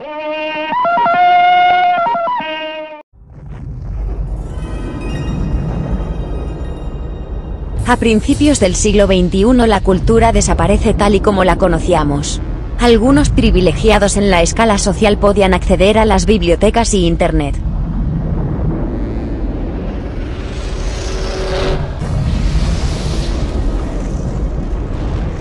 A principios del siglo XXI la cultura desaparece tal y como la conocíamos. Algunos privilegiados en la escala social podían acceder a las bibliotecas y Internet.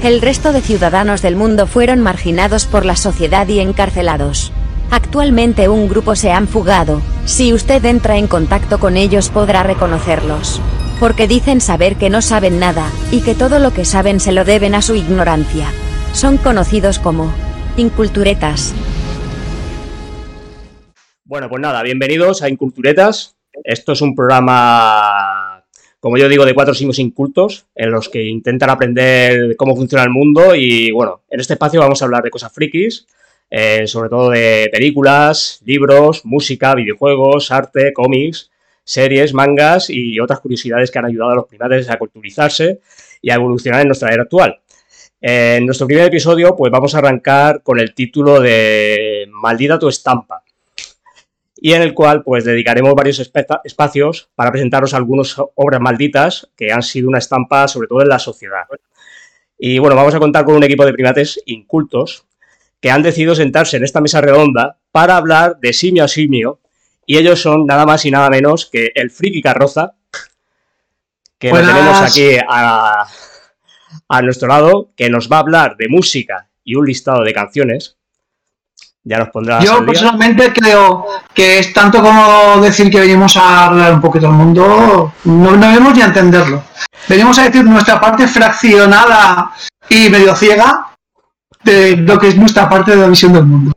El resto de ciudadanos del mundo fueron marginados por la sociedad y encarcelados. Actualmente un grupo se han fugado, si usted entra en contacto con ellos podrá reconocerlos. Porque dicen saber que no saben nada, y que todo lo que saben se lo deben a su ignorancia. Son conocidos como Inculturetas. Bueno, pues nada, bienvenidos a Inculturetas. Esto es un programa, como yo digo, de cuatro signos incultos, en los que intentan aprender cómo funciona el mundo y bueno, en este espacio vamos a hablar de cosas frikis, eh, sobre todo de películas, libros, música, videojuegos, arte, cómics, series, mangas y otras curiosidades que han ayudado a los primates a culturizarse y a evolucionar en nuestra era actual. En nuestro primer episodio, pues vamos a arrancar con el título de Maldita tu estampa. Y en el cual, pues, dedicaremos varios espacios para presentaros algunas obras malditas que han sido una estampa, sobre todo en la sociedad. Y bueno, vamos a contar con un equipo de primates incultos que han decidido sentarse en esta mesa redonda para hablar de simio a simio. Y ellos son nada más y nada menos que el friki carroza, que lo tenemos aquí a, a nuestro lado, que nos va a hablar de música y un listado de canciones. Ya nos pondrá. Yo personalmente creo que es tanto como decir que venimos a hablar un poquito del mundo, no, no debemos ni entenderlo. Venimos a decir nuestra parte fraccionada y medio ciega de lo que es nuestra parte de la visión del mundo.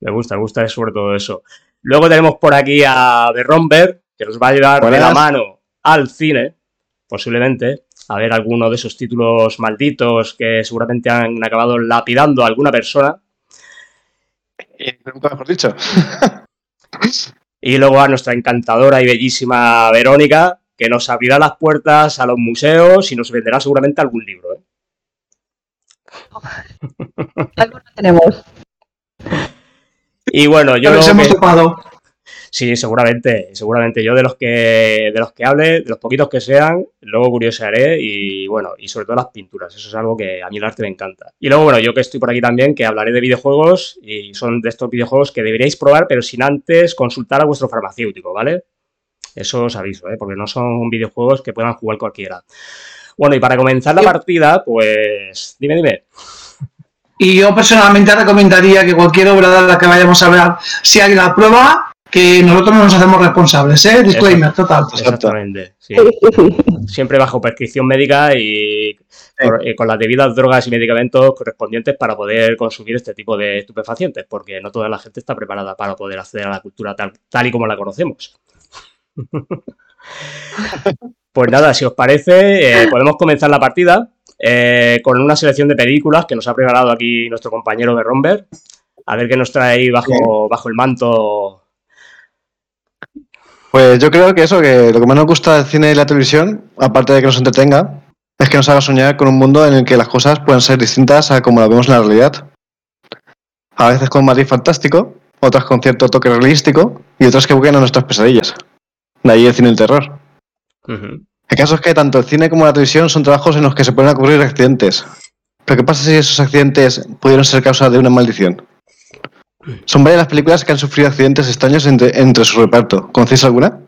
Me gusta, me gusta sobre todo eso. Luego tenemos por aquí a The Romber, que nos va a llevar de la mano al cine, posiblemente a ver alguno de esos títulos malditos que seguramente han acabado lapidando a alguna persona. Nunca mejor dicho. y luego a nuestra encantadora y bellísima Verónica, que nos abrirá las puertas a los museos y nos venderá seguramente algún libro. ¿eh? Algo tenemos. Y bueno, yo. Nos hemos topado. Sí, seguramente, seguramente. Yo de los que de los que hable, de los poquitos que sean, luego curiosearé y bueno, y sobre todo las pinturas. Eso es algo que a mí el arte me encanta. Y luego, bueno, yo que estoy por aquí también, que hablaré de videojuegos y son de estos videojuegos que deberíais probar, pero sin antes consultar a vuestro farmacéutico, ¿vale? Eso os aviso, ¿eh? porque no son videojuegos que puedan jugar cualquiera. Bueno, y para comenzar la partida, pues dime, dime. Y yo personalmente recomendaría que cualquier obra de la que vayamos a hablar, si alguien la prueba, que nosotros no nos hacemos responsables, ¿eh? Disclaimer, total. Exactamente. Siempre bajo prescripción médica y con las debidas drogas y medicamentos correspondientes para poder consumir este tipo de estupefacientes, porque no toda la gente está preparada para poder acceder a la cultura tal, tal y como la conocemos. pues nada, si os parece, eh, podemos comenzar la partida eh, con una selección de películas que nos ha preparado aquí nuestro compañero de Romber. A ver qué nos trae ahí bajo, bajo el manto pues yo creo que eso, que lo que más nos gusta del cine y la televisión, aparte de que nos entretenga, es que nos haga soñar con un mundo en el que las cosas puedan ser distintas a como las vemos en la realidad. A veces con matiz fantástico, otras con cierto toque realístico y otras que busquen a nuestras pesadillas. De ahí el cine y el terror. El caso es que tanto el cine como la televisión son trabajos en los que se pueden ocurrir accidentes. Pero ¿qué pasa si esos accidentes pudieron ser causa de una maldición? Son varias las películas que han sufrido accidentes extraños entre, su reparto. ¿Conocéis alguna?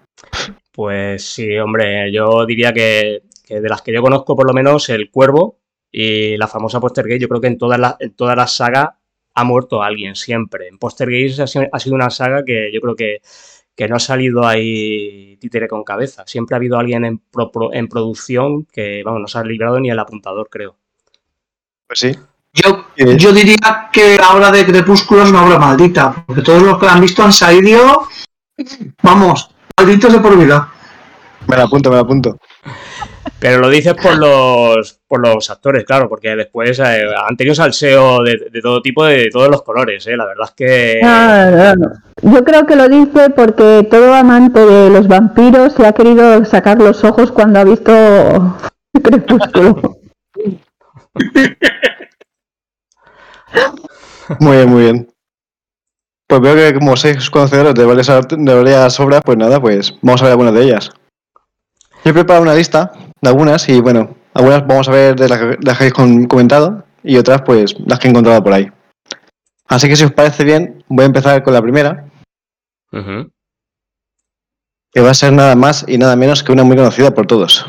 Pues sí, hombre, yo diría que, de las que yo conozco, por lo menos, El Cuervo y la famosa Postergate, yo creo que en todas las en toda la saga ha muerto alguien siempre. En Postergate ha sido una saga que yo creo que, no ha salido ahí títere con cabeza. Siempre ha habido alguien en, en producción que, vamos, no se ha librado ni el apuntador, creo. Pues sí. Yo, yo diría que la obra de Crepúsculo es una obra maldita, porque todos los que la han visto han salido, vamos, malditos de por vida. Me la apunto, me la apunto. Pero lo dices por los, por los actores, claro, porque después eh, han tenido salseo de, de, todo tipo, de, todos los colores, ¿eh? La verdad es que... Yo creo que lo dice porque todo amante de los vampiros se ha querido sacar los ojos cuando ha visto Crepúsculo. Muy bien, muy bien. Pues veo que como sois conocedores de varias, de varias obras, pues nada, pues vamos a ver algunas de ellas. Yo he preparado una lista de algunas y bueno, algunas vamos a ver de las que, las que habéis con- comentado y otras pues las que he encontrado por ahí. Así que si os parece bien, voy a empezar con la primera, que va a ser nada más y nada menos que una muy conocida por todos.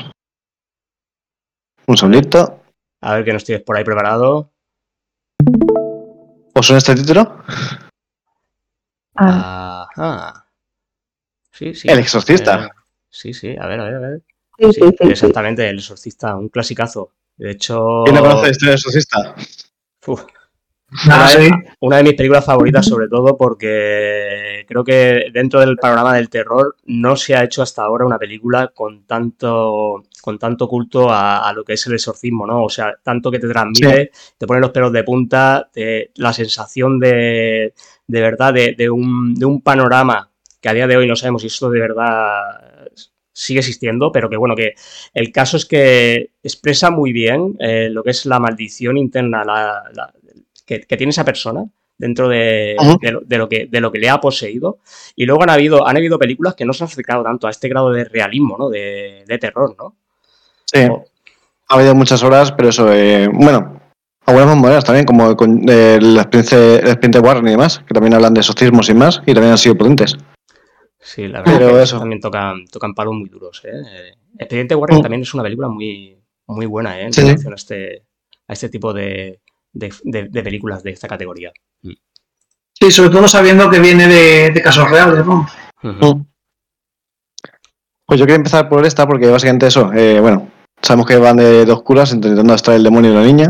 Un segundito. A ver que nos tienes por ahí preparado. ¿Os suena este título? Ah, Ajá. Sí, sí. El exorcista. Eh, sí, sí, a ver, a ver, a ver. sí, Sí, sí, sí, sí. exactamente, el exorcista, un clasicazo. De hecho, ¿Quién no conoce la historia del exorcista? uf, Nada, Una vez- una de mis películas favoritas, sobre todo porque creo que dentro del panorama del terror no se ha hecho hasta ahora una película con tanto, con tanto culto a, a lo que es el exorcismo, ¿no? O sea, tanto que te transmite, te pone los pelos de punta, te- la sensación de, de verdad de, de un, de un panorama que a día de hoy no sabemos si esto de verdad sigue existiendo, pero que bueno, que el caso es que expresa muy bien eh, lo que es la maldición interna, la- la- que, que tiene esa persona dentro de, Ujú. de lo, de lo que, de lo que le ha poseído. Y luego han habido, han habido películas que no se han acercado tanto a este grado de realismo, ¿no? De, de terror, ¿no? Sí. Ha habido muchas horas, pero eso, eh, bueno, algunas más modernas también, como con eh, las Prince, las Prince Warren y demás, que también hablan de exorcismos y más, y también han sido potentes. Sí, la verdad Pero que eso. también tocan, tocan palos muy duros, ¿eh? Eh, Expediente Warren Mm. también es una película muy, muy buena, ¿eh? En Sí. relación a este, a este tipo de, de- de- de películas de esta categoría. Sí, sobre todo sabiendo que viene de, de casos reales, ¿no? Ujú. Pues yo quería empezar por esta, porque básicamente eso, eh, bueno, sabemos que van de dos curas intentando extraer el demonio de la niña,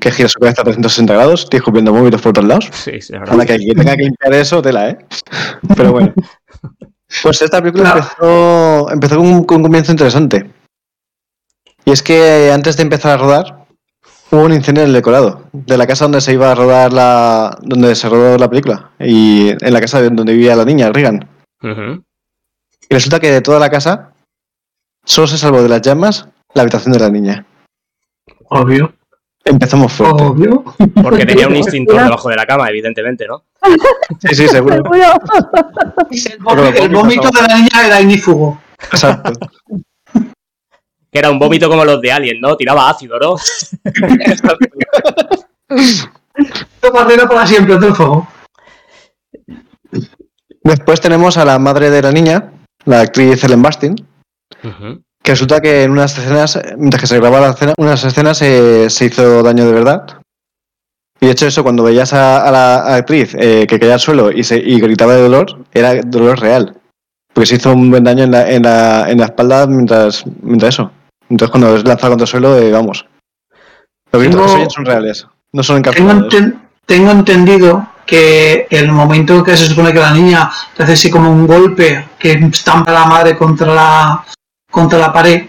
que gira su cabeza a 360 grados, tío escupiendo móviles por todos lados. Sí, sí, es verdad. Para que quien tenga que limpiar eso, tela, ¿eh? Pero bueno. Pues esta película empezó, empezó con, un, con un comienzo interesante. Y es que antes de empezar a rodar, hubo un incendio en el decorado de la casa donde se iba a rodar la. donde se rodó la película. Y en la casa de- donde vivía la niña, Regan. Y resulta que de toda la casa, solo se salvó de las llamas la habitación de la niña. Obvio. Empezamos fuerte. Obvio. Porque tenía un instintor debajo de la cama, evidentemente, ¿no? Sí, sí, seguro. Seguro. El, vómito- el vómito de la niña era ignífugo. Exacto. Que era un vómito como los de Alien, ¿no? Tiraba ácido, ¿no? Barrera para siempre del fuego. Después tenemos a la madre de la niña, la actriz Ellen Bastin, Que resulta que en unas escenas, mientras que se grababa la escena, unas escenas eh, se hizo daño de verdad. Y de hecho eso, cuando veías a, a la actriz eh, que caía al suelo y, se, y gritaba de dolor, era dolor real. Porque se hizo un buen daño en la, en la, en la espalda mientras, mientras eso. Entonces cuando es lanzado contra el suelo, eh, vamos. Los gritos que se oyen son reales, no son Tengo, encapsulados. enten- tengo entendido que el momento que se supone que la niña te hace así como un golpe que estampa a la madre contra la, contra la pared,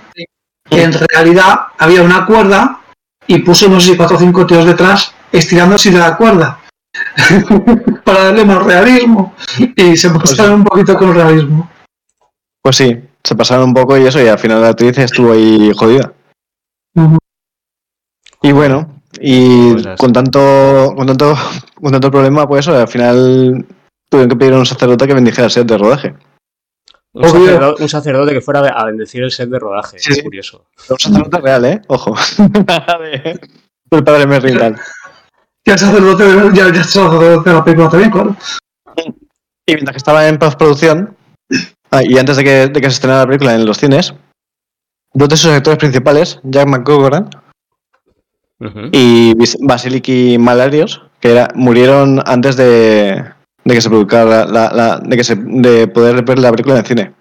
que en realidad había una cuerda y puso no sé si cuatro o cinco tíos detrás estirando así de la cuerda para darle más realismo y se pasaron un poquito con realismo. Pues sí, se pasaron un poco y eso, y al final la actriz estuvo ahí jodida. Y bueno, y con tanto, con tanto, con tanto problema, pues eso, al final tuvieron que pedir a un sacerdote que bendijera el set de rodaje. Un, Obvio. sacerdote, un sacerdote que fuera a bendecir el set de rodaje. Sí, es curioso. Un sacerdote real, ¿eh? Ojo. Del padre Merry y tal. Ya el sacerdote, ya, ya el sacerdote de la película también, claro. Y mientras que estaba en postproducción, ah, y antes de que, de que se estrenara la película en los cines, dos de sus actores principales, Jack McGowan Ujú. y Vis- Basiliki Malarios, que era, murieron antes de, de que se publicara la, la- de que se de poder ver la película en el cine.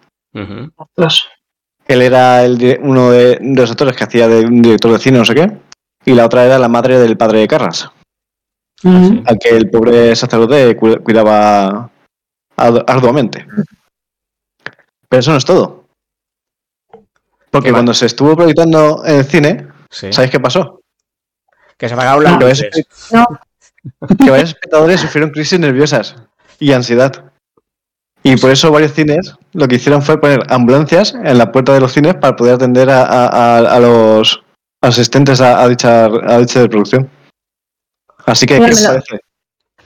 Él era el uno de, de los actores que hacía de un director de cine, no sé qué, y la otra era la madre del padre de Carras, Ujú. al que el pobre sacerdote cu- cuidaba ardu- arduamente. Pero eso no es todo. Porque cuando se estuvo proyectando en el cine, Sí. ¿sabéis qué pasó? Que se apagaron las luces. que varios espectadores sufrieron crisis nerviosas y ansiedad. Y por eso varios cines lo que hicieron fue poner ambulancias en la puerta de los cines para poder atender a, a- a- a los asistentes a, a dicha, a dicha producción. Así que, ¿qué me lo-?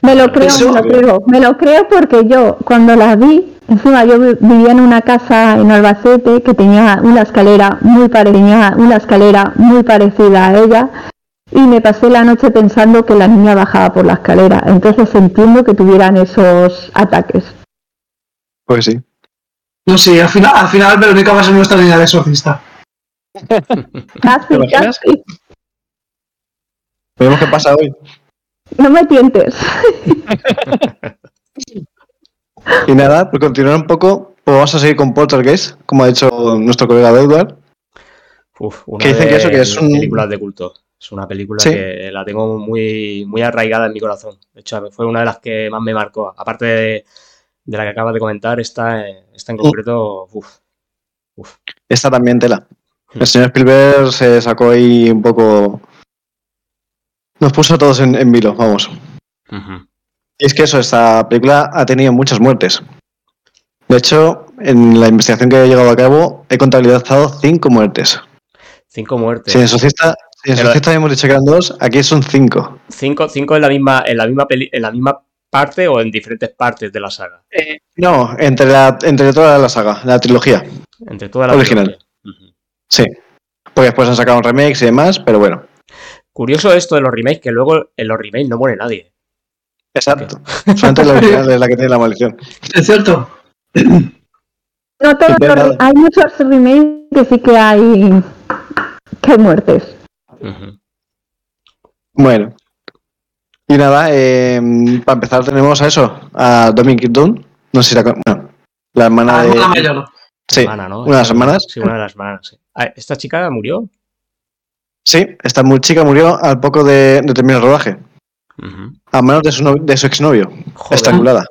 Me lo creo, Eso- me lo creo. Me lo creo porque yo, cuando la vi, encima yo vi- vivía en una casa en Albacete que tenía una escalera muy parecida, una escalera muy parecida a ella, y me pasé la noche pensando que la niña bajaba por la escalera. Entonces entiendo que tuvieran esos ataques. Pues sí. No sé, al final, al final Verónica va a ser nuestra niña de exorcista. Casi, imaginas? casi. Veremos qué pasa hoy. No me tientes. Y nada, por continuar un poco, pues vamos a seguir con Poltergeist, como ha dicho nuestro colega Edward. Uf, una Que dicen de que eso, que es un- películas de culto. Es una película Sí. que la tengo muy, muy arraigada en mi corazón. De hecho, fue una de las que más me marcó. Aparte de, de la que acabas de comentar, esta, esta en concreto, uf, Esta también tela. El señor Spielberg se sacó ahí un poco. Nos puso a todos en, en vilo, vamos. Y es que eso, esta película ha tenido muchas muertes. De hecho, en la investigación que he llevado a cabo, he contabilizado cinco muertes. cinco muertes. Si en Exorcista, en Pero- Exorcista habíamos dicho que eran dos, aquí son cinco. Cinco, cinco en la misma, en la misma peli- en la misma parte o en diferentes partes de la saga. No, entre, la, entre toda la saga, la trilogía. Entre todas las Original. Sí. Porque después han sacado remakes y demás, pero bueno. Curioso esto de los remakes, que luego en los remakes no muere nadie. Exacto. Solamente la original es la que tiene la maldición. ¿Es cierto? No todos hay muchos remakes que sí que hay que hay muertes. Bueno. Y nada, eh, para empezar tenemos a eso, a Dominic Dunn. No sé si la con- bueno, la hermana Ah, de... la mayor. Sí, Hermana, ¿no? una de las hermanas. Sí, una de las hermanas. sí. Ah, ¿Esta chica murió? Sí, esta muy chica murió al poco de, de terminar el rodaje. A manos de su, no- de su exnovio, Joder, estrangulada.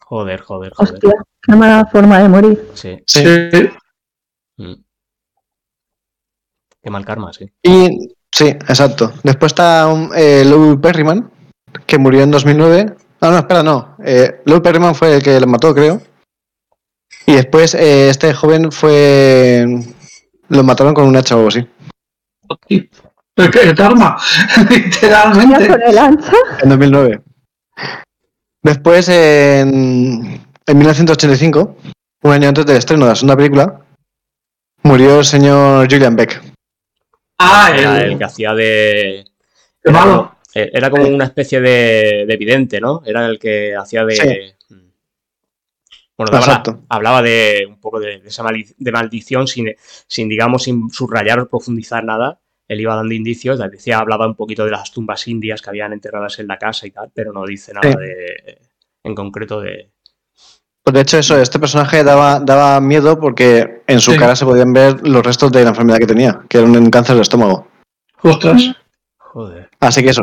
joder, joder, joder. Hostia, qué mala forma de morir. Sí. Sí. Sí. Mm. Qué mal karma, sí. Y sí, exacto. Después está um, eh, Lou Perryman, que murió en 2009. Ah, no, espera, no. Eh, Lou Perryman fue el que le mató, creo. Y después eh, este joven fue... Lo mataron con un hacha o algo así. Karma, Ya literalmente. con el ancha. En 2009. Después, en, en 1985, un año antes del estreno de la segunda película, murió el señor Julian Beck. Ah, Era el, el que hacía de. el Era malo. como, eh, era como una especie de, de vidente, ¿no? Era el que hacía de. Mm. Bueno, daba hablaba de un poco de, de esa de maldición sin, sin, digamos, sin subrayar o profundizar nada. Él iba dando indicios, decía, hablaba un poquito de las tumbas indias que habían enterradas en la casa y tal, pero no dice nada Sí. de, en concreto de. Pues de hecho, eso, este personaje daba, daba miedo porque en su Sí. cara se podían ver los restos de la enfermedad que tenía, que era un cáncer del estómago. Ostras. Joder. Así que eso.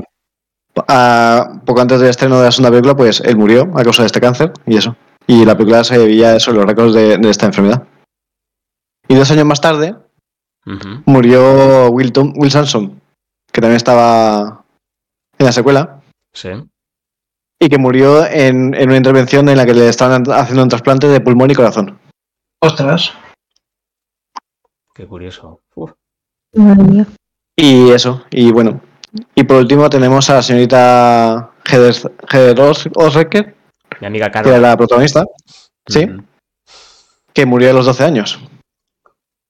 A- poco antes del estreno de la segunda película, pues él murió a causa de este cáncer y eso. Y la película se veía eso, los récords de, de esta enfermedad. Y dos años más tarde murió Will, Tom- Will Samson, que también estaba en la secuela, Sí. Y que murió en, en una intervención en la que le estaban haciendo un trasplante de pulmón y corazón. Ostras. Qué curioso. Uf. Y eso, y bueno. Y por último tenemos a la señorita Heather, Heather Os- Osrecker, Mi amiga que era Carla. la protagonista, sí. Que murió a los 12 años.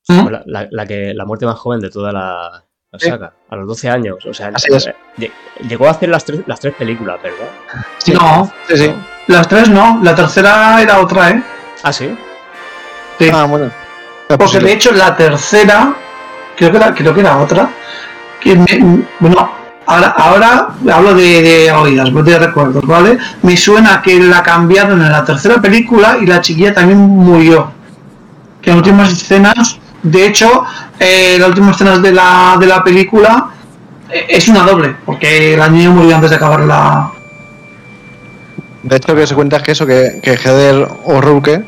La, la- la que, la muerte más joven de toda la, la Sí. saga, a los 12 años. O sea, Así es. lle- llegó a hacer las tres, las tres películas, ¿verdad? Sí. No, Sí, sí. las tres no. La tercera era otra, ¿eh? Ah, sí. Sí. Ah, bueno. Es Porque posible. de hecho la tercera, creo que era, creo que era otra. Que me- bueno, ahora, ahora hablo de, de oídas, de recuerdos, ¿vale? Me suena que la cambiaron en la tercera película y la chiquilla también murió. Que en últimas escenas, de hecho, eh, las últimas escenas de la, de la película eh, es una doble, porque la niña murió antes de acabar la. De hecho, lo que se cuenta es que eso, que, que Heather O'Rourke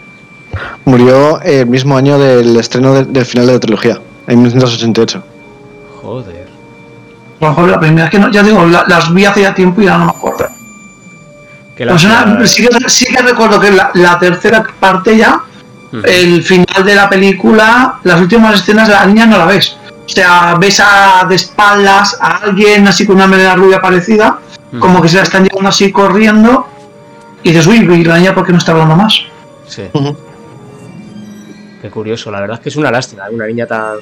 murió el mismo año del estreno de- del final de la trilogía, en 1988. Joder. A lo mejor la primera, es que no, ya digo, la- las vi hace ya tiempo y ya no me acuerdo. Suena- lástima. sí, que, sí que recuerdo que la, la tercera parte ya, El final de la película, las últimas escenas de la niña no la ves. O sea, ves a, de espaldas a alguien así con una melena rubia parecida como que se la están llevando así corriendo. Y dices, uy, ¿y la niña por qué no está hablando más? Sí. Qué curioso, la verdad es que es una lástima, ¿eh? una niña tan,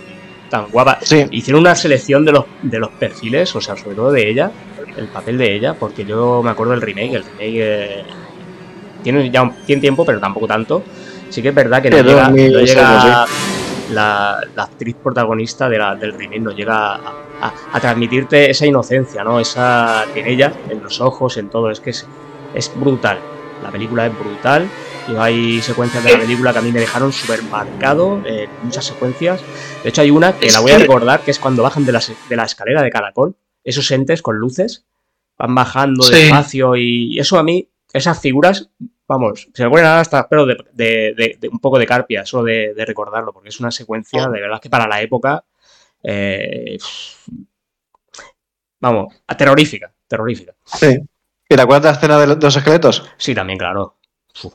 tan guapa. Sí. Hicieron una selección de los, de los perfiles, o sea, sobre todo de ella, el papel de ella, porque yo me acuerdo del remake, el remake eh, tiene ya un, tiene tiempo, pero tampoco tanto. Sí que es verdad que no llega, 2006, no llega sí. la, la actriz protagonista de la- del remake, no llega a, a- a transmitirte esa inocencia, ¿no? Esa en ella, en los ojos, en todo, es que es, es brutal. La película es brutal. Y hay secuencias de la película que a mí me dejaron súper marcado, eh, muchas secuencias. De hecho, hay una que la voy a recordar, que es cuando bajan de la, de la escalera de caracol, esos entes con luces, van bajando Sí. despacio y eso a mí, esas figuras, vamos, se me ponen ahora hasta pero de, de- de- de un poco de carpia, solo de, recordarlo, porque es una secuencia de verdad que para la época, eh, vamos, terrorífica, terrorífica. Sí. ¿Y te acuerdas de la escena de los, esqueletos? Sí, también, claro. Uf.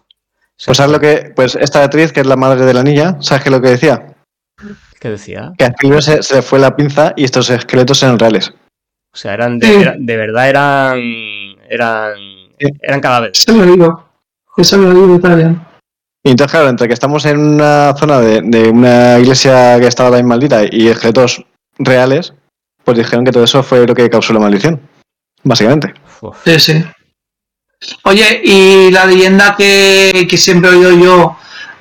Pues sabes lo que. Pues esta actriz, que es la madre de la niña, ¿sabes qué es lo que decía? ¿Qué decía? Que a Spielberg se, se le fue la pinza y estos esqueletos eran reales. O sea, eran de, Sí. era- de verdad eran eran eran cadáveres. Eso lo digo. Eso lo digo también. Y entonces, claro, entre que estamos en una zona de, de una iglesia que estaba también maldita y esqueletos reales, pues dijeron que todo eso fue lo que causó la maldición. Básicamente. Uf. Sí, sí. Oye, y la leyenda que, que siempre he oído yo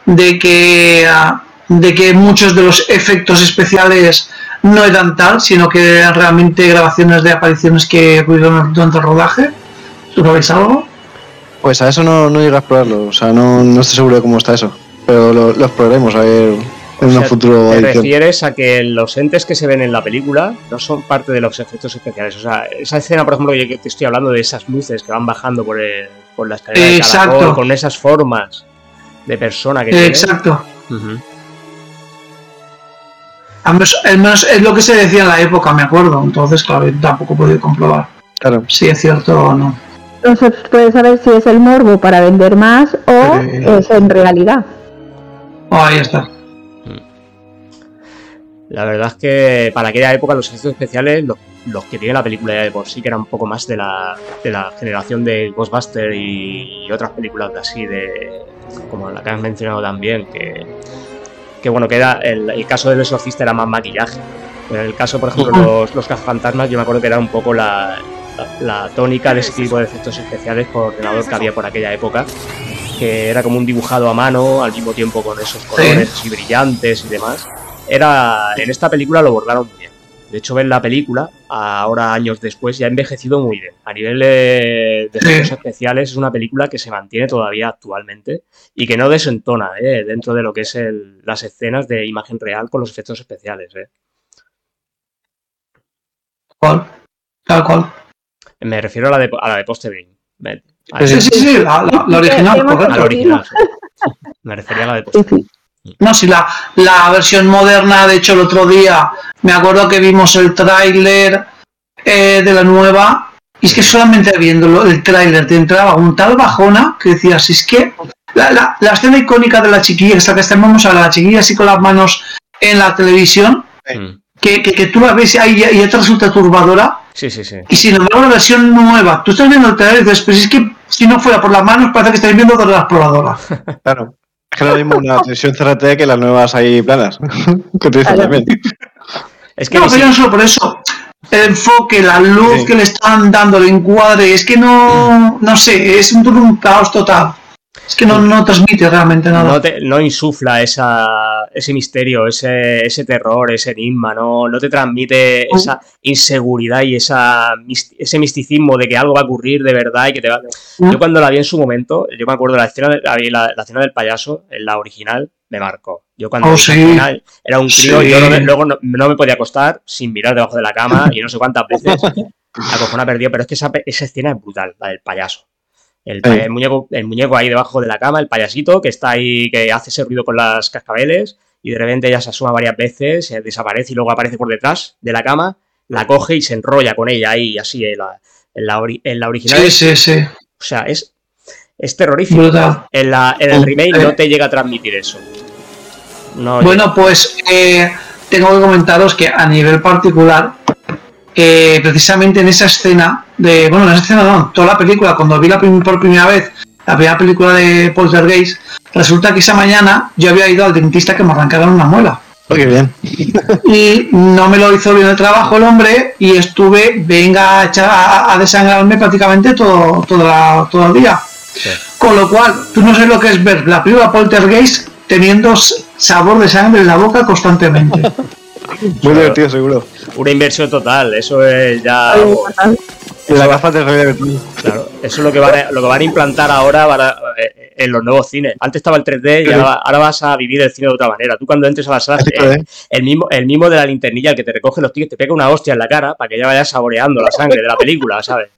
de que, ah, de que muchos de los efectos especiales no eran tal, sino que eran realmente grabaciones de apariciones que ocurrieron durante el rodaje. ¿Tú sabéis algo? Pues a eso no, no llegas a explorarlo. O sea, no, no estoy seguro de cómo está eso. Pero lo, lo exploraremos a ver en O una sea, futuro Te edición. refieres a que los entes que se ven en la película no son parte de los efectos especiales. O sea, esa escena, por ejemplo, que yo te estoy hablando de esas luces que van bajando por, el- por la escalera de Exacto. caracol, con esas formas de persona que tiene. Exacto. Ujú. Al menos, al menos es lo que se decía en la época, me acuerdo. Entonces, claro, tampoco he podido comprobar Claro. si es cierto o no. No se puede saber si es el morbo para vender más o Eh. es en realidad. Oh, ahí está. La verdad es que para aquella época los efectos especiales, los, los que tiene la película ya de por sí, que eran un poco más de la, de la generación de Ghostbuster y, y otras películas de así, de como la que has mencionado también, que, que bueno, que era el, el caso del exorcista era más maquillaje. Pero en el caso, por ejemplo, los, los cazafantasmas, yo me acuerdo que era un poco la, la, tónica de ese tipo de efectos especiales por ordenador que había por aquella época, que era como un dibujado a mano, al mismo tiempo con esos colores así brillantes y demás era en esta película lo bordaron muy bien. De hecho, ver la película, ahora años después, ya ha envejecido muy bien. A nivel de, de efectos especiales, es una película que se mantiene todavía actualmente y que no desentona ¿eh? dentro de lo que es el- las escenas de imagen real con los efectos especiales. ¿eh? ¿Cuál? Tal cual. Me refiero a la de, a la de Green. A, Sí, sí, sí, la, la- la original, a la original. Me refería a la de sí. No, si la, la versión moderna, de hecho, el otro día me acuerdo que vimos el tráiler eh, de la nueva. Y es que solamente viéndolo, el tráiler te entraba un tal bajona que decías, es que la, la, la escena icónica de la chiquilla, esta que estamos a la chiquilla así con las manos en la televisión, Mm. Que, que, que tú la ves ahí y ya te resulta turbadora. Sí, sí, sí. Y sin embargo, la versión nueva, tú estás viendo el trailer y dices, pues es que si no fuera por las manos, parece que estáis viendo de la exploradora. Claro. Es que lo mismo una televisión CRT que las nuevas ahí planas. que te dicen también. Es que No, pero no solo por eso. El enfoque, la luz Sí. que le están dando, el encuadre, es que no, no sé, es un caos total. Es que no, no transmite realmente nada. no, te, no insufla esa, ese misterio, ese, ese terror, ese enigma, no, no te transmite Mm. esa inseguridad y esa, ese misticismo de que algo va a ocurrir de verdad y que te va... Mm. Yo cuando la vi en su momento, yo me acuerdo la escena, de- la, la, la escena del payaso, en la original, me marcó. Yo cuando Oh, sí. escena, era un crío, Sí. yo no me- luego no, no me podía acostar sin mirar debajo de la cama y no sé cuántas veces la cojona perdió, pero es que esa, esa escena es brutal, la del payaso. El, pa- Sí. el muñeco, el muñeco ahí debajo de la cama, el payasito que está ahí, que hace ese ruido con las cascabeles y de repente ella se asoma varias veces, se desaparece y luego aparece por detrás de la cama, la coge y se enrolla con ella ahí, así en la, en la, ori- en la original. Sí, sí, sí. O sea, es, es terrorífico. En, la, en el Mm, remake eh. no te llega a transmitir eso. No, Bueno, pues eh, tengo que comentaros que a nivel particular, eh, precisamente en esa escena de, bueno, en esa escena no, toda la película, cuando vi la prim- por primera vez la primera película de Poltergeist, resulta que esa mañana yo había ido al dentista que me arrancaron una muela. Qué bien. Y no me lo hizo bien el trabajo el hombre y estuve, venga a, echar- a, a desangrarme prácticamente todo, toda la- todo el día. Con lo cual, tú no sabes lo que es ver la película Poltergeist teniendo sabor de sangre en la boca constantemente. Muy divertido, seguro. Una inversión total, eso es ya. Las gafas de realidad virtual. Claro, eso es lo que van a, lo que van a implantar ahora para- eh, en los nuevos cines. Antes estaba el 3D y ahora, ahora vas a vivir el cine de otra manera. Tú cuando entres a la sala, eh, el mismo, el mismo de la linternilla, el que te recoge los tickets, te pega una hostia en la cara para que ya vayas saboreando la sangre de la película, ¿sabes?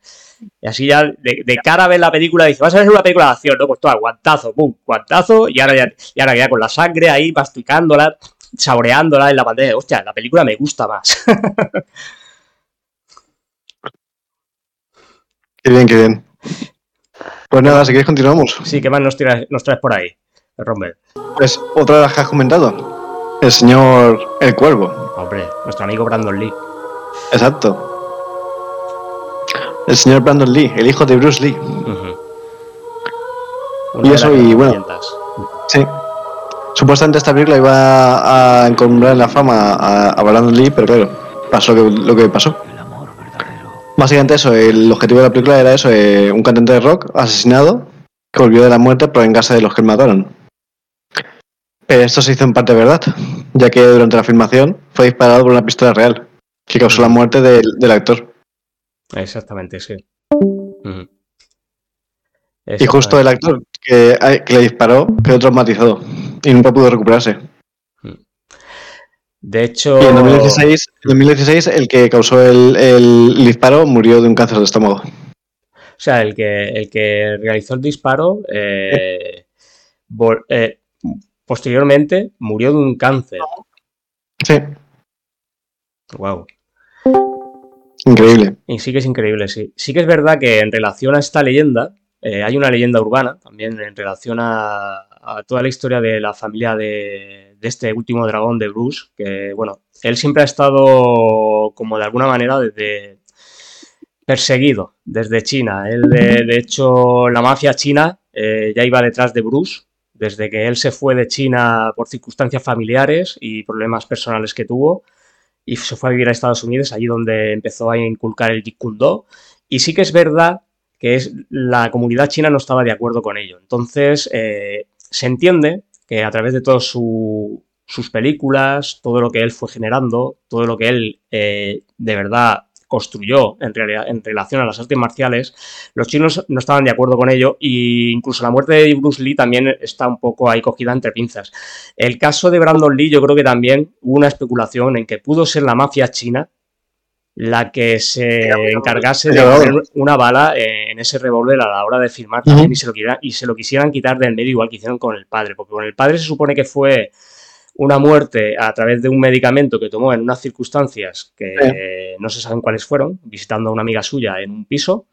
Y así ya de, de cara a ver la película, dices, vas a ver una película de acción, ¿no? Pues todo, guantazo, pum, guantazo, y ahora ya, y ahora ya con la sangre ahí, masticándola, saboreándola en la pantalla. Hostia, la película me gusta más. Qué bien, qué bien. Pues nada, si queréis continuamos. sí, ¿qué más nos, tiras- nos traes por ahí, Romber? Pues otra de las que has comentado. El señor El Cuervo. Hombre, nuestro amigo Brandon Lee. Exacto. El señor Brandon Lee, el hijo de Bruce Lee. Y eso, y bueno. Sí. Supuestamente esta película iba a encombrar en la fama a, a Lee, pero claro, pasó lo que, lo que pasó. Básicamente eso, el objetivo de la película era eso, eh, un cantante de rock asesinado que volvió de la muerte por vengarse de los que le mataron. Pero esto se hizo en parte verdad, ya que durante la filmación fue disparado por una pistola real, que causó la muerte del, del actor. Exactamente, sí. Y justo el actor que, que le disparó quedó traumatizado y nunca pudo recuperarse. De hecho, Y en 2016, en 2016 el que causó el, el disparo murió de un cáncer de estómago. o sea, el que, el que realizó el disparo, eh, eh, posteriormente murió de un cáncer. Sí, Wow. increíble. Y sí que es increíble, sí. Sí que es verdad que en relación a esta leyenda, eh, hay una leyenda urbana también en relación a, a toda la historia de la familia de, este último dragón de Bruce, que bueno, él siempre ha estado como de alguna manera desde perseguido desde China. Él, de, hecho, la mafia china eh, ya iba detrás de Bruce desde que él se fue de China por circunstancias familiares y problemas personales que tuvo y se fue a vivir a Estados Unidos, allí donde empezó a inculcar el Jeet Do. Y sí que es verdad que es, la comunidad china no estaba de acuerdo con ello. Entonces, eh, se entiende que a través de todas su- sus películas, todo lo que él fue generando, todo lo que él eh, de verdad construyó en, realidad- en relación a las artes marciales, los chinos no estaban de acuerdo con ello e incluso la muerte de Bruce Lee también está un poco ahí cogida entre pinzas. El caso de Brandon Lee, yo creo que también hubo una especulación en que pudo ser la mafia china la que se encargase de poner una bala eh, en ese revólver a la hora de filmar Ujú. también y, se lo quiera- y se lo quisieran quitar del medio igual que hicieron con el padre, porque con el padre se supone que fue una muerte a través de un medicamento que tomó en unas circunstancias que Sí. eh, no se saben cuáles fueron, visitando a una amiga suya en un piso.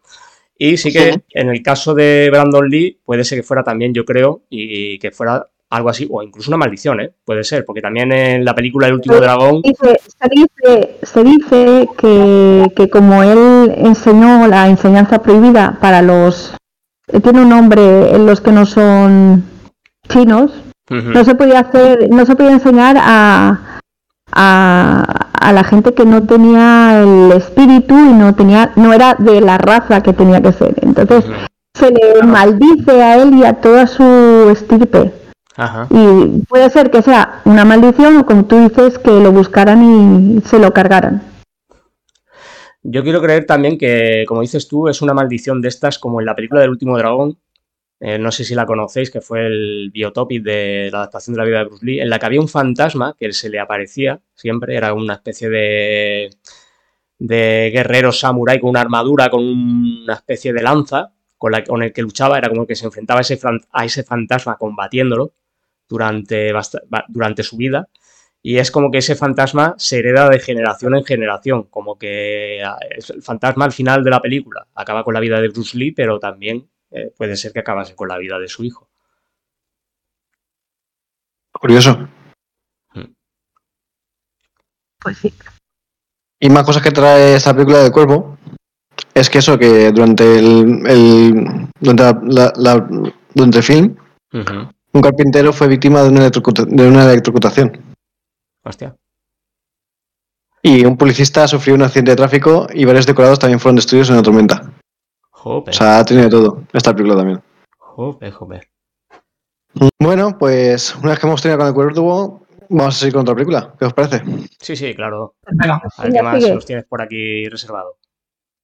Y sí que Sí. en el caso de Brandon Lee puede ser que fuera también, yo creo, y que fuera algo así, o incluso una maldición, ¿eh? Puede ser, porque también en la película El último dragón, Dice- se dice, se dice que, que como él enseñó la enseñanza prohibida para los... eh, Tiene un nombre en los que no son chinos, no se podía hacer, no se podía enseñar a, a, a la gente que no tenía el espíritu y no tenía, no era de la raza que tenía que ser. Entonces se le maldice a él y a toda su estirpe. Ajá. Y puede ser que sea una maldición o como tú dices, que lo buscaran y se lo cargaran. Yo quiero creer también que, como dices tú, es una maldición de estas, como en la película del último dragón. eh, no sé si la conocéis, que fue el biotopic de la adaptación de la vida de Bruce Lee, en la que había un fantasma que se le aparecía siempre, era una especie de, de guerrero samurái con una armadura, con una especie de lanza con, la, con el que luchaba, era como que se enfrentaba a ese, fran- a ese fantasma combatiéndolo durante, durante su vida. Y es como que ese fantasma se hereda de generación en generación, como que ah, es el fantasma al final de la película acaba con la vida de Bruce Lee, pero también eh, puede ser que acabase con la vida de su hijo. Curioso. Pues sí. Y más cosas que trae esta película del cuerpo es que eso, que durante el, el- durante, la, la- la- durante el film. Un carpintero fue víctima de una, electrocuta- de una electrocutación. Hostia. Y un policista sufrió un accidente de tráfico y varios decorados también fueron destruidos en una tormenta. Jope. O sea, tiene de todo esta película también. Jope, jope. Bueno, pues una vez que hemos tenido con el cuerpo, vamos a seguir con otra película. ¿Qué os parece? Sí, sí, claro. Venga, A ver Sigue, qué más nos tienes por aquí reservado.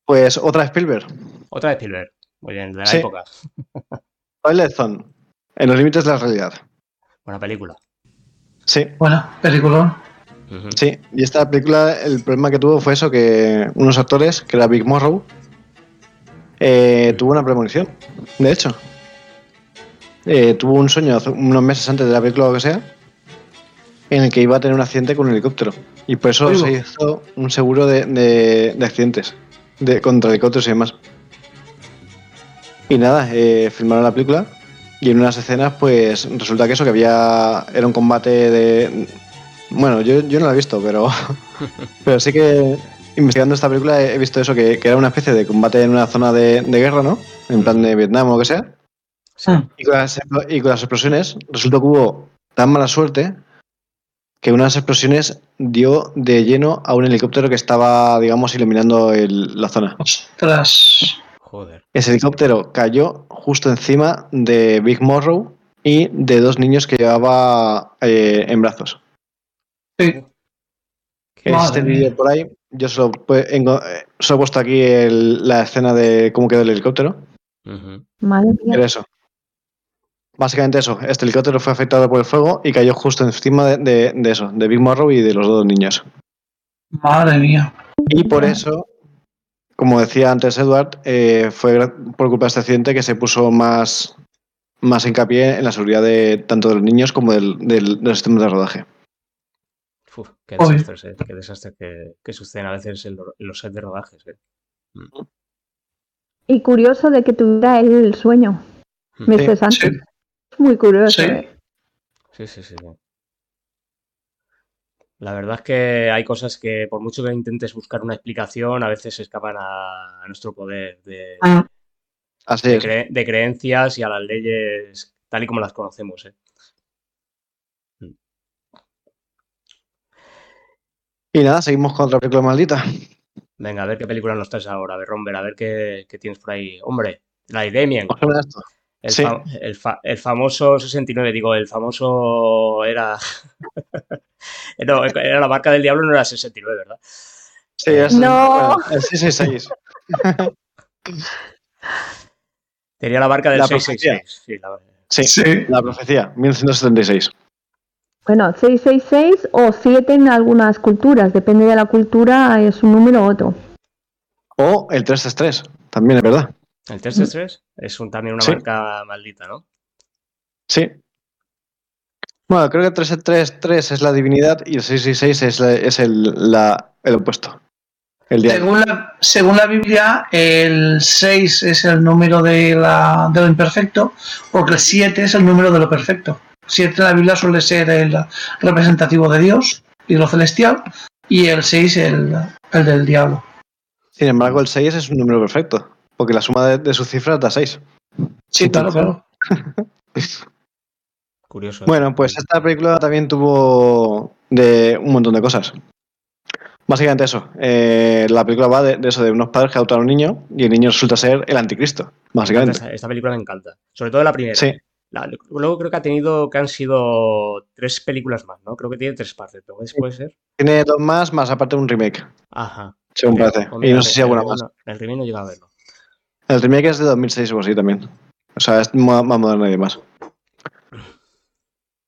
Pues otra de Spielberg. Otra de Spielberg. Muy bien, de la Sí. época. Twilight Zone. En los límites de la realidad. Buena película. Sí, bueno, película. Sí. Y esta película, el problema que tuvo fue eso, que unos actores, que era Big Morrow, eh, tuvo una premonición, de hecho. Eh, tuvo un sueño hace unos meses antes de la película o lo que sea, en el que iba a tener un accidente con un helicóptero. Y por eso Oigo. se hizo un seguro de, de- de accidentes, de, contra helicópteros y demás. Y nada, eh, filmaron la película y en unas escenas pues resulta que eso, que había, era un combate de... Bueno, yo, yo no lo he visto, pero, pero sí que investigando esta película he visto eso, que, que era una especie de combate en una zona de, de guerra, ¿no? En plan de Vietnam o lo que sea. Sí. Mm. Y con, las, y con las explosiones resultó que hubo tan mala suerte que una de las explosiones dio de lleno a un helicóptero que estaba, digamos, iluminando el- la zona. Ostras. Joder. Ese helicóptero cayó justo encima de Big Morrow y de dos niños que llevaba eh, en brazos. Sí. Este vídeo por ahí, yo solo, pues, he puesto aquí el- la escena de cómo quedó el helicóptero. Madre mía. Era eso. Básicamente eso, este helicóptero fue afectado por el fuego y cayó justo encima de, de- de eso, de Big Morrow y de los dos niños. Madre mía. Y por eso, como decía antes Edward, eh, fue por culpa de este accidente que se puso más, más hincapié en la seguridad de tanto de los niños como del, del, del sistema de rodaje. Uf, qué desastres, eh. Qué desastres que, que suceden a veces en, lo- en los sets de rodajes. eh. Y curioso de que tuviera el sueño meses antes. Sí. Muy curioso. Sí. eh. Sí, sí, sí. La verdad es que hay cosas que por mucho que intentes buscar una explicación, a veces se escapan a, a nuestro poder de. Así de es. cre- de creencias y a las leyes tal y como las conocemos. eh. Y nada, seguimos con otra película maldita. Venga, a ver qué película nos traes ahora. A ver, Romber, a ver qué, qué tienes por ahí. Hombre, la de Damien. ¿Os suena esto? El, Sí. fa- el, fa- el famoso 69, digo, el famoso era. no, era la marca del diablo, no era 69, ¿verdad? Sí, es No. bueno, el 666. Tenía la marca del La 666. Sí, la- Sí, Sí. la profecía, 1976. Bueno, 666 o 7 en algunas culturas. Depende de la cultura, es un número u otro. O el 333, también es verdad. El 333 es un, también una Sí. marca maldita, ¿no? Sí. Bueno, creo que el 333 es la divinidad y el 666 es, la- es el, la- el opuesto. El. Según la, según la Biblia, el 6 es el número de, la, de lo imperfecto, porque el 7 es el número de lo perfecto. 7 en la Biblia suele ser el representativo de Dios y lo celestial, y el 6 el, el del diablo. Sin embargo, el 6 es un número perfecto, porque la suma de, de sus cifras da 6. Sí, claro, claro. Curioso. Bueno, pues esta película también tuvo de un montón de cosas. Básicamente eso. eh, la película va de, de eso, de unos padres que adoptan a un niño y el niño resulta ser el anticristo, básicamente. Esta, esta película me encanta. Sobre todo la primera. Sí, La- luego creo que ha tenido, que han sido tres películas más, ¿no? Creo que tiene tres partes. ¿Puede, puede ser? tiene dos más, más aparte un remake, Ajá. según parece. Y no sé si alguna más. El remake no llega a verlo. El remake es de 2006 o así también. O sea, es mo- más moderno y demás.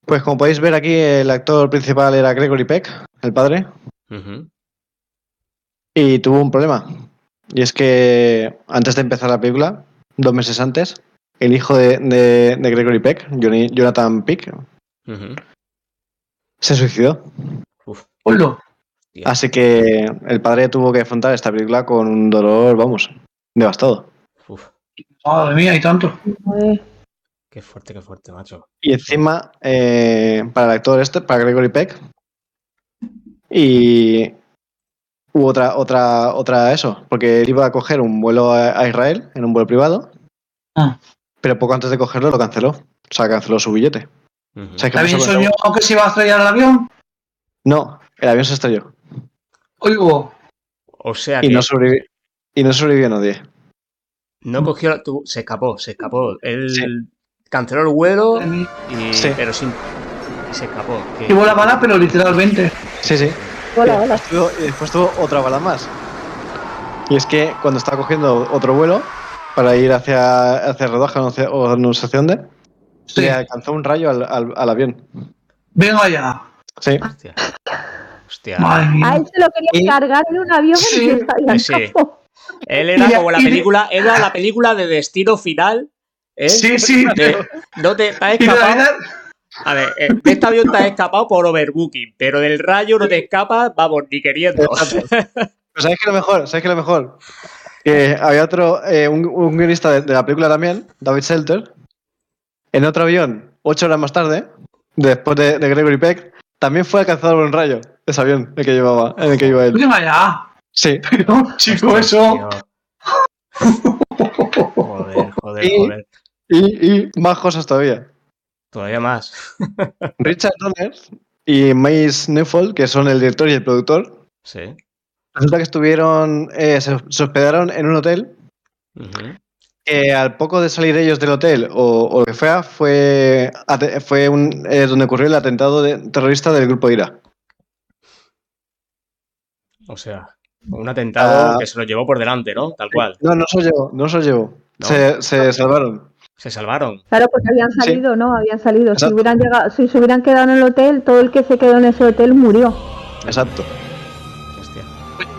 Pues como podéis ver aquí, el actor principal era Gregory Peck, el padre, y tuvo un problema. Y es que antes de empezar la película, dos meses antes, el hijo de, de- de Gregory Peck, Johnny- Jonathan Peck, se suicidó. Uf. Así que el padre tuvo que afrontar esta película con un dolor, vamos, devastado. Madre mía, y tanto. Joder. qué fuerte, qué fuerte, macho. Y encima, eh, para el actor este, para Gregory Peck, y hubo otra, otra, otra eso, porque él iba a coger un vuelo a, a Israel en un vuelo privado, Ah. pero poco antes de cogerlo lo canceló. O sea, canceló su billete. O sea, ¿qué ¿También pasó con- soñó que se iba a estrellar el avión? No, el avión se estrelló Oigo. O sea y que no, sobrevi- y no sobrevivió nadie. No cogió. tu- se escapó, se escapó. Él Sí. canceló el vuelo, y, Sí. pero sin. Y se escapó. que- Llevó la bala, pero literalmente. Sí, sí. Y, hola. después tuvo, y después tuvo otra bala más. Y es que cuando estaba cogiendo otro vuelo para ir hacia, hacia Rodaja o no sé- dónde, Sí. le alcanzó un rayo al, al- al avión. Venga ya. Sí. Hostia. Hostia. Madre A él se lo quería Y- cargar en un avión Sí, y se sí. Él era como la película, era la película de destino final. ¿eh? Sí, sí. De- no te, te has escapado. A ver, eh, de este avión te has escapado por overbooking, pero del rayo no te escapas, vamos, ni queriendo. Pero ¿sabes qué lo mejor? ¿Sabes qué es lo mejor? Que había otro, eh, un, un guionista de, de la película también, David Selter, en otro avión, ocho horas más tarde, después de, de Gregory Peck, también fue alcanzado por un rayo, ese avión, el que llevaba, en el que iba él. venga ya. Sí. Pero, chico, eso. Joder, joder, Y- joder. Y, y más cosas todavía. Todavía más. Richard Donner y Mace Neufeld, que son el director y el productor, Sí. resulta que estuvieron, eh, se, se hospedaron en un hotel que al poco de salir ellos del hotel o, o lo que fuera, fue, fue un, eh, donde ocurrió el atentado de- terrorista del grupo IRA. O sea, un atentado Ah. que se lo llevó por delante, ¿no? Tal cual. No, no se lo llevó, no se lo llevó. No. Se, se salvaron. Se salvaron. Claro, porque habían salido, ¿no? Habían salido. Si hubieran llegado, si se hubieran quedado en el hotel, todo el que se quedó en ese hotel murió. Exacto. Hostia.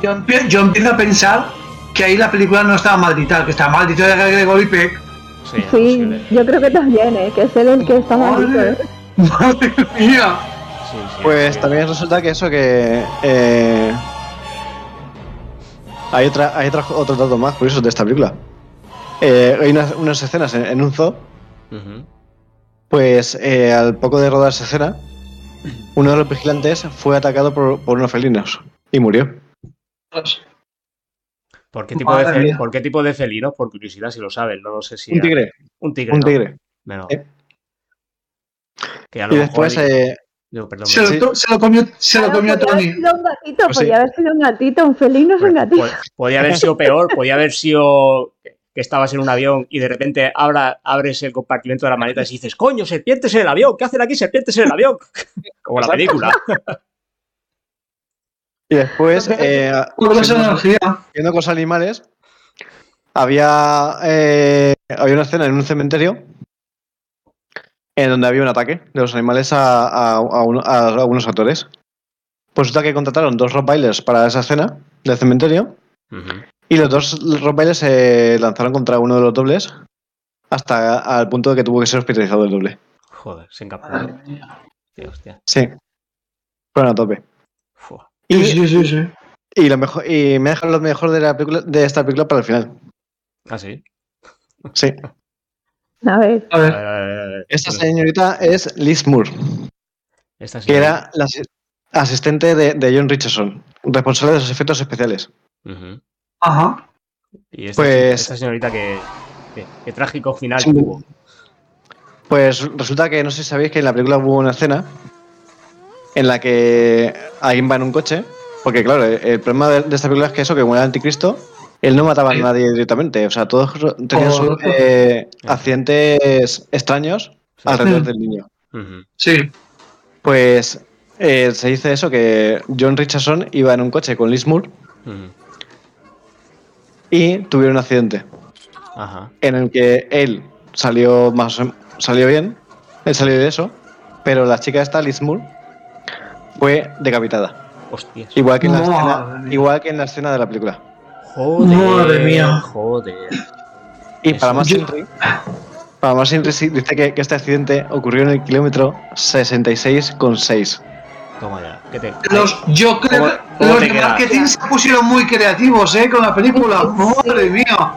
Yo, empie- yo empiezo a pensar que ahí la película no estaba maldita, que está maldito de Gregory Peck. Sí, Sí, yo creo que también, ¿eh? Que es él el que está maldito, Madre. ¿eh? Madre mía. Sí, sí, Pues sí. también resulta que eso que... eh, hay otra, hay otra- otros datos más curiosos de esta película. Eh, hay unas, unas escenas en, en un zoo, pues eh, al poco de rodar esa escena, uno de los vigilantes fue atacado por, por unos felinos y murió. ¿Por qué, tipo de Madre fel- mía. ¿Por qué tipo de felinos? Por curiosidad, si lo saben. No lo sé si. Un tigre, Un tigre. un ¿no? tigre. Menos. Eh. Que a lo Y mejor- después, eh, Digo, perdón, Se lo, to- se lo comió, se lo Claro, comió podía haber Tony. sido un gatito, Pues sí. podía haber sido un gatito, un felino es un gatito. Pod- Podía haber sido peor, podía haber sido que estabas en un avión y de repente abra- abres el compartimento de las maletas y dices, coño, serpientes en el avión, ¿qué hacen aquí serpientes en el avión? Como la película. y después eh, viendo con los animales, había, eh, había una escena en un cementerio en donde había un ataque de los animales a, a, a uno- a algunos actores. Pues resulta que contrataron dos rottweilers para esa escena del cementerio y los dos rottweilers se lanzaron contra uno de los dobles hasta al punto de que tuvo que ser hospitalizado el doble. Joder. Madre mía. Tío, hostia. Sí. Fueron a tope. Fua. Sí, Y, sí, sí, sí. y lo mejor, y me dejan lo mejor de la película, de esta película para el final. Ah, sí. Sí. A ver, A ver. ver, a ver, a ver. Esta señorita es Liz Moore. Esta que era la asi- asistente de, de John Richardson, responsable de los efectos especiales. Ajá. Y esta, Pues- esta señorita que, que, que trágico final Sí. tuvo. Pues resulta que no sé si sabéis que en la película hubo una escena en la que alguien va en un coche, porque claro, el, problema de, de esta película es que eso, que como era el anticristo, él no mataba a nadie directamente, o sea, todos tenían sus Correcto. eh, accidentes extraños Sí. alrededor del niño. Sí. Pues eh, se dice eso, que John Richardson iba en un coche con Liz Moore y tuvieron un accidente. Ajá. en el que él salió más o- salió bien, él salió de eso, pero la chica esta, Liz Moore, fue decapitada. Hostias. Igual que en la, Madre escena, mía. igual que en la escena de la película. Joder. Madre mía. Joder. Y para más Yo- Henry, para más Henry sí dice que, que este accidente ocurrió en el kilómetro 66,6. Toma ya. ¿Qué te... Los, yo creo ¿Cómo- que cómo los de marketing se pusieron muy creativos, ¿eh? Con la película. Madre mía.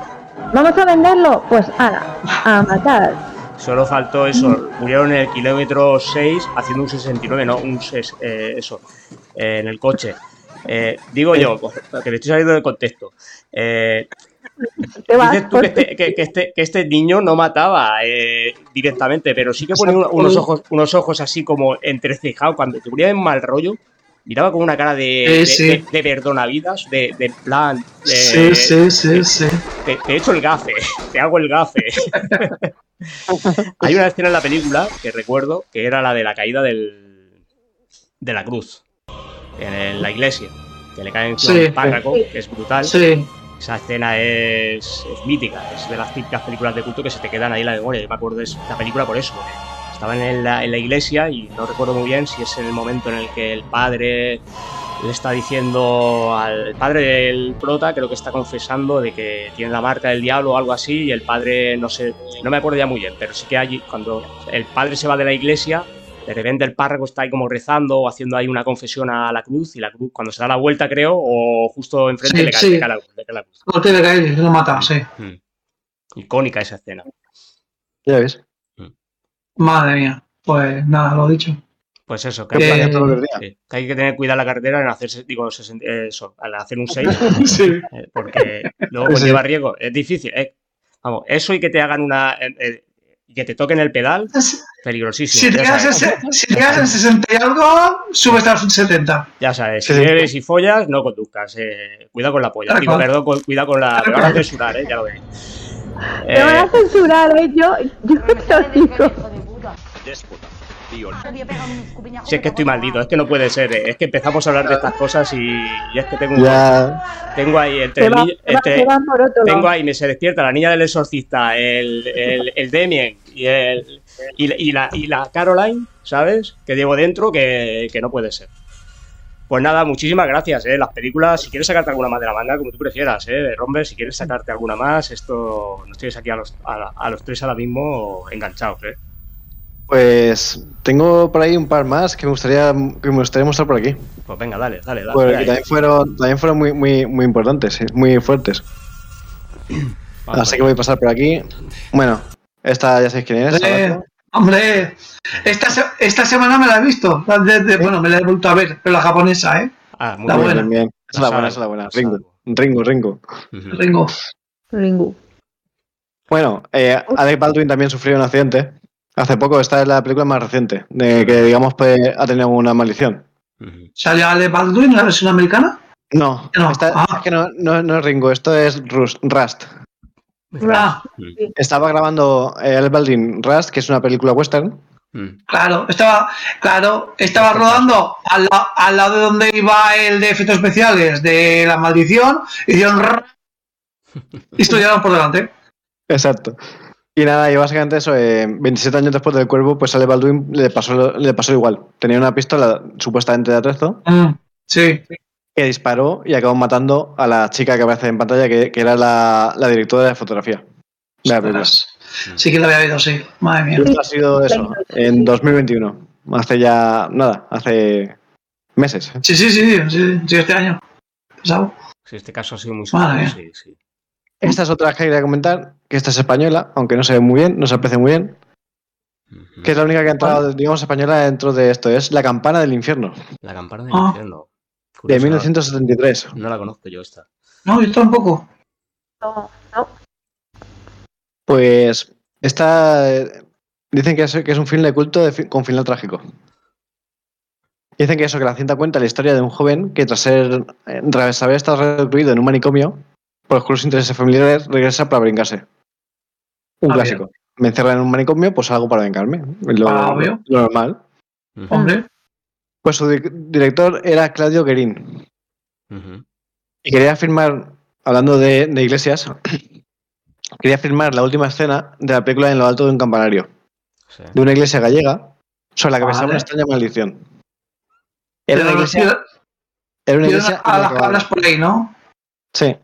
¿vamos a venderlo? Pues ahora, a matar. Solo faltó eso. Murieron en el kilómetro 6 haciendo un 69, no, un ses- eh, eso, eh, en el coche. Eh, digo yo, que me estoy saliendo del contexto. Eh, vas, dices tú que este, que- que este- que este niño no mataba eh, directamente, pero sí que ponía uno- unos ojos, unos ojos así como entrecejados. Cuando te ponía en mal rollo, miraba con una cara de, Sí, de, sí. de- de perdonavidas, de, de plan. de- Sí, sí, sí, sí. Te, te echo el gafe, te hago el gafe. Hay una escena en la película que recuerdo que era la de la caída del, de la cruz en el- la iglesia, que le cae encima Sí. un párraco, que es brutal. Sí, Esa escena es, es mítica, es de las típicas películas de culto que se te quedan ahí en la memoria. Yo me acuerdo de esa película por eso. porque Estaban en la, en la iglesia y no recuerdo muy bien si es en el momento en el que el padre le está diciendo al el padre del prota, creo que está confesando de que tiene la marca del diablo o algo así, y el padre, no sé, no me acuerdo ya muy bien, pero sí que allí, cuando el padre se va de la iglesia, de repente el párroco está ahí como rezando o haciendo ahí una confesión a la cruz, y la cruz, cuando se da la vuelta, creo, o justo enfrente Sí, le, cae, sí. le cae la, le cae la cruz. golpe de caer lo mata, sí. Mm. Icónica esa escena. Ya ves. Madre mía. Pues nada, lo dicho. Pues eso, que, Eh, sí, que hay que tener cuidado en la carretera en hacerse, digo, eh, eso, al hacer un 6, Sí. porque luego Sí. conlleva riesgo. Es difícil. eh. Vamos, eso y que te hagan una. eh, eh, que te toquen el pedal, peligrosísimo. Si te ya, quedas en, sabes, se- si en 60 y algo, subes a los 70. ya sabes, si bebes y follas, no conduzcas. eh, cuidado con la polla. Digo, perdón, con- cuidado con la. Me van a censurar, eh, ya lo veis. Te van a Eh, censurar, ¿eh? Yo, yo te lo digo. si es que estoy maldito, es que no puede ser. eh, Es que empezamos a hablar de estas cosas y, y es que tengo, un- Ya. tengo ahí entre el va- va- entre- Tengo ahí, me se despierta la niña del exorcista, el, el, el Damien y, el, y, la- y la, y la Caroline, ¿sabes? Que llevo dentro que, que no puede ser. Pues nada, muchísimas gracias, ¿eh? Las películas, si quieres sacarte alguna más de la manga, como tú prefieras, ¿eh? Romber, si quieres sacarte alguna más, esto nos tienes aquí a los, a, a los tres ahora mismo enganchados, ¿eh? Pues tengo por ahí un par más que me gustaría, que me gustaría mostrar por aquí. Pues venga, dale, dale, dale. Porque también fueron, también fueron muy, muy, muy importantes, sí, muy fuertes. Así que voy a pasar por aquí. Bueno, esta ya sabéis quién es. Hombre, esta, se- esta semana me la he visto. De- bueno, me la he vuelto a ver, pero la japonesa, ¿eh? Ah, muy la bien. buena. Bien, bien. Esa es la buena, esa es la buena. Ringo, Ringo, Ringo. Ringo. Ringu. Bueno, eh, Alec Baldwin también sufrió un accidente. Hace poco, esta es la película más reciente, de que digamos pues, ha tenido una maldición. ¿Sale Ale Baldwin, la versión americana? No, No, esta- ah. es que no, no, no es Ringo, esto es Rust, Rust. Ah, Estaba grabando eh, Alec Baldwin Rust, que es una película western. Mm. claro, estaba, claro, estaba rodando al, la- al lado de donde iba el de efectos especiales de la maldición y hicieron y estudiaron por delante. Exacto. Y nada, y básicamente eso, eh, 27 años después del cuervo, pues a Baldwin le pasó, le pasó igual. Tenía una pistola supuestamente de atrezo Mm, sí, que disparó y acabó matando a la chica que aparece en pantalla, que, que era la, la directora de fotografía. de la película. Ostras. sí que lo había oído, sí. Madre mía. Esto ha sido eso, en 2021. Hace ya, nada, hace meses. Sí, sí, sí, sí, sí, este año. Sí, este caso ha sido muy Madre sonado, sí, sí. Esta es otra que quería comentar, que esta es española, aunque no se ve muy bien, no se aprecia muy bien, que es la única que ha entrado, digamos, española dentro de esto, es La campana del infierno, La campana del Ah. infierno. De Curioso, 1973. No, la conozco yo esta. No, yo tampoco. No, no. Pues esta dicen que es, que es un film de culto de fi- con final trágico. Dicen que eso, que la cinta cuenta la historia de un joven que tras ser eh, tras haber estado recluido en un manicomio por oscuros intereses familiares regresa para vengarse. Un Ah, clásico. Me encerran en un manicomio, pues algo para vengarme. Lo, Ah, obvio. lo normal. Hombre, Pues su di- director era Claudio Guerín. ujú. Y quería filmar, hablando de, de iglesias, quería filmar la última escena de la película en lo alto de un campanario. Sí. de una iglesia gallega sobre la que pesaba Vale. una extraña maldición. Era una iglesia, era una iglesia a las inacabada. cabras por ahí, ¿no? Sí,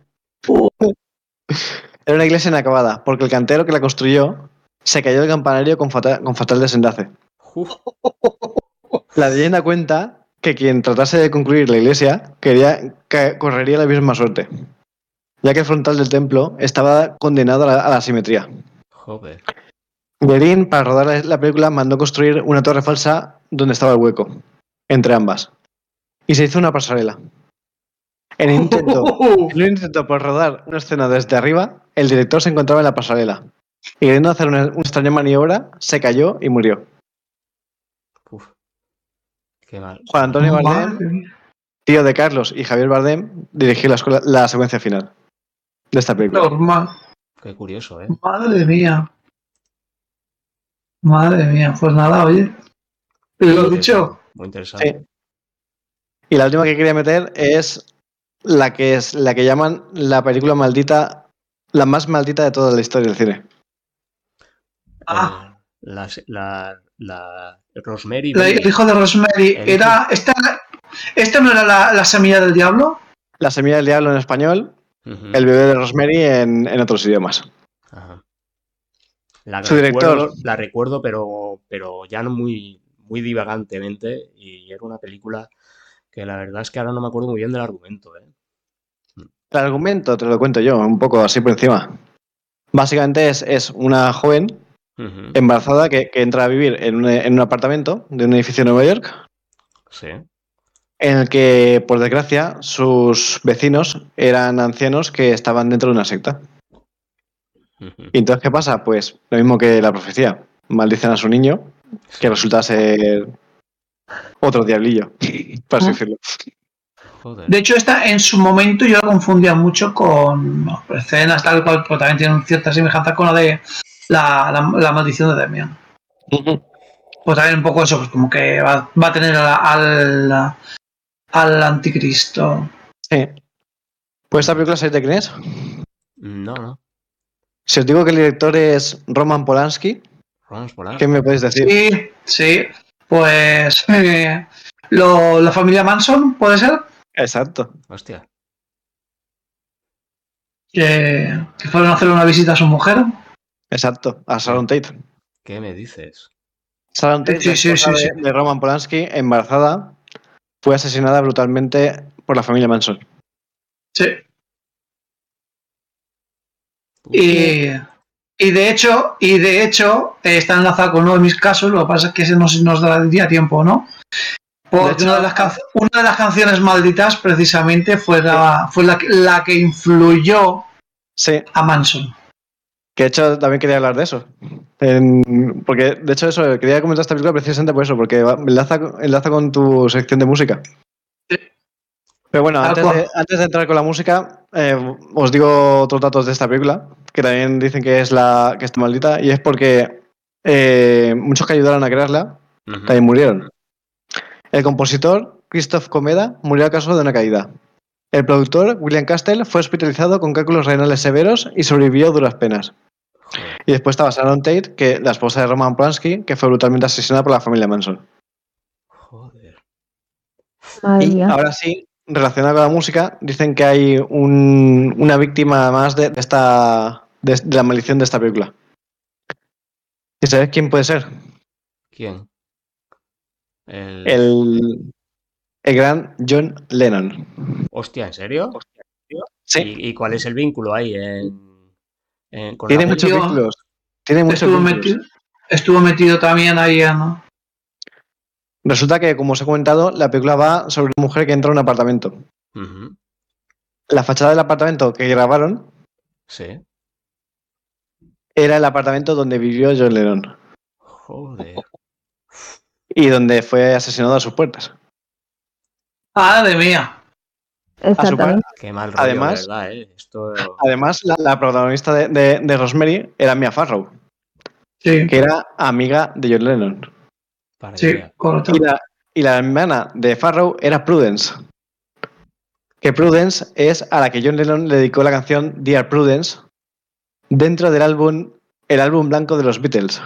Uh, era una iglesia inacabada, porque el cantero que la construyó se cayó del campanario con fatal, con fatal desenlace. La leyenda cuenta que quien tratase de concluir la iglesia quería que correría la misma suerte, ya que el frontal del templo estaba condenado a la, a la simetría. joder. Para rodar la- la película, mandó construir una torre falsa donde estaba el hueco, entre ambas. Y se hizo una pasarela. En un intento, en un intento por rodar una escena desde arriba, el director se encontraba en la pasarela y queriendo hacer una, una extraña maniobra, se cayó y murió. Uf. Qué mal. Juan Antonio Bardem, Madre mía. tío de Carlos y Javier Bardem, dirigió la, escuela- la secuencia final de esta película. Normal. Qué curioso, ¿eh? Madre mía. Madre mía. Pues nada, oye. Lo dicho. Muy interesante. Sí. Y la última que quería meter es la que es la que llaman la película maldita, la más maldita de toda la historia del cine. Ah. La, la, la Rosemary. La- el hijo de Rosemary. El Era. Esta, ¿Esta no era la, la semilla del diablo? La semilla del diablo en español, el bebé de Rosemary en, en otros idiomas. Ajá. La Su director. recuerdo, la recuerdo, pero, pero ya no muy, muy divagantemente. Y era una película que la verdad es que ahora no me acuerdo muy bien del argumento. ¿eh? El argumento, te lo cuento yo, un poco así por encima. Básicamente es, es una joven Embarazada que, que entra a vivir en un, en un apartamento de un edificio de Nueva York, Sí. en el que, por desgracia, sus vecinos eran ancianos que estaban dentro de una secta. Y entonces, ¿qué pasa? Pues lo mismo que la profecía. Maldicen a su niño, que resulta ser otro diablillo, por así decirlo. Joder. De hecho, esta en su momento yo la confundía mucho con escenas tal cual, pero también tiene cierta semejanza con la de la, la- la maldición de Demian. Pues también un poco eso, pues como que va, va a tener a- al, al anticristo. Sí. Pues esta película, ¿sabéis de quién es? No, no. Si os digo que el director es Roman Polanski, Roman Polanski. ¿qué me podéis decir? Sí, sí. Pues eh, lo- la familia Manson, ¿puede ser? Exacto. Hostia. Que, que fueron a hacer una visita a su mujer. Exacto, a Sharon Tate. ¿Qué me dices? Sharon Tate, Sí, la sí, esposa sí, de, de Roman Polanski, embarazada, fue asesinada brutalmente por la familia Manson. Sí. Y, y de hecho, y de hecho, eh, está enlazado con uno de mis casos, lo que pasa es que ese no se nos daría tiempo, ¿no? Porque De hecho- una, de las canc- una de las canciones malditas precisamente fue la, fue la, que- la que influyó Sí, a Manson. Que de hecho también quería hablar de eso. En- porque de hecho eso, quería comentar esta película precisamente por eso, porque va- enlaza, enlaza con tu sección de música. Sí. Pero bueno, Tal antes de, antes de entrar con la música, eh, os digo otros datos de esta película, que también dicen que es la que está maldita, y es porque eh, muchos que ayudaron a crearla también murieron. El compositor, Christoph Comeda, murió a causa de una caída. El productor, William Castell, fue hospitalizado con cálculos renales severos y sobrevivió a duras penas. Y después estaba Sharon Tate, que, la esposa de Roman Polanski, que fue brutalmente asesinada por la familia Manson. Joder. Madre Y mía. ahora sí, relacionado con la música, dicen que hay un- una víctima más de, de esta, de, de la maldición de esta película. ¿Y sabes quién puede ser? ¿Quién? El... El, el gran John Lennon. Hostia, ¿en serio? Sí, ¿Y, y cuál es el vínculo ahí en, en- con tiene la muchos vínculos. Tiene muchos Estuvo vínculos. metido, estuvo metido también ahí en. Resulta que, como os he comentado, la película va sobre una mujer que entra a un apartamento. La fachada del apartamento que grabaron Sí. era el apartamento donde vivió John Lennon Joder. y donde fue asesinado a sus puertas. Ah, de mía. Exactamente. Qué mal rollo, Además- de ¿verdad? eh? Esto... Además, la, la protagonista de, de- de Rosemary era Mia Farrow, Sí, que era amiga de John Lennon. para sí, correcto. Y la, y la hermana de Farrow era Prudence. Que Prudence es a la que John Lennon le dedicó la canción Dear Prudence dentro del álbum, el álbum blanco de los Beatles.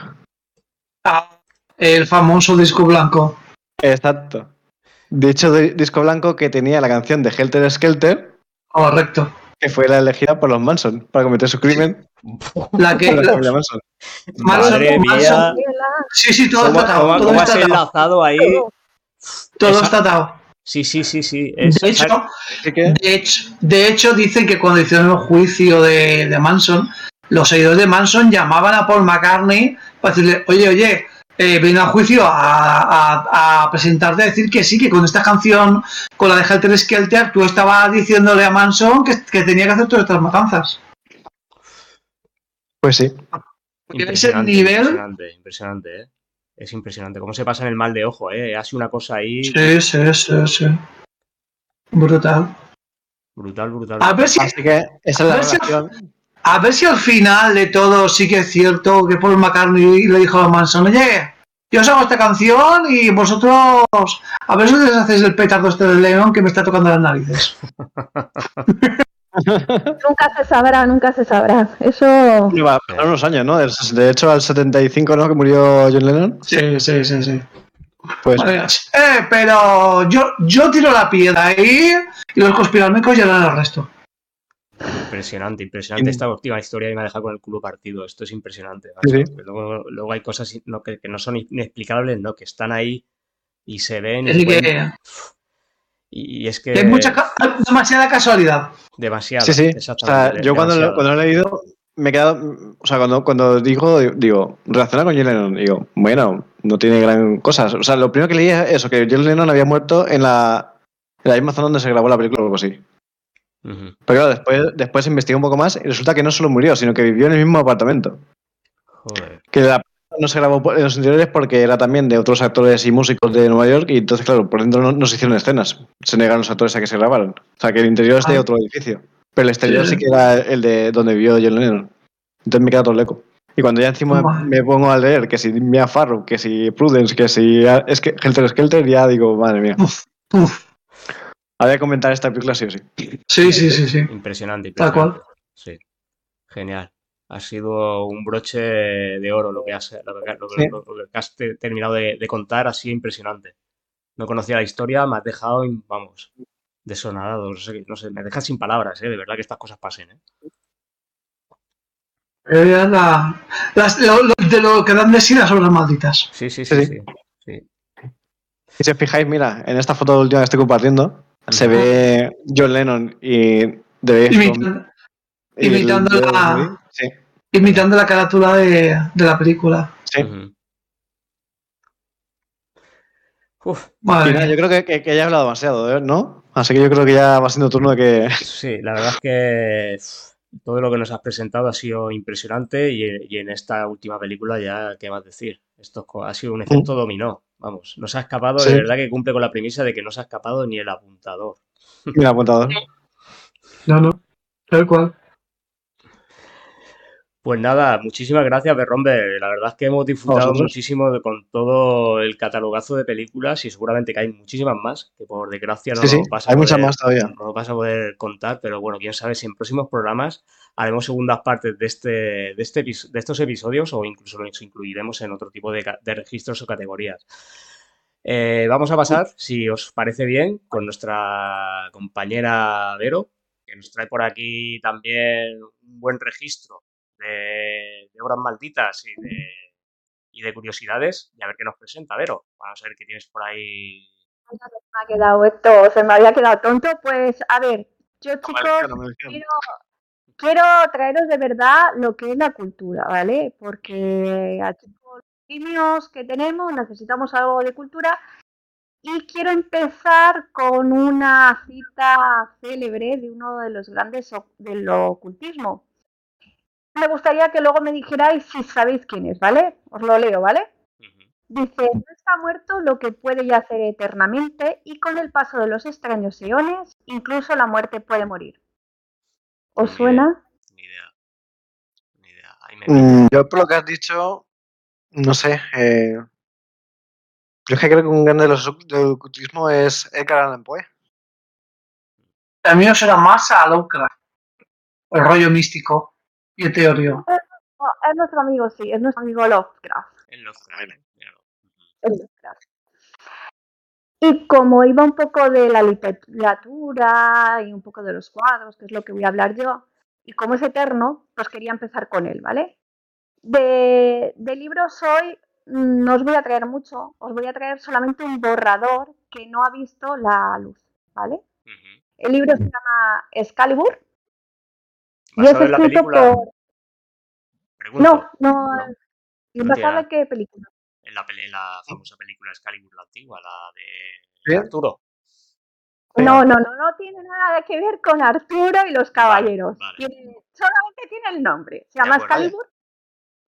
Ah, el famoso disco blanco. Exacto. De hecho, de- disco blanco que tenía la canción de Helter Skelter, Correcto. que fue la elegida por los Manson para cometer su crimen La que. con la la- Manson. Manson- Madre mía. Manson- Sí, sí, todo ¿Cómo, está atado. todo cómo está enlazado ahí? Todo está atado. Sí, sí, sí, sí. Es- De hecho, de hecho, de hecho, dicen que cuando hicieron el juicio de, de Manson, los seguidores de Manson llamaban a Paul McCartney para decirle, oye, oye, eh, vino a juicio a, a, a, presentarte a decir que sí, que con esta canción, con la de Helter Skelter, tú estabas diciéndole a Manson que, que tenía que hacer todas estas matanzas. Pues sí. ese nivel. Impresionante, impresionante, ¿eh? Es impresionante. Cómo se pasa en el mal de ojo, ¿eh? Hace una cosa ahí. Sí, sí, sí, sí. Brutal. Brutal, brutal. A ver si, Así que esa es la si-. A ver si al final de todo sí que es cierto que Paul McCartney le dijo a Manson, oye, yo os hago esta canción y vosotros a ver si les hacéis el petardo este del león que me está tocando las narices. Nunca se sabrá, nunca se sabrá. Eso. Lleva pasaron unos años, ¿no? De hecho, al 75, ¿no? Que murió John Lennon. Sí, sí, sí, sí. Pues eh, pero yo, yo tiro la piedra ahí y los conspiranoicos llevan el resto. Impresionante, impresionante. Y- Esta última historia y me ha dejado con el culo partido. Esto es impresionante. Sí. Luego, luego hay cosas no, que, que no son inexplicables, no, que están ahí y se ven. y Así pueden- que, y, y es que. hay mucha, demasiada casualidad. Demasiado. sí, sí. O sea, exactamente, yo cuando, lo- cuando lo he leído, me he quedado. O sea, cuando, cuando digo, digo, relaciona con John Lennon, digo, bueno, no tiene gran cosa. O sea, lo primero que leí es eso, que John Lennon había muerto en la, en la misma zona donde se grabó la película o algo así. Pero claro, después, después investigué un poco más y resulta que no solo murió, sino que vivió en el mismo apartamento. Joder. Que la no se grabó en los interiores porque era también de otros actores y músicos de Nueva York y entonces, claro, por dentro no, no se hicieron escenas. Se negaron los actores a que se grabaran. O sea, que el interior es de Ah. otro edificio. Pero el exterior Sí. sí que era el de donde vivió John Lennon. Entonces me queda todo leco. Y cuando ya encima me pongo a leer que si Mia Farrow, que si Prudence, que si es que Helter Skelter, ya digo, madre mía. Uf, uf. Había que comentar esta película sí o sí. Sí, sí, sí, sí. Impresionante, Tal cual. Sí. Genial. Ha sido un broche de oro lo que has, lo que, lo que- Sí. lo que has te- terminado de, de contar, ha sido impresionante. No conocía la historia, me has dejado, vamos, desonadado. No sé, no sé, me dejas sin palabras, ¿eh? De verdad que estas cosas pasen, ¿eh? Eh, la- las- lo- lo- de lo que dan de sí las obras malditas. Sí, sí, sí, Sí, sí. sí. Y si os fijáis, mira, en esta foto última que estoy compartiendo, se ve John Lennon y Imitando, imitando la- Sí, imitando la carátula de, de la película. sí. Ujú. Uf, Madre Y nada, mía. yo creo que, que- que ya he hablado demasiado, ¿eh? ¿no? Así que yo creo que ya va siendo turno de que. Sí, la verdad es que todo lo que nos has presentado ha sido impresionante y, y en esta última película ya, ¿qué más decir? Esto ha sido un efecto dominó, vamos, no se ha escapado, Sí. de verdad que cumple con la premisa de que no se ha escapado ni el apuntador. Mira, apuntador. No, no. Tal cual. Pues nada, muchísimas gracias, Berrombe. La verdad es que hemos disfrutado vosotros. muchísimo de- con todo el catalogazo de películas y seguramente que hay muchísimas más que por desgracia no Sí, vas a hay muchas más todavía. no vas a poder contar, pero bueno, quién sabe si en próximos programas haremos segundas partes de, este, de, este, de estos episodios o incluso los incluiremos en otro tipo de, registros o categorías. Eh, vamos a pasar, si os parece bien, con nuestra compañera Vero, que nos trae por aquí también un buen registro de, de obras malditas y de, y de curiosidades. Y a ver qué nos presenta, Vero. Vamos a ver qué tienes por ahí. me ha quedado esto, se me había quedado tonto. Pues a ver, yo chicos quiero, quiero traeros de verdad lo que es la cultura, ¿vale? Porque aquí con los niños que tenemos necesitamos algo de cultura. Y quiero empezar con una cita célebre de uno de los grandes del ocultismo. Me gustaría que luego me dijerais si sabéis quién es, ¿vale? Os lo leo, ¿vale? Dice, no está muerto lo que puede yacer eternamente y con el paso de los extraños eones, incluso la muerte puede morir. ¿Os suena? Ni idea. Ni idea. Ahí me Mm, yo, por lo que has dicho, no sé. eh, yo es que creo que un grande de los oc- del ocultismo es Edgar Allan Poe. El mío será más a Lovecraft. El rollo místico y eteóreo. No, es nuestro amigo, sí, es nuestro amigo Lovecraft. Los míralo. es Lovecraft. Y como iba un poco de la literatura y un poco de los cuadros, que es lo que voy a hablar yo, y como es eterno, pues quería empezar con él, ¿vale? De, de libros hoy mm, no os voy a traer mucho, os voy a traer solamente un borrador que no ha visto la luz, ¿vale? El libro se llama Excalibur y es ¿Basado en la escrito por... Pregunto. No, no, No, ¿y no basado en qué película? En la, pele- en la famosa película Excalibur, la antigua, la de ¿Sí? Arturo. No, no, no, no tiene nada que ver con Arturo y los caballeros. vale. Tiene- solamente tiene el nombre. Se llama. Excalibur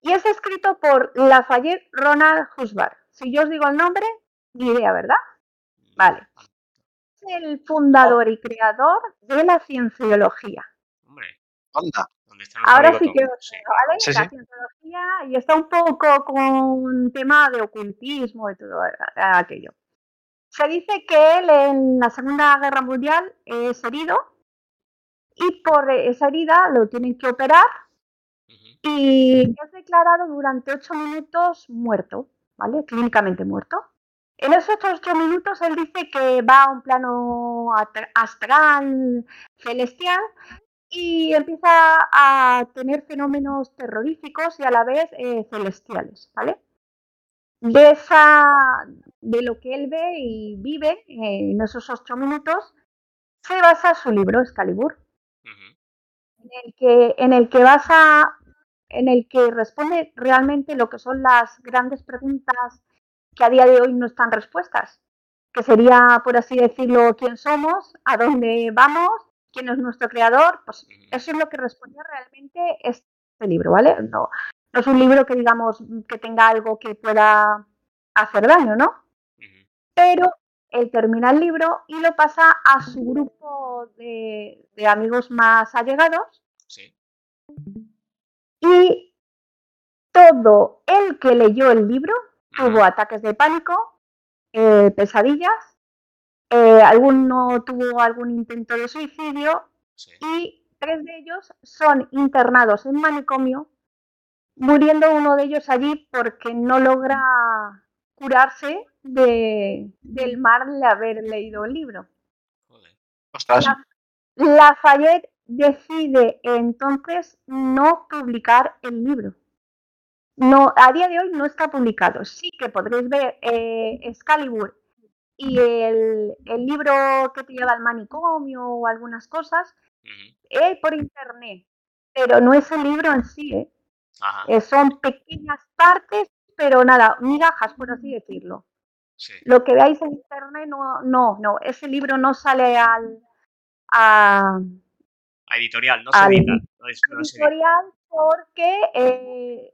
y es escrito por Lafayette Ronald Husband. Si yo os digo el nombre, ni idea, ¿verdad? Vale. Es el fundador y creador de la cienciología. Hombre, Anda. ¿Dónde están los Ahora sí que Sí. ¿vale? Sí, la sí. cienciología y está un poco con tema de ocultismo y todo aquello. Se dice que él en la Segunda Guerra Mundial es herido y por esa herida lo tienen que operar Ujú. y es declarado durante ocho minutos muerto, ¿vale? Clínicamente muerto. En esos ocho minutos él dice que va a un plano astral, celestial, y empieza a tener fenómenos terroríficos y a la vez eh, celestiales, ¿vale? De, esa, de lo que él ve y vive eh, en esos ocho minutos, se basa su libro Excalibur en el que, en el que basa, en el que responde realmente lo que son las grandes preguntas que a día de hoy no están respuestas, que sería, por así decirlo, quién somos, a dónde vamos, quién es nuestro creador, pues eso es lo que responde realmente este libro, ¿vale? No, no es un libro que digamos que tenga algo que pueda hacer daño, ¿no? Pero él termina el libro y lo pasa a su grupo de, de amigos más allegados Sí. y todo el que leyó el libro tuvo ataques de pánico, eh, pesadillas, eh, alguno tuvo algún intento de suicidio Sí. y tres de ellos son internados en manicomio, muriendo uno de ellos allí porque no logra curarse de, del mal de haber leído el libro. Joder. Ostras. La- Lafayette decide entonces no publicar el libro. No, a día de hoy no está publicado. Sí que podréis ver eh, Excalibur y el, el libro que te lleva al manicomio o algunas cosas eh, por internet, pero no es el libro en sí. eh. Eh, son pequeñas partes, pero nada, migajas, por así decirlo. Sí. Lo que veáis en internet, no, no, no, ese libro no sale al, a, A editorial, no se edita. No editorial porque eh,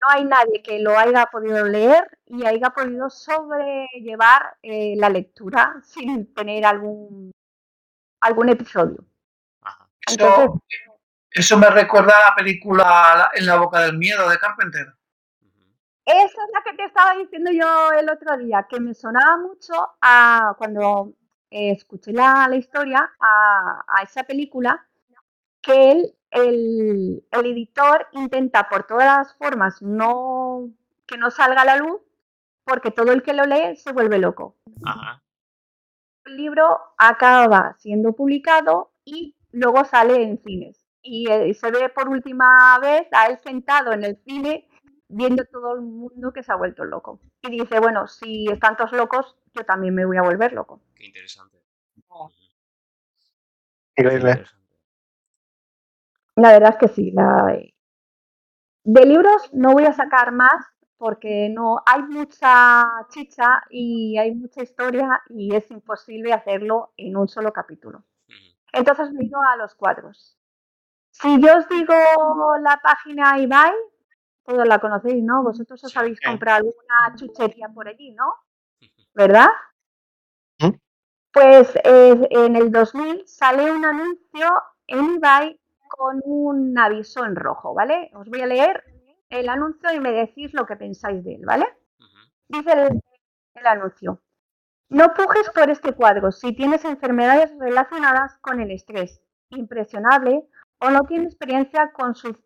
no hay nadie que lo haya podido leer y haya podido sobrellevar eh, la lectura sin tener algún, algún episodio. Ajá. Eso, eso me recuerda a la película La- En la boca del miedo de Carpenter. Esa es la que te estaba diciendo yo el otro día, que me sonaba mucho a cuando eh, escuché la, la historia a, a esa película, que él, el, el editor intenta por todas las formas no que no salga a la luz, porque todo el que lo lee se vuelve loco. Ajá. El libro acaba siendo publicado y luego sale en cines. Y eh, se ve por última vez a él sentado en el cine viendo todo el mundo que se ha vuelto loco. Y dice, bueno, si están todos locos, yo también me voy a volver loco. Qué interesante. Oh. Increíble. Interesante. La verdad es que sí. la- De libros no voy a sacar más porque no hay mucha chicha y hay mucha historia y es imposible hacerlo en un solo capítulo. Entonces me ido a los cuadros. Si yo os digo la página eBay, todos la conocéis, ¿no? Vosotros os habéis comprado alguna chuchería por allí, ¿no? ¿Verdad? Pues eh, en el 2000 sale un anuncio en eBay con un aviso en rojo, ¿vale? Os voy a leer el anuncio y me decís lo que pensáis de él, ¿vale? Dice el, el anuncio. No pujes por este cuadro si tienes enfermedades relacionadas con el estrés, impresionable, o no tienes experiencia con sus...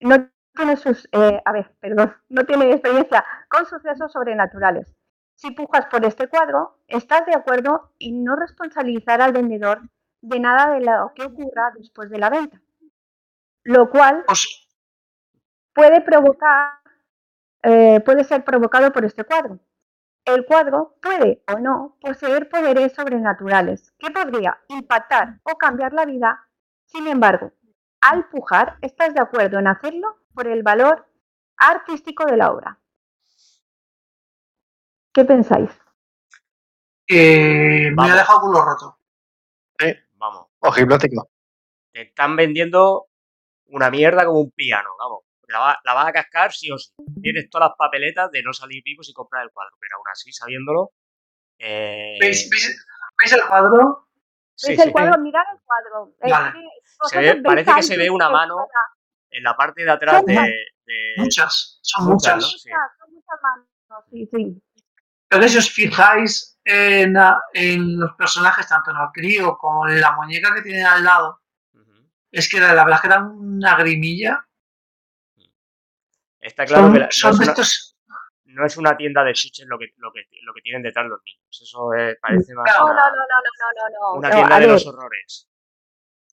No tiene sus... eh, a ver, perdón. No tiene experiencia con sucesos sobrenaturales. Si pujas por este cuadro, estás de acuerdo en no responsabilizar al vendedor de nada de lo que ocurra después de la venta. Lo cual puede provocar, eh, puede ser provocado por este cuadro. El cuadro puede o no poseer poderes sobrenaturales que podría impactar o cambiar la vida. Sin embargo, al pujar, estás de acuerdo en hacerlo por el valor artístico de la obra. ¿Qué pensáis? Eh, me ha dejado culo roto. Vamos. Ojiplático. Te están vendiendo una mierda como un piano, vamos. La, va- la vas a cascar sí o sí. Tienes todas las papeletas de no salir vivo si compras el cuadro, pero aún así, sabiéndolo. Eh, ¿Veis, veis- veis el cuadro? sí, ¿Ves el sí. cuadro? Mirad el cuadro. Eh, Vale. Se ve- parece que se ve una mano En la parte de atrás de. Muchas, son Muchas, muchas. ¿no? Sí. Son muchas manos, sí, sí. Pero si os fijáis en, en los personajes, tanto en el crío como en la muñeca que tienen al lado, es que la verdad que dan una grimilla. Está claro son que la- no, son es una, estos. no es una tienda de chuches lo que, lo que, lo que tienen detrás los niños. Eso es- parece más. No, una, no, no, no, no, no, no. una no, tienda de los horrores.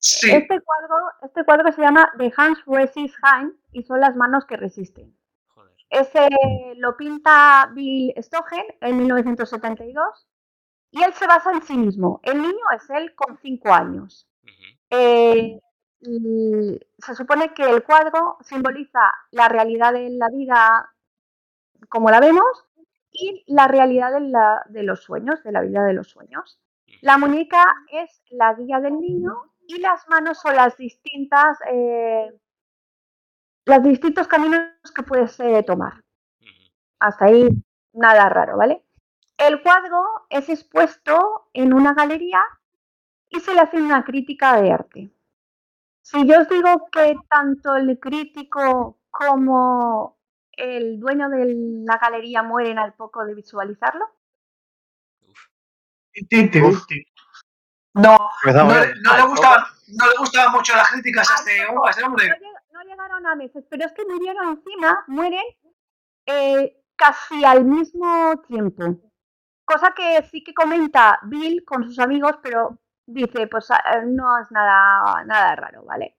Sí, Este cuadro, este cuadro se llama The Hands Resist Hand y son las manos que resisten. Ese lo pinta Bill Stogen en 1972 y él se basa en sí mismo. El niño es él con 5 años. Eh, y se supone que el cuadro simboliza la realidad de la vida como la vemos y la realidad de, la- de los sueños, de la vida de los sueños. La muñeca es la guía del niño y las manos son las distintas, eh, los distintos caminos que puedes eh, tomar. Hasta ahí nada raro, ¿vale? El cuadro es expuesto en una galería y se le hace una crítica de arte. Si yo os digo que tanto el crítico como el dueño de la galería mueren al poco de visualizarlo, Uf. No, no, no le Al gustaban, no le gustaban mucho las críticas a este, oh, a este hombre. Llegaron a meses, pero es que murieron encima, mueren eh, casi al mismo tiempo. Cosa que sí que comenta Bill con sus amigos, pero dice, pues ah, no es nada, nada raro, ¿vale?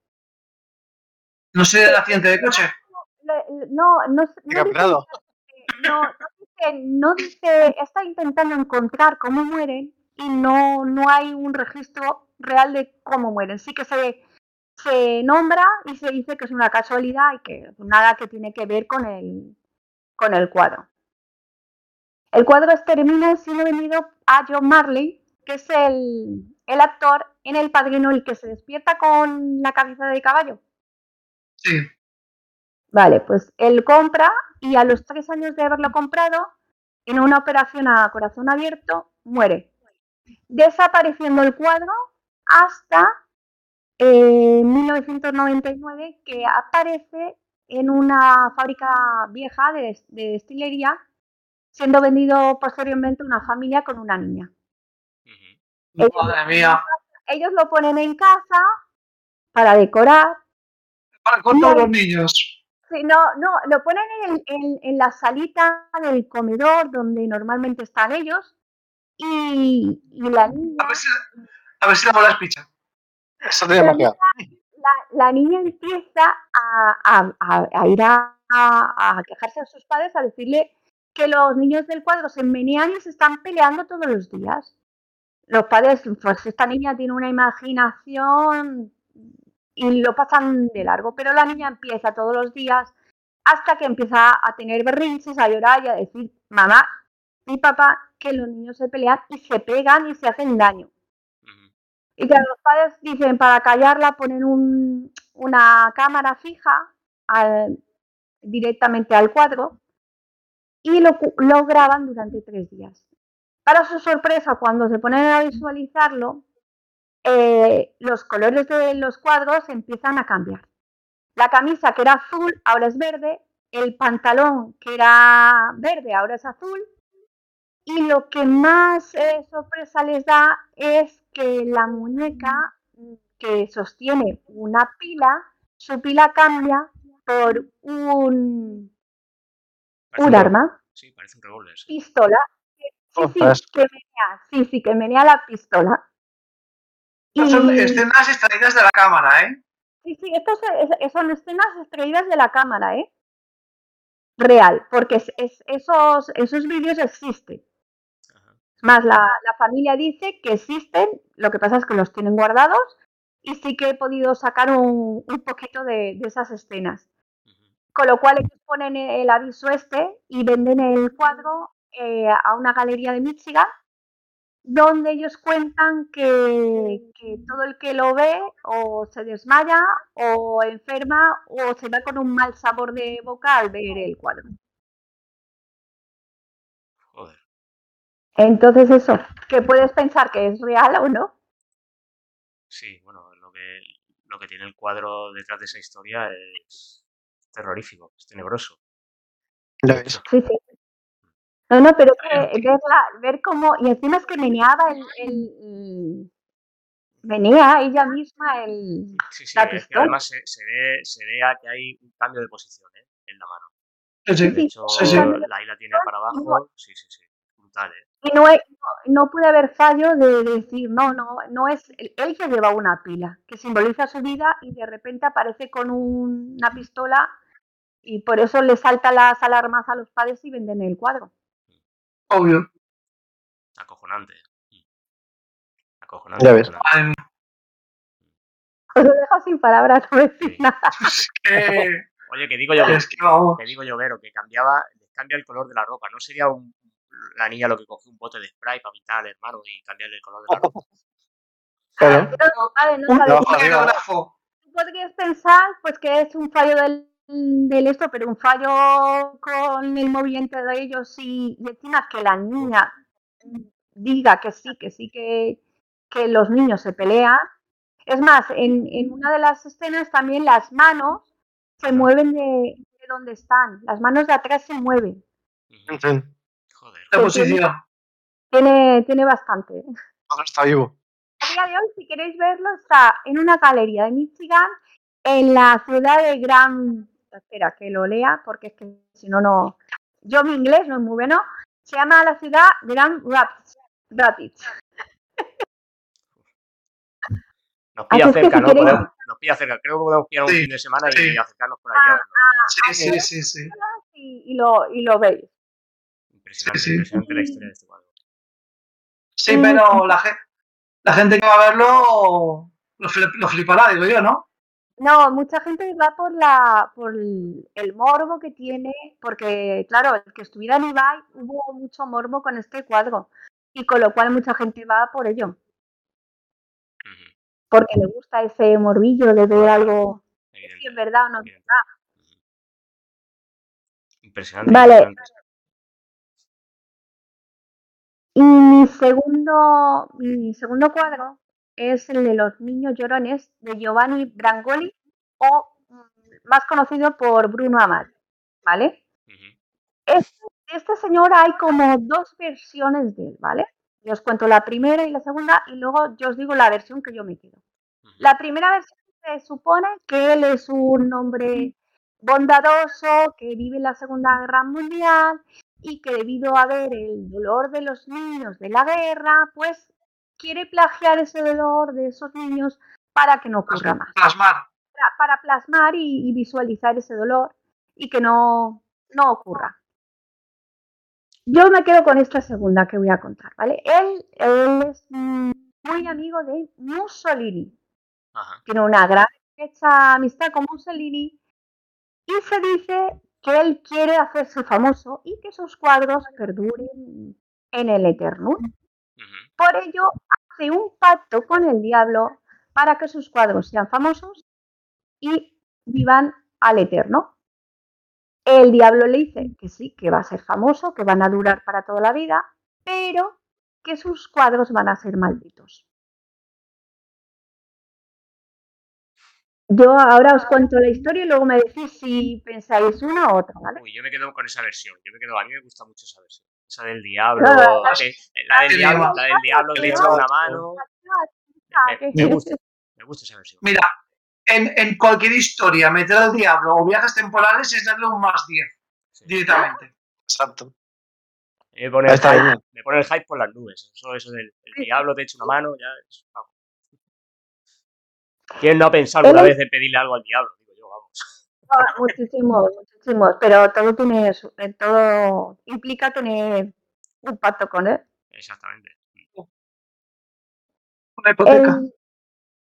No sé el accidente de coche. No, no, s- ¿Qué no no, no dice, no dice, está intentando encontrar cómo mueren y no, no hay un registro real de cómo mueren. Sí que se, se nombra y se dice que es una casualidad y que nada que tiene que ver con el, con el cuadro. El cuadro termina siendo vendido a John Marley, que es el, el actor en El Padrino, el que se despierta con la cabeza de caballo. Sí. Vale, pues él compra y a los tres años de haberlo comprado, en una operación a corazón abierto, muere. Desapareciendo el cuadro hasta eh, 1999, que aparece en una fábrica vieja de, de destilería, siendo vendido posteriormente a una familia con una niña. Ujú. Ellos, Madre mía. ellos lo ponen en casa para decorar. Para con todos los niños. Sí, no, no, lo ponen en, en- en la salita del comedor donde normalmente están ellos y, y la niña, A ver si, a ver si la bola es picha. Eso la, la niña empieza a, a- a- a ir a, a- a quejarse a sus padres, a decirle que los niños del cuadro se menean y se están peleando todos los días. Los padres, pues esta niña tiene una imaginación y lo pasan de largo, pero la niña empieza todos los días hasta que empieza a tener berrinches, a llorar y a decir, mamá y papá, que los niños se pelean y se pegan y se hacen daño. Y que los padres dicen, para callarla ponen un- una cámara fija directamente al cuadro y lo graban durante tres días. Para su sorpresa, cuando se ponen a visualizarlo, eh, los colores de los cuadros empiezan a cambiar. La camisa que era azul ahora es verde, el pantalón que era verde ahora es azul y lo que más eh, sorpresa les da es que la muñeca mm, que sostiene una pila, su pila cambia por un, Parece un re- arma, Sí, parece un revólver. sí. pistola. Sí, sí, que menea, sí, sí, que menea la pistola. Son Y- escenas extraídas de la cámara, ¿eh? Sí, sí, estos es- son escenas extraídas de la cámara, ¿eh? Real, porque es- es- esos, esos vídeos existen. Más la, la familia dice que existen, lo que pasa es que los tienen guardados y sí que he podido sacar un, un poquito de, de esas escenas. Con lo cual ellos ponen el aviso este y venden el cuadro eh, a una galería de Michigan donde ellos cuentan que, que, todo el que lo ve o se desmaya o enferma o se va con un mal sabor de boca al ver el cuadro. Entonces eso, que puedes pensar que es real o no. Sí, bueno, lo que, lo que tiene el cuadro detrás de esa historia es terrorífico, es tenebroso. Sí, sí. No, no, pero que verla, ver cómo, y encima es que meneaba el, el, venía ella misma el Sí, sí, es que además se, se, ve, se ve que hay un cambio de posición ¿eh? en la mano. Sí, De hecho, sí, sí. la isla tiene para abajo, sí, sí, sí, brutal, ¿eh? Y no, he- no, no pude haber fallo de decir, no, no, no es él que lleva una pila, que simboliza su vida y de repente aparece con un- una pistola y por eso le saltan las alarmas a los padres y venden el cuadro. Obvio. Acojonante. Acojonante. Ya ves. acojonante. Os lo dejo sin palabras, no decir Sí. nada. Es que, Oye, que digo yo, es que digo yo, Vero, que cambiaba, cambia el color de la ropa. ¿No sería un, la niña lo que cogió un bote de spray para pintar al hermano y cambiarle el color de la ropa? Claro. No Un. Tú podrías pensar pues que es un fallo del, del esto, pero un fallo con el movimiento de ellos y, y encima que la niña diga que sí, que sí que, que los niños se pelean. Es más, en, en una de las escenas también las manos se mueven de, de donde están, las manos de atrás se mueven. Ujú. Joder. La posición. Tiene, tiene bastante. ahora está vivo. A día de hoy, si queréis verlo, está en una galería de Michigan, en la ciudad de Grand... Espera, que lo lea, porque es que si no, no... Yo mi inglés no es muy bueno. Se llama la ciudad Grand Rapids. Rapids. Nos pilla Así es que cerca, si ¿no? queréis- Podemos- nos pilla cerca. Creo que podemos pillar un Sí, fin de semana y sí. acercarnos por ahí a verlo. Sí, sí, sí, sí. Y, y lo, y lo veis. Impresionante, Sí, sí. impresionante la historia de este cuadro. Sí, Mm. pero la, gen- la gente que va a verlo lo, flip- lo flipará, digo yo, ¿no? No, mucha gente va por la por el morbo que tiene, porque claro, el que estuviera en Ibai hubo mucho morbo con este cuadro y con lo cual mucha gente va por ello, porque le gusta ese morbillo de ver algo si es verdad o no es verdad. Impresionante. Vale. impresionante. Y mi segundo mi segundo cuadro es el de los niños llorones de Giovanni Brangoli o mm, más conocido por Bruno Amati, ¿vale? Este, este señor hay como dos versiones de él, ¿vale? Yo os cuento la primera y la segunda y luego yo os digo la versión que yo me quedo. La primera versión se supone que él es un hombre bondadoso que vive en la Segunda Guerra Mundial y que debido a ver el dolor de los niños de la guerra, pues quiere plagiar ese dolor de esos niños para que no ocurra más Plasmar. para, para plasmar y, y visualizar ese dolor y que no, no ocurra. Yo me quedo con esta segunda que voy a contar, ¿vale? Él, él es muy amigo de Mussolini, Ajá. tiene una gran estrecha amistad con Mussolini y se dice que él quiere hacerse famoso y que sus cuadros perduren en el eterno. Por ello, hace un pacto con el diablo para que sus cuadros sean famosos y vivan al eterno. El diablo le dice que sí, que va a ser famoso, que van a durar para toda la vida, pero que sus cuadros van a ser malditos. Yo ahora os cuento la historia y luego me decís si pensáis una u otra, ¿vale? Uy, yo me quedo con esa versión. Yo me quedo, a mí me gusta mucho esa versión. Esa del diablo. Claro, la del diablo, la del diablo que le echa una mano. Me, me gusta, me gusta esa versión. Mira, en, en cualquier historia, meter al diablo o viajes temporales es darle un más 10 Sí. directamente. Exacto. Me pone, el hype, bien. me pone el hype por las nubes. Eso, eso del el diablo te echa una mano, ya es. vamos. ¿Quién no ha pensado alguna vez en pedirle algo al diablo? Digo yo, vamos. Ah, muchísimos, muchísimos, pero todo tiene, su- eh, todo implica tener un pacto con él. Exactamente. Una hipoteca. Él,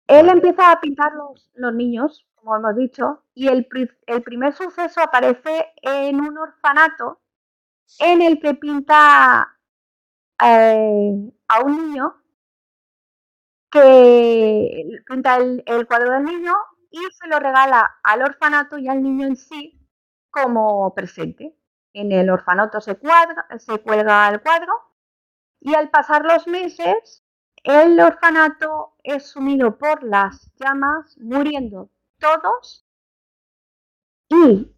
él empieza a pintar los, los niños, como hemos dicho, y el primer suceso aparece en un orfanato en el que pinta eh, a un niño que pinta el, cuadro del niño y se lo regala al orfanato y al niño en sí como presente. En el orfanato se, se cuelga el cuadro y al pasar los meses el orfanato es sumido por las llamas, muriendo todos y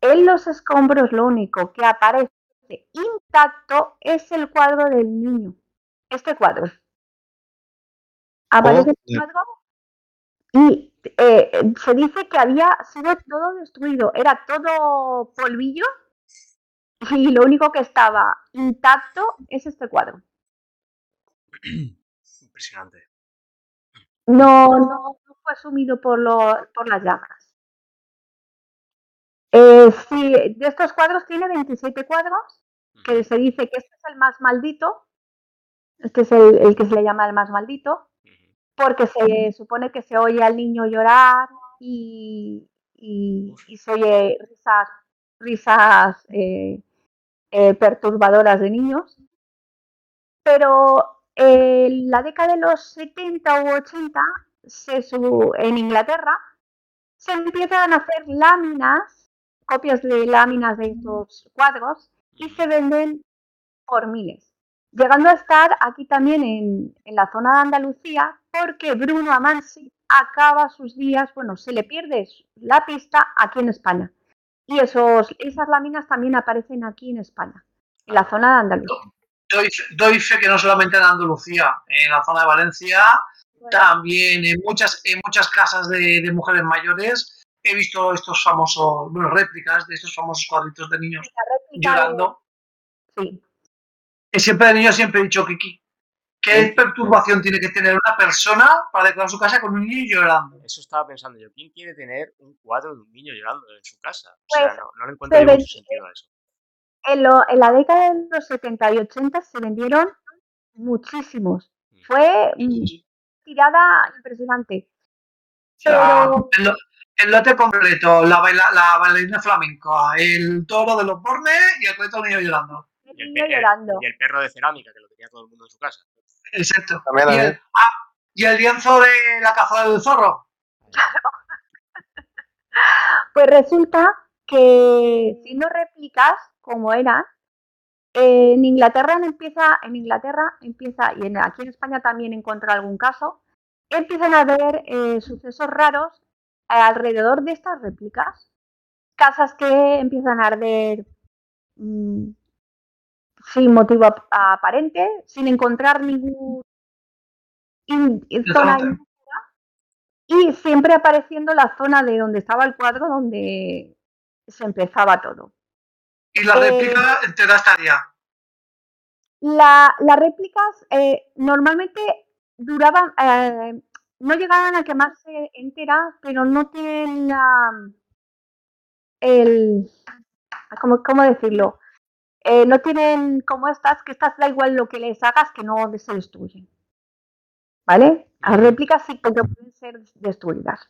en los escombros lo único que aparece intacto es el cuadro del niño. Este cuadro. Aparece el cuadro y eh, se dice que había sido todo destruido. Era todo polvillo y lo único que estaba intacto es este cuadro. Impresionante. No, no, no fue sumido por, lo, por las llamas. Eh, sí, de estos cuadros tiene 27 cuadros, que se dice que este es el más maldito, este es el, el que se le llama el más maldito, porque se supone que se oye al niño llorar y, y, y se oye risas, risas eh, eh, perturbadoras de niños. Pero en la década de los 70 u 80, se, en Inglaterra, se empiezan a hacer láminas copias de láminas de estos cuadros y se venden por miles, llegando a estar aquí también en, en la zona de Andalucía porque Bruno Amansi acaba sus días, bueno, se le pierde la pista aquí en España. Y esos, esas láminas también aparecen aquí en España, en la zona de Andalucía. Doy, doy fe que no solamente en Andalucía, en la zona de Valencia, bueno. también en muchas, en muchas casas de, de mujeres mayores he visto estos famosos, bueno, réplicas de estos famosos cuadritos de niños llorando. De... Sí. Siempre de niño siempre he dicho, Kiki, ¿qué perturbación tiene que tener una persona para decorar su casa con un niño llorando? Eso estaba pensando yo. ¿Quién quiere tener un cuadro de un niño llorando en su casa? O Pues, sea, no, no le encuentro mucho sentido a eso. En, lo, en, la década de los 70 y 80 se vendieron muchísimos. Mm. Fue sí. tirada impresionante. Pero... El lote completo, la, baila, la bailarina flamenca, el toro de los bornes y el cuento niño llorando. Y el, pe llorando. y el, perro de cerámica, que lo tenía todo el mundo en su casa. Exacto. También, y, el, ah, y el lienzo de la caza del zorro. Claro. pues resulta que siendo réplicas como eran, en Inglaterra empieza, en Inglaterra empieza, y en, aquí en España también encontré algún caso, empiezan a haber eh, sucesos raros alrededor de estas réplicas. Casas que empiezan a arder mmm, sin motivo ap aparente, sin encontrar ningún in, in zona y siempre apareciendo la zona de donde estaba el cuadro donde se empezaba todo. ¿Y la réplica eh, te da estaría? La, las réplicas eh, normalmente duraban, eh, no llegaban a quemarse enteras, pero no tienen la, el, ¿cómo, cómo decirlo? Eh, no tienen como estas, que estas da igual lo que les hagas, que no se destruyen. ¿Vale? Las réplicas sí que pueden ser destruidas.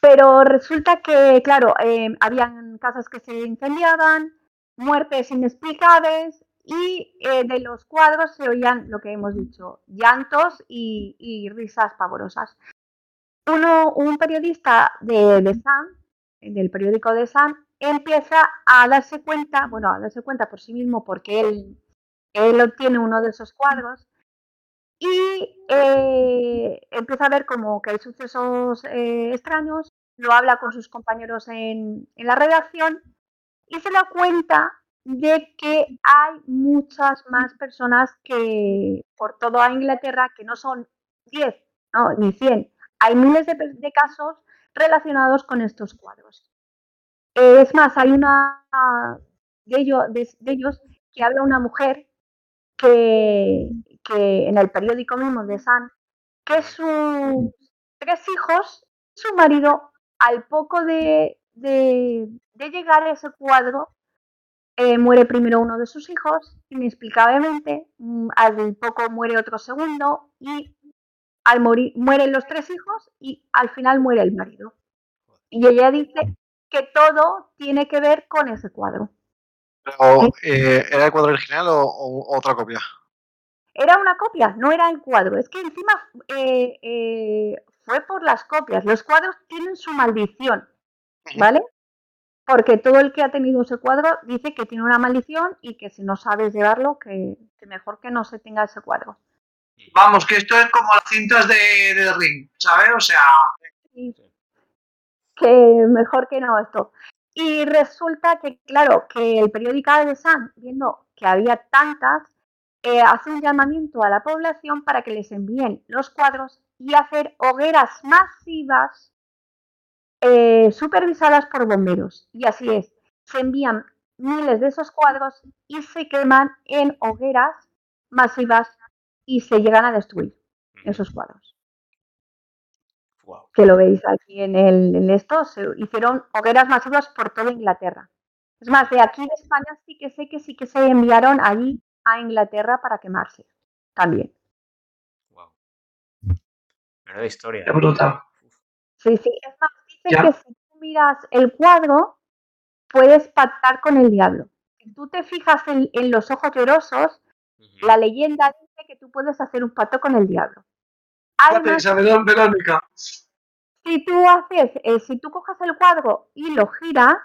Pero resulta que, claro, eh, habían casas que se incendiaban, muertes inexplicables, y eh, de los cuadros se oían lo que hemos dicho, llantos y, y risas pavorosas. Uno, un periodista de, de Sun, del periódico de Sun, empieza a darse cuenta, bueno, a darse cuenta por sí mismo porque él, él obtiene uno de esos cuadros y eh, empieza a ver como que hay sucesos eh, extraños, lo habla con sus compañeros en, en la redacción y se da cuenta de que hay muchas más personas que por toda Inglaterra, que no son 10 no, ni 100, hay miles de, de casos relacionados con estos cuadros. Es más, hay una de ellos, de, ellos que habla una mujer que, en el periódico mismo de San, que sus tres hijos, su marido, al poco de llegar a ese cuadro, eh, muere primero uno de sus hijos, inexplicablemente, mm, al poco muere otro segundo y al morir mueren los tres hijos y al final muere el marido. Y ella dice que todo tiene que ver con ese cuadro. Pero, eh, ¿Era el cuadro original o, o otra copia? Era una copia, no era el cuadro. Es que encima eh, eh, fue por las copias. Los cuadros tienen su maldición, ¿vale? Porque todo el que ha tenido ese cuadro dice que tiene una maldición y que si no sabes llevarlo, que, que mejor que no se tenga ese cuadro. Vamos, que esto es como las cintas de, de Ring, ¿sabes? O sea, Sí. Que mejor que no esto. Y resulta que, claro, que el periódico de Sun, viendo que había tantas, eh, hace un llamamiento a la población para que les envíen los cuadros y hacer hogueras masivas eh, supervisadas por bomberos. Y así es, se envían miles de esos cuadros y se queman en hogueras masivas y se llegan a destruir esos cuadros. Wow. Que lo veis aquí en, el, en esto, se hicieron hogueras masivas por toda Inglaterra. Es más, de aquí de España sí que sé que sí que se enviaron allí a Inglaterra para quemarse también. Wow. Menuda historia. qué brutal. Sí, sí. Es más, dice Ya. que si tú miras el cuadro, puedes pactar con el diablo. Si tú te fijas en, en los ojos llorosos, la leyenda dice que tú puedes hacer un pacto con el diablo. Además, Isabel Verónica. si tú haces, eh, si tú coges el cuadro y lo giras,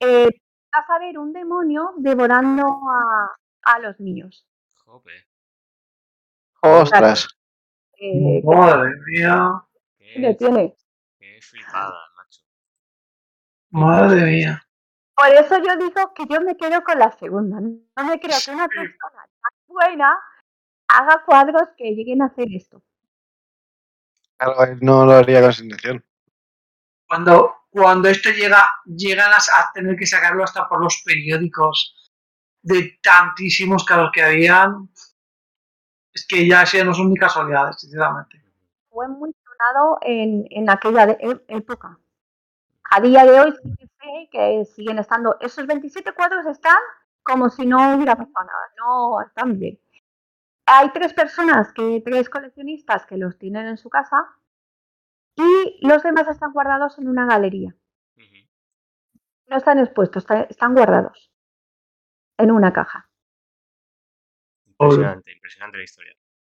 eh, vas a ver un demonio devorando a, a los niños. Jope. Ostras. Eh, Madre mía, Qué, tiene. qué flipada, macho. madre mía. Por eso yo digo que yo me quedo con la segunda. No me creo que una persona tan buena haga cuadros que lleguen a hacer esto. Claro, no lo haría con esa intención. Cuando, cuando esto llega, llegan a, a tener que sacarlo hasta por los periódicos de tantísimos casos que habían, es que ya no son ni casualidades, sinceramente. Fue muy sonado en, en aquella de- e- época. A día de hoy sí que sé que siguen estando. Esos 27 cuadros están como si no hubiera pasado nada. No, están bien. Hay tres personas, que tres coleccionistas que los tienen en su casa y los demás están guardados en una galería. No están expuestos, está- están guardados en una caja. Impresionante, impresionante la historia.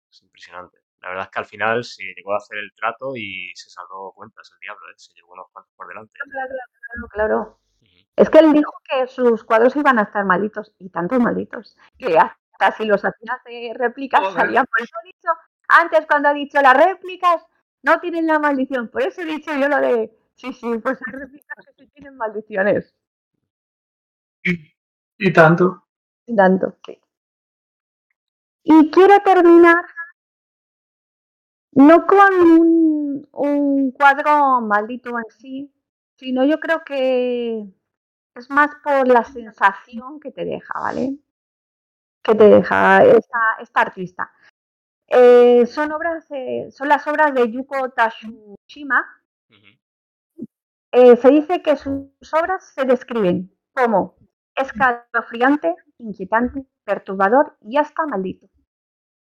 Es impresionante. La verdad es que al final se llegó a hacer el trato y se saldó cuentas el diablo, ¿eh? Se llevó unos cuantos por delante. Claro, claro, claro. Ujú. Es que él dijo que sus cuadros iban a estar malditos, y tantos malditos, que hasta si los hacías de réplicas Joder. salían. Por eso he dicho, antes cuando ha dicho las réplicas no tienen la maldición, por eso he dicho yo lo de, sí, sí, pues hay réplicas que sí tienen maldiciones. Y, y tanto. Y tanto, sí. Y quiero terminar no con un, un cuadro maldito en sí, sino yo creo que es más por la sensación que te deja, ¿vale? Que te deja esta, esta artista. Eh, son obras, eh, son las obras de Yuko Tashushima. Ujú. Eh, se dice que sus obras se describen como escalofriante, inquietante, perturbador y hasta maldito.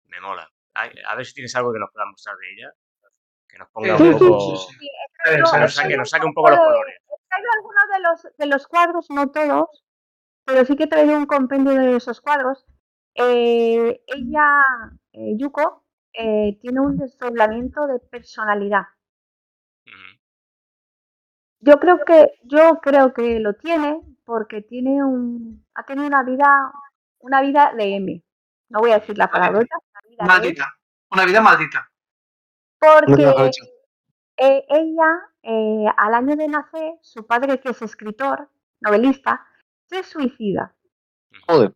Me mola. A ver si tienes algo que nos pueda mostrar de ella. Que nos ponga Sí, un poco. sí, nos saque, traído nos saque un poco los colores. He traído algunos de los, de los cuadros, no todos, pero sí que he traído un compendio de esos cuadros. Eh, ella, eh, Yuko, eh, tiene un desdoblamiento de personalidad. Yo creo que, yo creo que lo tiene porque tiene un, ha tenido una vida, una vida de M. No voy a decir la palabra, una vida de M, Maldita. Una vida maldita. porque eh, ella, eh, al año de nacer, su padre, que es escritor, novelista, se suicida. Joder.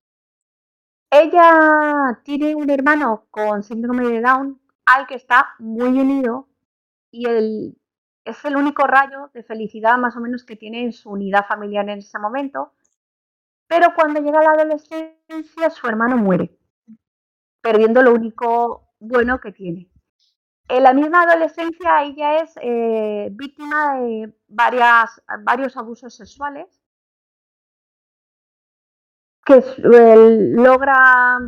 Ella tiene un hermano con síndrome de Down al que está muy unido y el, es el único rayo de felicidad más o menos que tiene en su unidad familiar en ese momento. Pero cuando llega la adolescencia su hermano muere, perdiendo lo único bueno que tiene. En la misma adolescencia ella es eh, víctima de varios abusos sexuales que eh, logra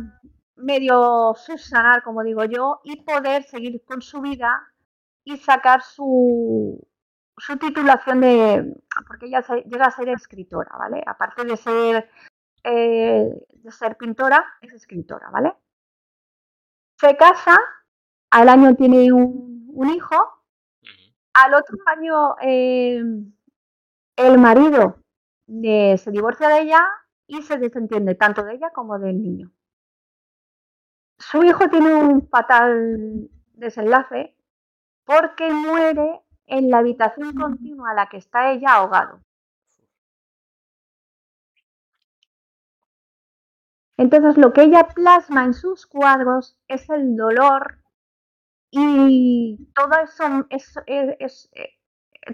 medio subsanar, como digo yo, y poder seguir con su vida y sacar su, su titulación de, porque ella se- llega a ser escritora, ¿vale? Aparte de ser eh, de ser pintora, es escritora, ¿vale? Se casa, al año tiene un, un hijo, al otro año eh, el marido de- se divorcia de ella y se desentiende tanto de ella como del niño. Su hijo tiene un fatal desenlace porque muere en la habitación continua a la que está ella ahogado. Entonces lo que ella plasma en sus cuadros es el dolor y todo eso es, es- es- eh,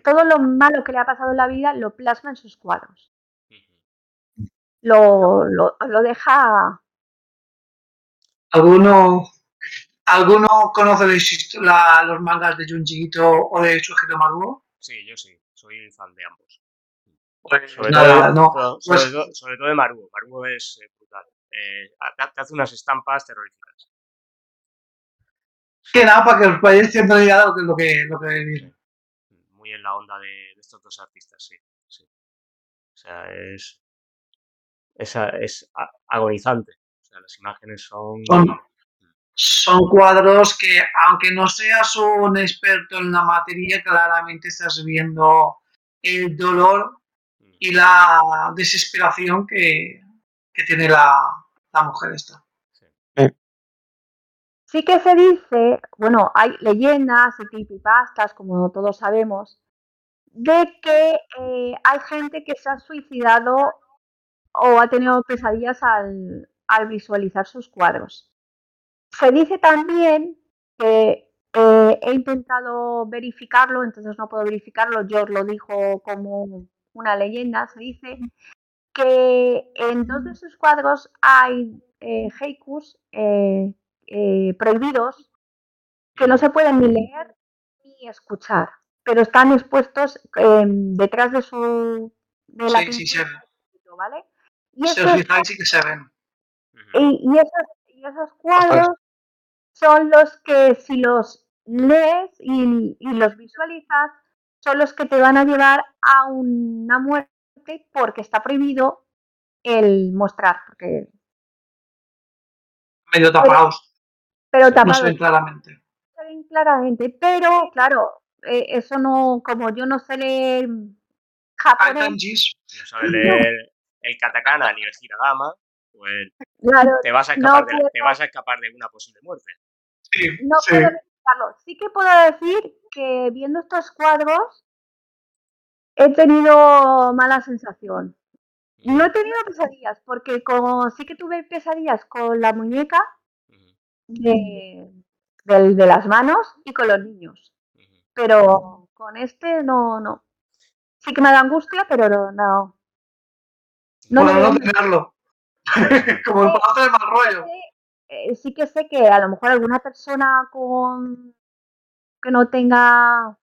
todo lo malo que le ha pasado en la vida lo plasma en sus cuadros. Lo, lo, lo deja ¿Alguno, ¿Alguno conoce la los mangas de Junji Ito o de Shuhiro Maruo? Sí, yo sí, soy fan de ambos. Pues Sobre, nada, todo, no. sobre, Pues- sobre todo, sobre todo de Maruo. Maruo es eh, brutal. Eh, te, te hace unas estampas terroríficas. Que nada, para que os vayáis una idea de lo que, lo que, lo que viene. Muy en la onda de, de estos dos artistas, sí. sí. O sea, es. Es, agonizante. O sea, las imágenes son. Son, son cuadros que, aunque no seas un experto en la materia, claramente estás viendo el dolor Mm. y la desesperación que, que tiene la, la mujer esta. Sí que se dice, bueno, hay leyendas y creepypastas, como todos sabemos, de que eh, hay gente que se ha suicidado o ha tenido pesadillas al, al visualizar sus cuadros. Se dice también que eh, he intentado verificarlo, entonces no puedo verificarlo, yo lo dijo como una leyenda, se dice que en dos de sus cuadros hay eh, haikus eh, eh, prohibidos que no se pueden ni leer ni escuchar, pero están expuestos eh, detrás de su de la Sí, sí, pintura, ven. ¿vale? Y Si os esos, fijáis, sí que se ven. Y, y esos, y esos cuadros son los que si los lees y, y los visualizas, son los que te van a llevar a una muerte porque está prohibido el mostrar, porque, Medio tapados. pero No tapado se ven claramente. se ven claramente, pero claro, eh, eso no, como yo no sé leer Hay japonés. No sabes leer el katakana ni el hiragama, pues claro, te vas a no escapar, de, la- te puedo- vas a escapar de una posible muerte. Sí, no sí. puedo explicarlo. Sí que puedo decir que viendo estos cuadros he tenido mala sensación. No he tenido pesadillas, porque sí que tuve pesadillas con la muñeca de, del- de las manos y con los niños. Pero con este no, no. Sí que me da angustia, pero no. No, no me no tenerlo. Como el palacio de mal rollo. eh, sí que sé que a lo mejor alguna persona con que no tenga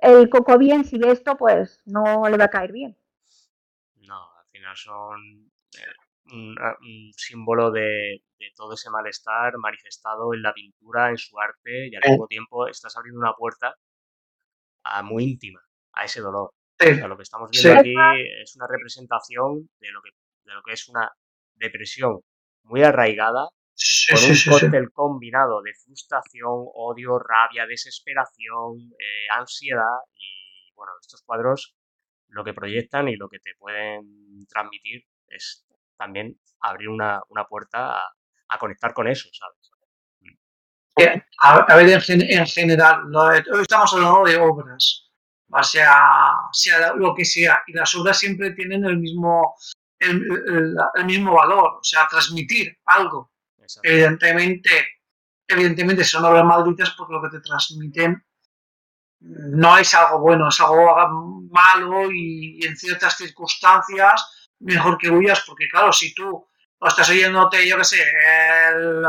el coco bien, si ve esto, pues no le va a caer bien. No, al final son eh, un, a- un símbolo de, de todo ese malestar manifestado en la pintura, en su arte, y al Sí. mismo tiempo estás abriendo una puerta a muy íntima a ese dolor. Sí. O sea, lo que estamos viendo Sí. aquí es una representación de lo que, de lo que es una depresión muy arraigada, Sí, con un cóctel combinado de frustración, odio, rabia, desesperación, eh, ansiedad y bueno, estos cuadros lo que proyectan y lo que te pueden transmitir es también abrir una, una puerta a, a conectar con eso, ¿sabes? A, a ver, en, en general, hoy estamos hablando de obras, o sea, sea lo que sea, y las obras siempre tienen el mismo, el, el- el mismo valor, o sea, transmitir algo. Exacto. Evidentemente, evidentemente son obras malditas porque lo que te transmiten no es algo bueno, es algo malo y, en ciertas circunstancias mejor que huyas, porque claro, si tú estás oyéndote, yo qué sé, el,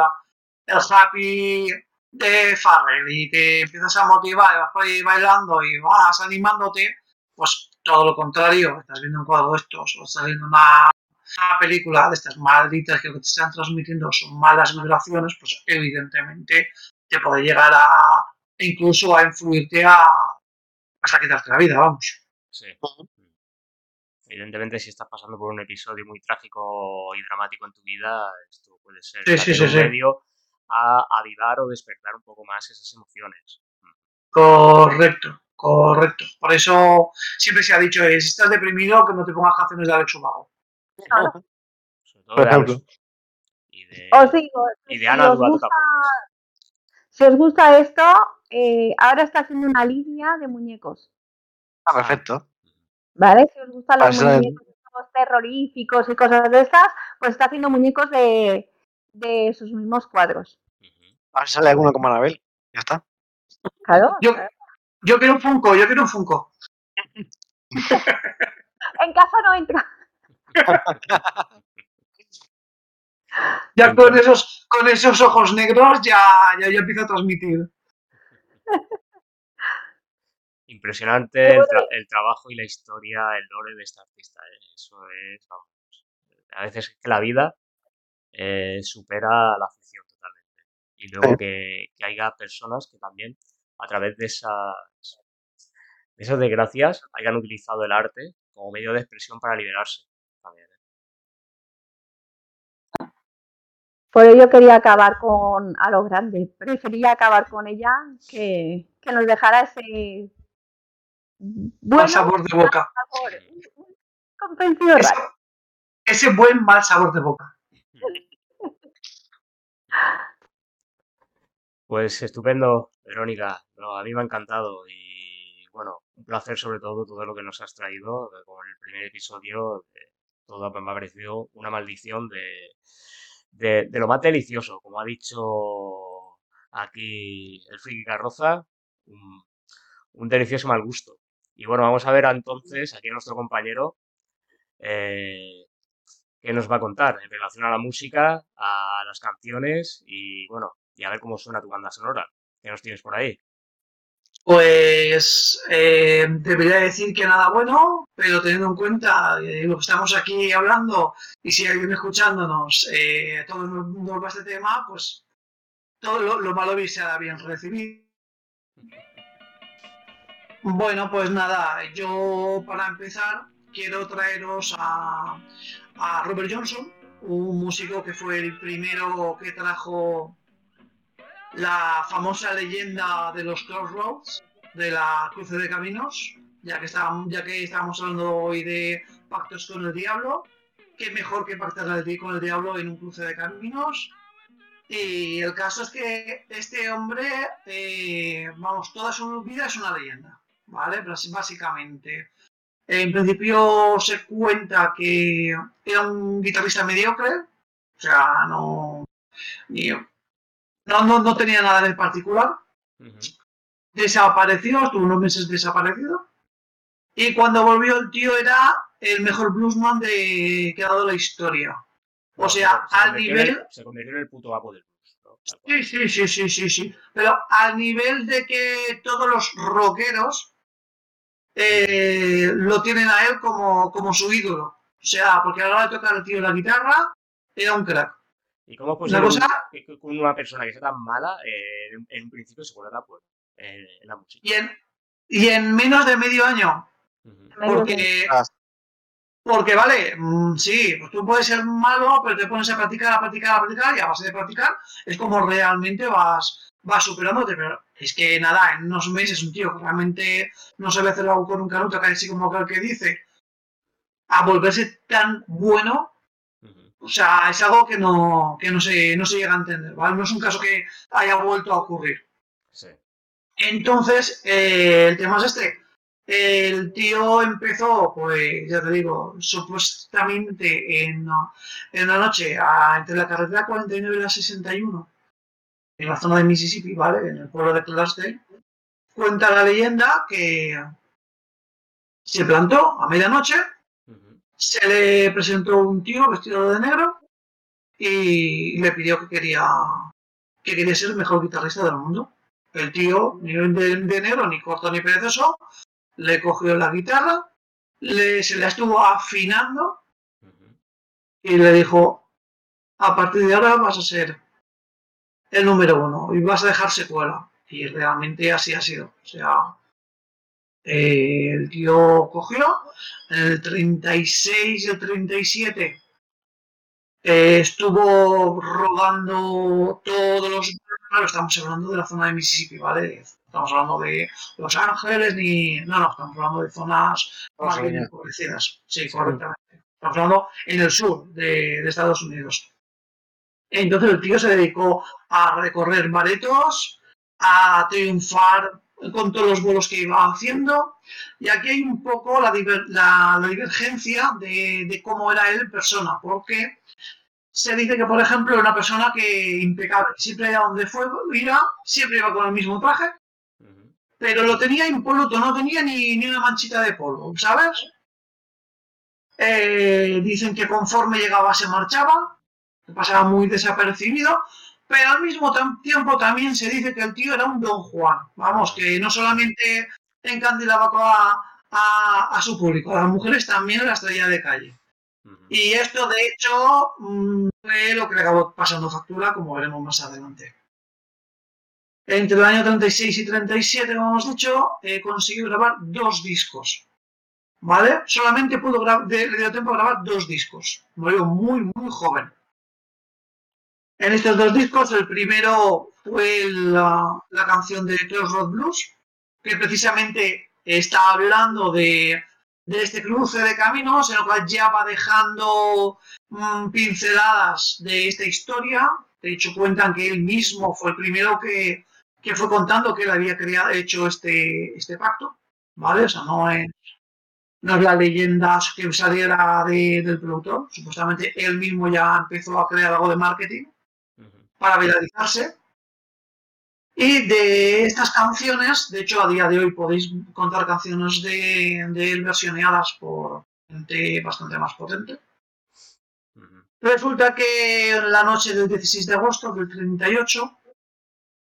el happy de Farrell y te empiezas a motivar, y vas por ahí bailando y vas animándote, pues todo lo contrario, estás viendo un cuadro de estos o estás viendo una, una película de estas malditas que lo que te están transmitiendo son malas vibraciones, pues evidentemente te puede llegar a incluso a influirte a hasta quitarte la vida, vamos. Sí. Evidentemente, si estás pasando por un episodio muy trágico y dramático en tu vida, esto puede ser Sí, sí, también sí, un sí. medio a avivar o despertar un poco más esas emociones. Correcto, correcto. Por eso siempre se ha dicho, eh, si estás deprimido, que no te pongas canciones de Alex Ubago. Claro. Sobre todo Por de ejemplo. Alex. Y de, Os digo, y de si Ana os gusta, si os gusta esto, eh, ahora está haciendo una línea de muñecos. Ah, perfecto. ¿Vale? Si os gustan los ser- muñecos terroríficos y cosas de estas, pues está haciendo muñecos de, de sus mismos cuadros. A ver si sale alguno como Anabel. Ya está. Claro. Yo, yo quiero un Funko, yo quiero un Funko. En casa no entra. Ya con esos, con esos ojos negros ya, ya, ya empiezo a transmitir. Impresionante el, tra- bueno. el trabajo y la historia, el lore de esta artista. ¿eh? Eso es, vamos, a veces es que la vida eh, supera la ficción totalmente. Y luego que, que haya personas que también, a través de esas, de esas desgracias, hayan utilizado el arte como medio de expresión para liberarse. También, ¿eh? Por ello quería acabar con a lo grande. Prefería acabar con ella que, que nos dejara ese bueno Mal sabor de boca. sabor, ese buen mal sabor de boca. Pues estupendo, Verónica. A mí me ha encantado y bueno, un placer sobre todo todo lo que nos has traído eh, con el primer episodio. eh, todo me ha parecido una maldición de, de, de lo más delicioso, como ha dicho aquí el Friki Carroza, un, un delicioso mal gusto. Y bueno, vamos a ver entonces aquí a nuestro compañero eh, qué nos va a contar en relación a la música, a las canciones y bueno, y a ver cómo suena tu banda sonora. ¿Qué nos tienes por ahí? Pues eh, debería decir que nada bueno, pero teniendo en cuenta eh, lo que estamos aquí hablando y si alguien escuchándonos, eh, todo el mundo va este tema, pues todo lo, lo malo será bien recibido. Bueno, pues nada, yo para empezar quiero traeros a, a Robert Johnson, un músico que fue el primero que trajo la famosa leyenda de los Crossroads, de la cruce de caminos, ya que, estábamos, ya que estábamos hablando hoy de pactos con el diablo, qué mejor que pactar con el diablo en un cruce de caminos. Y el caso es que este hombre, eh, vamos, toda su vida es una leyenda, ¿vale? Básicamente. En principio se cuenta que era un guitarrista mediocre, o sea, no, ni- no, no, no tenía nada en particular. Desapareció, estuvo unos meses desaparecido. Y cuando volvió el tío era el mejor bluesman de, que ha dado la historia. O sea, se, se al el- nivel... se convirtió en el puto amo del blues. Sí, sí, sí, sí, sí, sí. Pero al nivel de que todos los rockeros eh, lo tienen a él como, como su ídolo. O sea, porque a la hora de tocar el tío la guitarra, era un crack. ¿Y cómo es posible que- que una persona que sea tan mala, eh, en, en un principio se vuelva tan buena en, en la música? Y en, y en menos de medio año. Ujú. Medio Porque, Ah. porque vale, mm, sí, pues tú puedes ser malo, pero te pones a practicar, a practicar, a practicar, y a base de practicar es como realmente vas, vas superándote. Pero es que nada, en unos meses un tío que realmente no sabe hacer algo con un canuto, así como el que dice, a volverse tan bueno, o sea, es algo que no, que no, se, no se llega a entender, ¿vale? No es un caso que haya vuelto a ocurrir. Sí. Entonces, eh, el tema es este. El tío empezó, pues ya te digo, supuestamente en, en una noche a- entre la carretera 49 y la 61, en la zona de Mississippi, ¿vale? En el pueblo de Clarksdale. Cuenta la leyenda que se plantó a medianoche, se le presentó un tío vestido de negro y le pidió que quería, que quería ser el mejor guitarrista del mundo. El tío, ni de, de negro, ni corto ni perezoso, le cogió la guitarra, le, se la estuvo afinando y le dijo, a partir de ahora vas a ser el número uno y vas a dejar secuela. Y realmente así ha sido. O sea, Eh, el tío cogió el 36 y el 37 eh, estuvo rodando todos los... Claro, estamos hablando de la zona de Mississippi, ¿vale? Estamos hablando de Los Ángeles ni... No, no, estamos hablando de zonas más bien empobrecidas. Sí, correctamente. Estamos hablando en el sur de, de Estados Unidos. Entonces el tío se dedicó a recorrer baretos, a triunfar con todos los vuelos que iba haciendo. Y aquí hay un poco la, divergencia de, cómo era él persona, porque se dice que, por ejemplo, era una persona que impecable, siempre a donde fue, iba, siempre iba con el mismo traje, pero lo tenía impoluto, no tenía ni, ni una manchita de polvo, ¿sabes? Eh, dicen que conforme llegaba se marchaba, pasaba muy desapercibido, pero al mismo tiempo también se dice que el tío era un don Juan, vamos, que no solamente encandilaba a, a, su público, a las mujeres también la estrella de calle. Y esto, de hecho, mm, fue lo que le acabó pasando factura, como veremos más adelante. Entre el año 36 y 37, como hemos dicho, eh, consiguió grabar dos discos. ¿Vale? Solamente pudo le dio tiempo a grabar dos discos. Murió muy, muy joven. En estos dos discos, el primero fue la, canción de Crossroad Blues, que precisamente está hablando de, este cruce de caminos, en el cual ya va dejando mm, pinceladas de esta historia. De hecho, cuentan que él mismo fue el primero que, fue contando que él había creado, hecho este, este pacto. ¿Vale? O sea, no es, no es la leyenda que saliera del productor. Supuestamente él mismo ya empezó a crear algo de marketing para viralizarse. Y de estas canciones, de hecho a día de hoy podéis contar canciones de, él versioneadas por gente bastante más potente. Resulta que en la noche del 16 de agosto del 38,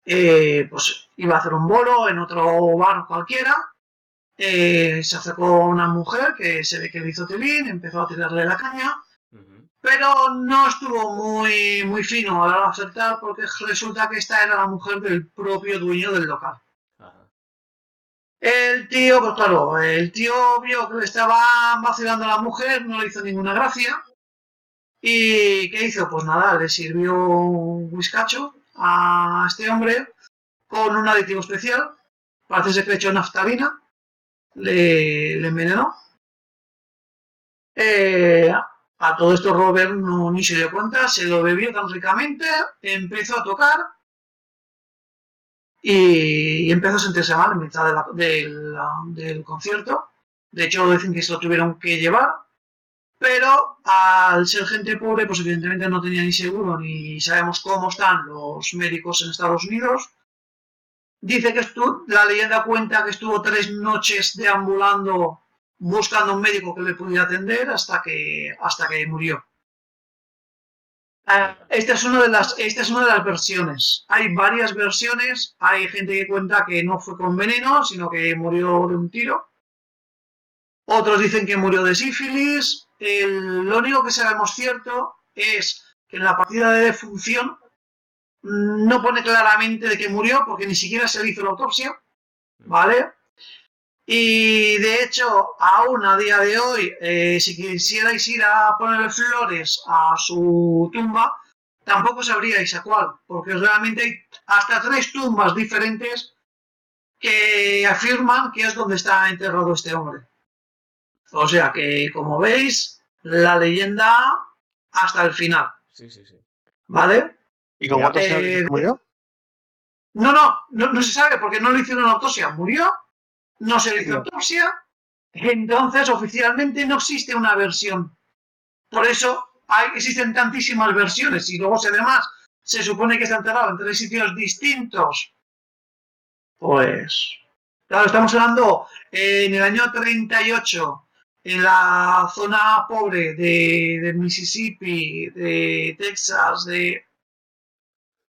eh, pues iba a hacer un bolo en otro bar cualquiera. Eh, se acercó una mujer que se ve que le hizo telín, empezó a tirarle la caña pero no estuvo muy, muy fino a la hora de acertar porque resulta que esta era la mujer del propio dueño del local. El tío, pues claro, el tío vio que le estaba vacilando a la mujer, no le hizo ninguna gracia. ¿Y qué hizo? Pues nada, le sirvió un whiskacho a este hombre con un aditivo especial. Parece que le echó naftalina, le, le envenenó. Eh, a todo esto Robert no, ni se dio cuenta, se lo bebió tan ricamente, empezó a tocar y, empezó a sentirse mal en mitad del concierto. De hecho, dicen que se lo tuvieron que llevar, pero al ser gente pobre, pues evidentemente no tenía ni seguro ni sabemos cómo están los médicos en Estados Unidos. Dice que estuvo, la leyenda cuenta que estuvo tres noches deambulando buscando un médico que le pudiera atender hasta que, hasta que murió. Ah, esta, es una de las, esta es una de las versiones. Hay varias versiones. Hay gente que cuenta que no fue con veneno, sino que murió de un tiro. Otros dicen que murió de sífilis. lo único que sabemos cierto es que en la partida de defunción no pone claramente de que murió porque ni siquiera se le hizo la autopsia. ¿Vale? Y de hecho, aún a día de hoy, eh, si quisierais ir a poner flores a su tumba, tampoco sabríais a cuál, porque realmente hay hasta tres tumbas diferentes que afirman que es donde está enterrado este hombre. O sea que, como veis, la leyenda hasta el final. Sí, sí, sí. ¿Vale? ¿Y con cuántos eh, murió? No, no, no, no se sabe porque no le hicieron autopsia. Murió no se le hizo autopsia, entonces oficialmente no existe una versión. Por eso hay, existen tantísimas versiones y luego además se supone que está enterrado en tres sitios distintos, pues claro, estamos hablando eh, en el año 38 en la zona pobre de, Mississippi, de Texas, de...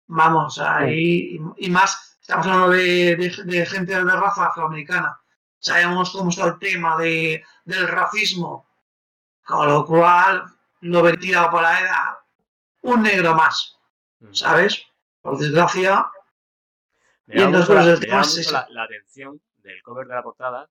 Vamos, ahí, y más Estamos hablando de, gente de raza afroamericana. Sabemos cómo está el tema de, del racismo. Con lo cual, lo vertido por la edad, un negro más. ¿Sabes? Por desgracia. Me y entonces la, la, atención del cover de la portada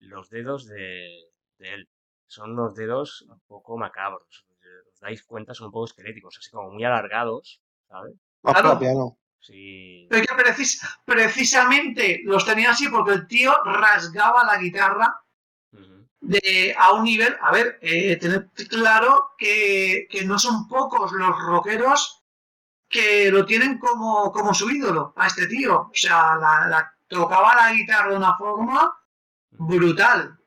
los dedos de, de él. Son unos dedos un poco macabros. Os dais cuenta, son un poco esqueléticos, así como muy alargados, ¿sabes? Más Claro. para piano. Sí. Pero que precis- precisamente los tenía así porque el tío rasgaba la guitarra de, a un nivel. A ver, eh, tened claro que, que no son pocos los rockeros que lo tienen como, como su ídolo a este tío. O sea, la, la- tocaba la guitarra de una forma brutal.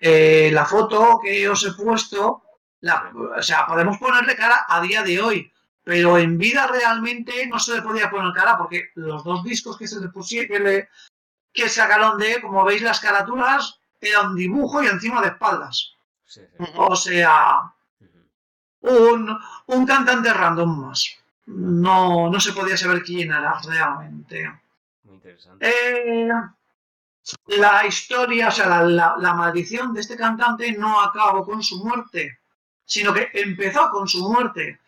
Eh, la foto que os he puesto, la- o sea, podemos ponerle cara a día de hoy, pero en vida realmente no se le podía poner cara porque los dos discos que se le pusieron, que, le- que sacaron de, como veis, las carátulas era un dibujo y encima de espaldas. Sí, sí. O sea, un, un cantante random más. No, no se podía saber quién era realmente. Muy interesante. Eh, la historia, o sea, la, la- la maldición de este cantante no acabó con su muerte, sino que empezó con su muerte.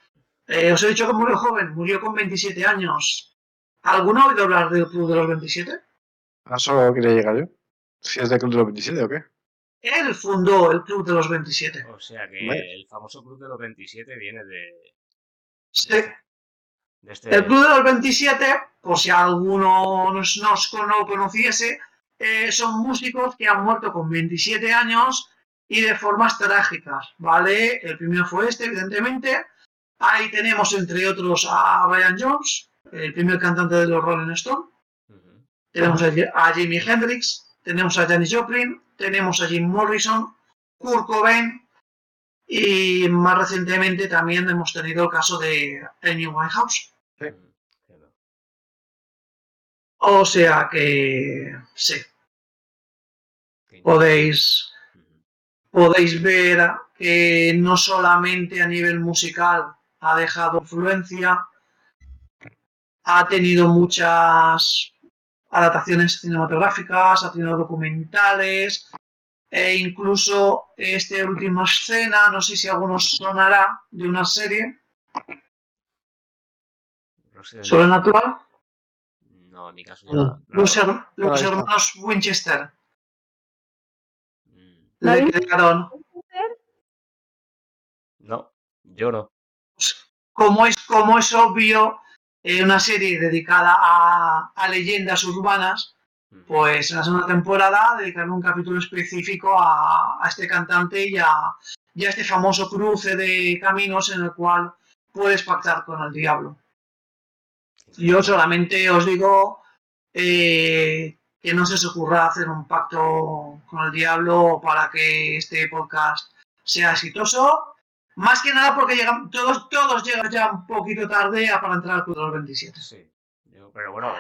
Eh, os he dicho que murió joven, murió con 27 años. ¿Alguno ha oído hablar del Club de los 27? A eso quería llegar yo. Si es de Club de los 27 o qué. Él fundó el Club de los 27. O sea que Vale. el famoso Club de los 27 viene de, Sí. de este... El Club de los 27, por si alguno nos, nos no lo conociese, eh, son músicos que han muerto con 27 años y de formas trágicas, ¿vale? El primero fue este, evidentemente. Ahí tenemos, entre otros, a Brian Jones, el primer cantante de los Rolling Stones. Tenemos a, Jimi Hendrix, tenemos a Janis Joplin, tenemos a Jim Morrison, Kurt Cobain y más recientemente también hemos tenido el caso de Amy Winehouse. Sí. O sea que sí, podéis, podéis ver que no solamente a nivel musical ha dejado influencia, ha tenido muchas adaptaciones cinematográficas, ha tenido documentales, e incluso este última escena, no sé si a algunos sonará, de una serie Resident sobrenatural, No, en mi caso No. ya. los, her- los Ahí está. hermanos Winchester, Mm, ¿La le viste? crearon No, yo no. Como es, como es obvio, eh, una serie dedicada a, a leyendas urbanas, Ujú. pues en la segunda temporada dedicaron un capítulo específico a, a este cantante y a, y a este famoso cruce de caminos en el cual puedes pactar con el diablo. Yo solamente os digo eh, que no se os ocurra hacer un pacto con el diablo para que este podcast sea exitoso. Más que nada porque llegan, todos, todos llegan ya un poquito tarde a- para entrar al Club de los 27. Sí. Pero bueno,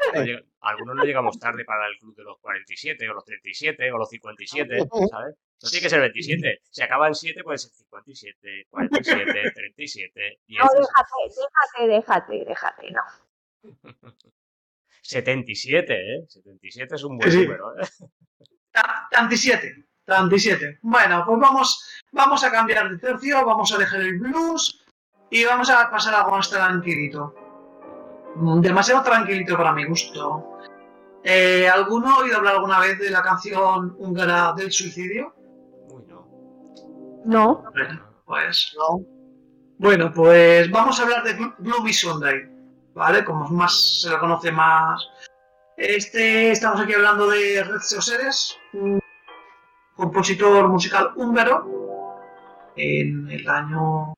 algunos no llegamos tarde para el club de los 47 o los 37 o los 57, ¿sabes? No tiene que ser 27. Si acaba en 7 puede ser 57, 47, 37, 10, No, déjate, déjate, déjate, déjate, no. 77, ¿eh? 77 es un buen número, ¿eh? Ta- 37, 37. Bueno, pues vamos, vamos a cambiar de tercio, vamos a dejar el blues y vamos a pasar a algo más tranquilito. Mm, Demasiado tranquilito para mi gusto. Eh, ¿Alguno ha oído hablar alguna vez de la canción húngara del suicidio? Uy, no. No, no. Pues No. Bueno, pues vamos a hablar de Glo- Gloomy Sunday, ¿vale? Como más se lo conoce más. Este, estamos aquí hablando de Red Seres, un compositor musical húngaro, en el año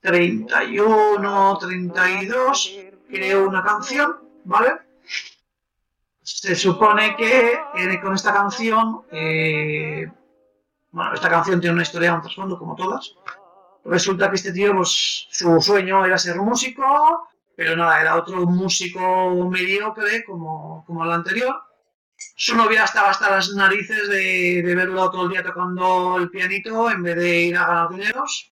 31, 32, creó una canción, ¿vale? Se supone que con esta canción, eh, bueno, esta canción tiene una historia, un trasfondo como todas, resulta que este tío, pues su sueño era ser músico, pero nada, era otro músico mediocre como, como el anterior. Su novia estaba hasta las narices de, de verlo todo el día tocando el pianito en vez de ir a ganar dineros.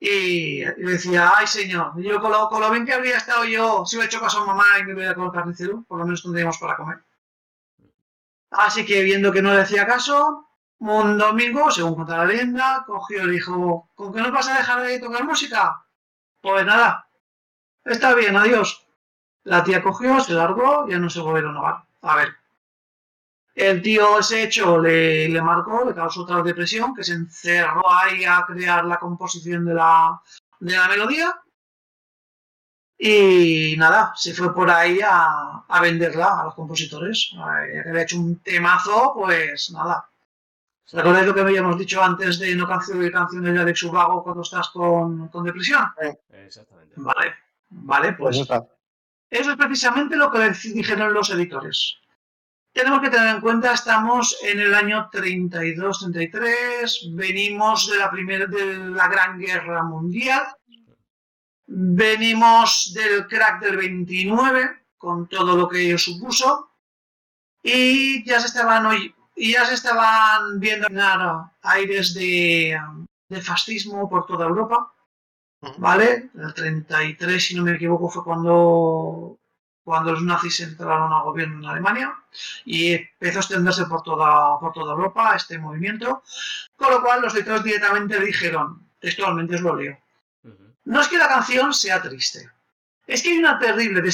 Y, y decía, ay señor, yo con lo, con lo bien que habría estado yo si hubiera hecho caso a mamá y me hubiera con el carnicero, por lo menos tendríamos para comer. Así que viendo que no le hacía caso, un domingo, según cuenta la leyenda, cogió y dijo, ¿con qué nos vas a dejar de tocar música? Pues nada, está bien, adiós. La tía cogió, se largó, ya no se volvieron a ver. A ver. El tío ese hecho le, le marcó, le causó otra depresión, que se encerró ahí a crear la composición de la, de la melodía. Y nada, se fue por ahí a, a venderla a los compositores. Ya que había hecho un temazo, pues nada. ¿Recordáis lo que habíamos dicho antes de no canciones canciones de Alex Ubago cuando estás con, con depresión? Exactamente. Vale, vale, Pues pues eso es precisamente lo que dijeron los editores. Tenemos que tener en cuenta, estamos en el año 32-33, venimos de la primera de la Gran Guerra Mundial, venimos del crack del 29, con todo lo que ello supuso, y ya se estaban y ya se estaban viendo aires de, de fascismo por toda Europa. ¿Vale? El 33, si no me equivoco, fue cuando, cuando los nazis entraron al gobierno en Alemania y empezó a extenderse por toda, por toda Europa este movimiento. Con lo cual, los editores directamente dijeron, textualmente os lo leo, no es que la canción sea triste, es que hay una terrible de-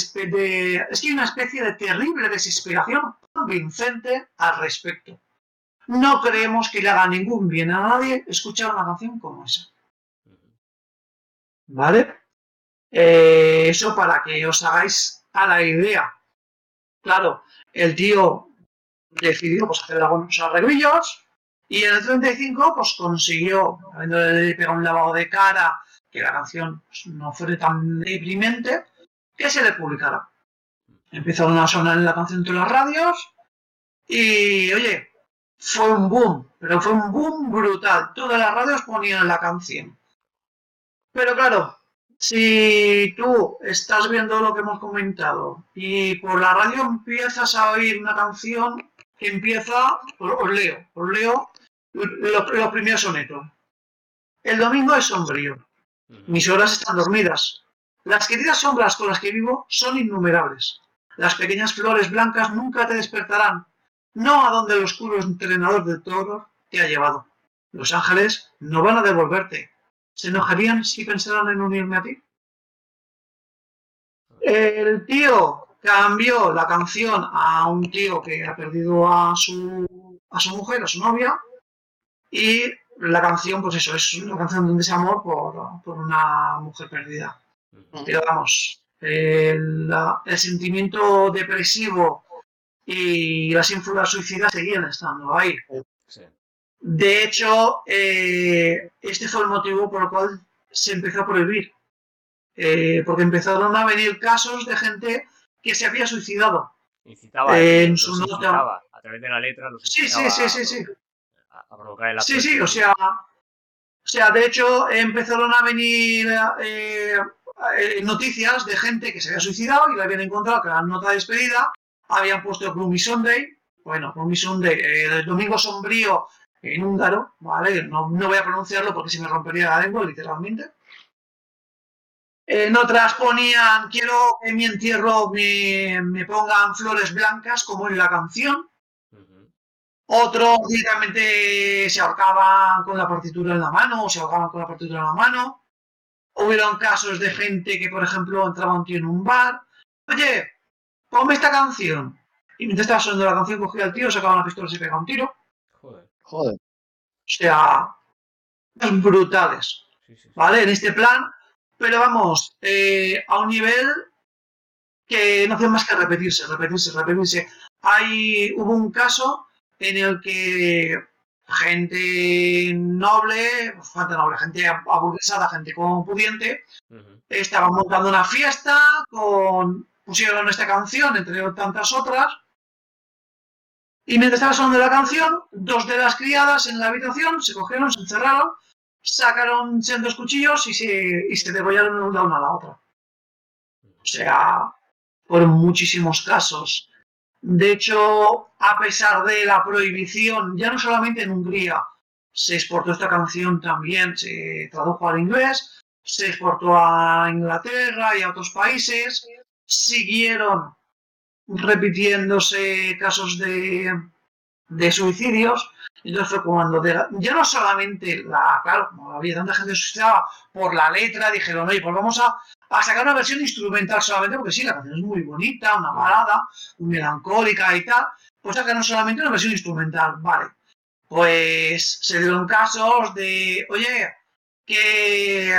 es que hay una especie de terrible desesperación convincente al respecto. No creemos que le haga ningún bien a nadie escuchar una canción como esa. ¿Vale? Eh, eso para que os hagáis a la idea. Claro, el tío decidió pues, hacer algunos arreglos y en el 35 pues consiguió, habiéndole pegado un lavado de cara, que la canción pues, no fuera tan deprimente, que se le publicara. Empezaron a sonar en la canción en las radios y, oye, fue un boom, pero fue un boom brutal. Todas las radios ponían la canción. Pero claro, si tú estás viendo lo que hemos comentado y por la radio empiezas a oír una canción que empieza, os, os leo, os leo los lo primeros sonetos. El domingo es sombrío, mis horas están dormidas. Las queridas sombras con las que vivo son innumerables. Las pequeñas flores blancas nunca te despertarán, no a donde el oscuro entrenador de toros te ha llevado. Los ángeles no van a devolverte. ¿Se enojarían si pensaran en unirme a ti? El tío cambió la canción a un tío que ha perdido a su, a su mujer, a su novia, y la canción, pues eso, es una canción de un desamor por, por una mujer perdida. Pero vamos, el, el sentimiento depresivo y las ínfulas suicidas seguían estando ahí. Sí. De hecho, eh, este fue el motivo por el cual se empezó a prohibir. Eh, porque empezaron a venir casos de gente que se había suicidado. Incitaba, Eh, en los su nota- incitaba, a través de la letra los Sí, sí, sí, sí, sí. A, a provocar el Sí, sí, o sea, o sea, de hecho empezaron a venir eh, eh, noticias de gente que se había suicidado y la habían encontrado que la nota de despedida habían puesto Gloomy Sunday, bueno, Gloomy Sunday, eh, el domingo sombrío en húngaro, ¿vale? No, no voy a pronunciarlo porque se me rompería la lengua, literalmente. En otras ponían, quiero que en mi entierro me, me pongan flores blancas, como en la canción. Otros directamente se ahorcaban con la partitura en la mano o se ahogaban con la partitura en la mano. Hubieron casos de gente que, por ejemplo, entraba un tío en un bar. Oye, ponme esta canción. Y mientras estaba sonando la canción, cogía al tío, sacaba una pistola y se pegaba un tiro. Joder. O sea, brutales. ¿vale? En este plan, pero vamos, eh, a un nivel que no hace más que repetirse, repetirse, repetirse. Hay, hubo un caso en el que gente noble, gente noble, gente aburguesada, gente como pudiente, estaban montando una fiesta, con, pusieron esta canción, entre tantas otras, y mientras estaba sonando la canción, dos de las criadas en la habitación se cogieron, se encerraron, sacaron sendos cuchillos y se, y se degollaron la una a la otra. O sea, fueron muchísimos casos. De hecho, a pesar de la prohibición, ya no solamente en Hungría, se exportó esta canción también, se tradujo al inglés, se exportó a Inglaterra y a otros países, siguieron repitiéndose casos de, de suicidios. Entonces fue cuando, ya no solamente la, claro, como había tanta gente suicidada por la letra, dijeron, oye, pues vamos a, sacar una versión instrumental solamente, porque sí, la canción es muy bonita, una balada, muy melancólica y tal, pues sacaron solamente una versión instrumental, vale. Pues se dieron casos de, oye, que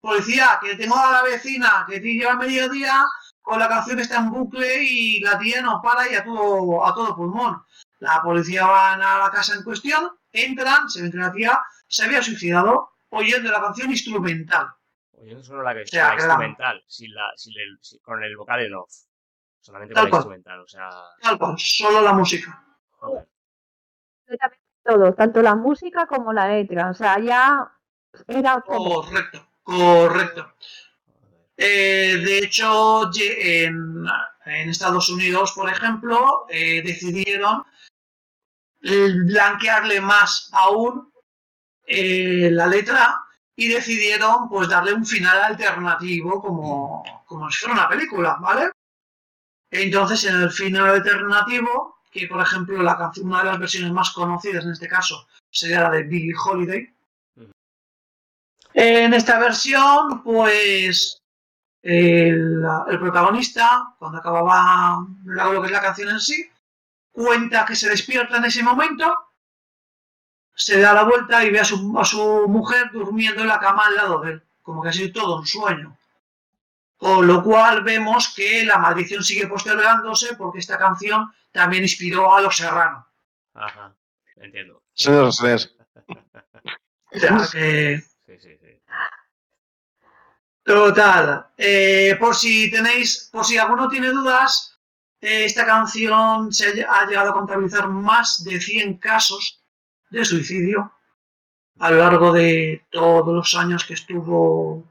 policía, que tengo a la vecina que lleva mediodía con la canción que está en bucle y la tía no para y a todo, a todo pulmón. La policía van a la casa en cuestión, entran, se ven que la tía se había suicidado oyendo la canción instrumental. Oyendo solo la, O sea, la que la- instrumental, sin la, sin el- sin- con el vocal en off. Solamente Tal con la cual. instrumental, o sea, Tal cual, solo la música. joder. todo, tanto la música como la letra. O sea, ya era Correcto, correcto. Eh, de hecho, en, en Estados Unidos, por ejemplo, eh, decidieron eh, blanquearle más aún eh, la letra y decidieron pues darle un final alternativo como, como si fuera una película, ¿vale? Entonces, en el final alternativo, que por ejemplo la canción, una de las versiones más conocidas en este caso sería la de Billie Holiday, en esta versión, pues el, el protagonista, cuando acababa la- lo que es la canción en sí, cuenta que se despierta en ese momento, se da la vuelta y ve a su, a su mujer durmiendo en la cama al lado de él, como que ha sido todo un sueño. Con lo cual vemos que la maldición sigue postergándose porque esta canción también inspiró a Los Serrano. Ajá, entiendo. Señor, señor. O sea que... Total. Eh, por si tenéis, por si alguno tiene dudas, eh, esta canción se ha, lle- ha llegado a contabilizar más de 100 casos de suicidio a lo largo de todos los años que estuvo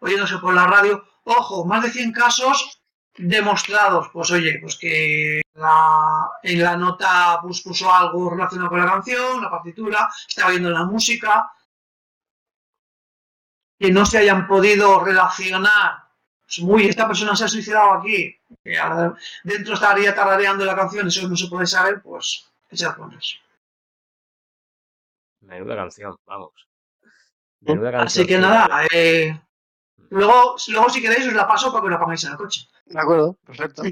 oyéndose por la radio. Ojo, más de 100 casos demostrados. Pues oye, pues que la- en la nota pues, puso algo relacionado con la canción, la partitura, estaba oyendo la música, que no se hayan podido relacionar. Pues, uy, esta persona se ha suicidado aquí. dentro estaría tarareando la canción, eso no se puede saber, pues echar cuentas. Menuda canción, vamos. Menuda canción. Así que nada, eh, luego, luego si queréis os la paso para que la pongáis en el coche. De acuerdo, perfecto.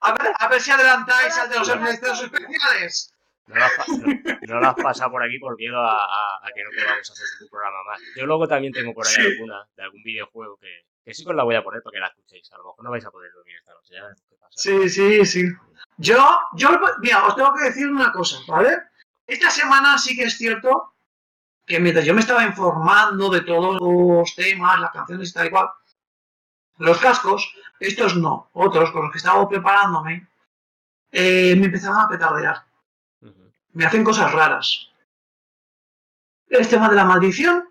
A ver, a ver si adelantáis al de los efectos especiales. No la, has pa- no, no por aquí por miedo a, a- a que no podamos hacer un programa más. Yo luego también tengo por ahí Sí. alguna de algún videojuego que, que sí que os la voy a poner para que la escuchéis. A lo mejor no vais a poder dormir esta noche, ya qué pasa. Sí, sí, sí. Yo, yo, mira, os tengo que decir una cosa, ¿vale? Esta semana sí que es cierto que mientras yo me estaba informando de todos los temas, las canciones y tal y cual, los cascos, estos no, otros con los que estaba preparándome, eh, me empezaban a petardear. Me hacen cosas raras. ¿El tema de la maldición?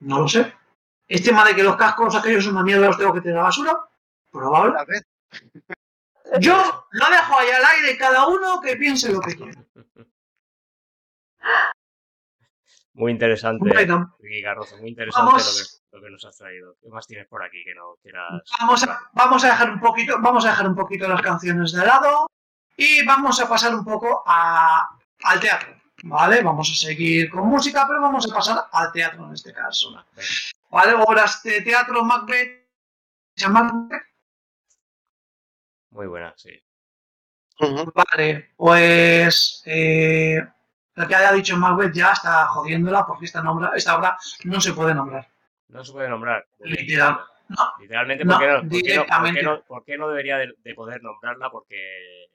No lo sé. ¿El tema de que los cascos aquellos son una mierda los tengo que tirar a la basura? Probable. A ver, Yo lo dejo ahí al aire, cada uno que piense lo que quiera. Muy interesante, Ricky Carrozo, muy interesante lo Vamos. que, lo que nos has traído. ¿Qué más tienes por aquí que no quieras? vamos a, vamos a dejar un poquito, vamos a dejar un poquito las canciones de lado y vamos a pasar un poco a- al teatro. ¿Vale? Vamos a seguir con música, pero vamos a pasar al teatro en este caso. ¿Vale? Obras de teatro Macbeth. ¿Se llama Macbeth? Muy buena, sí. Vale, pues eh, el que haya dicho Macbeth ya está jodiéndola porque esta, nombra, esta obra no se puede nombrar. No se puede nombrar. Literal. No, Literalmente, No, ¿por qué no, qué no- por qué directamente. no- por qué no debería de, de poder nombrarla? Porque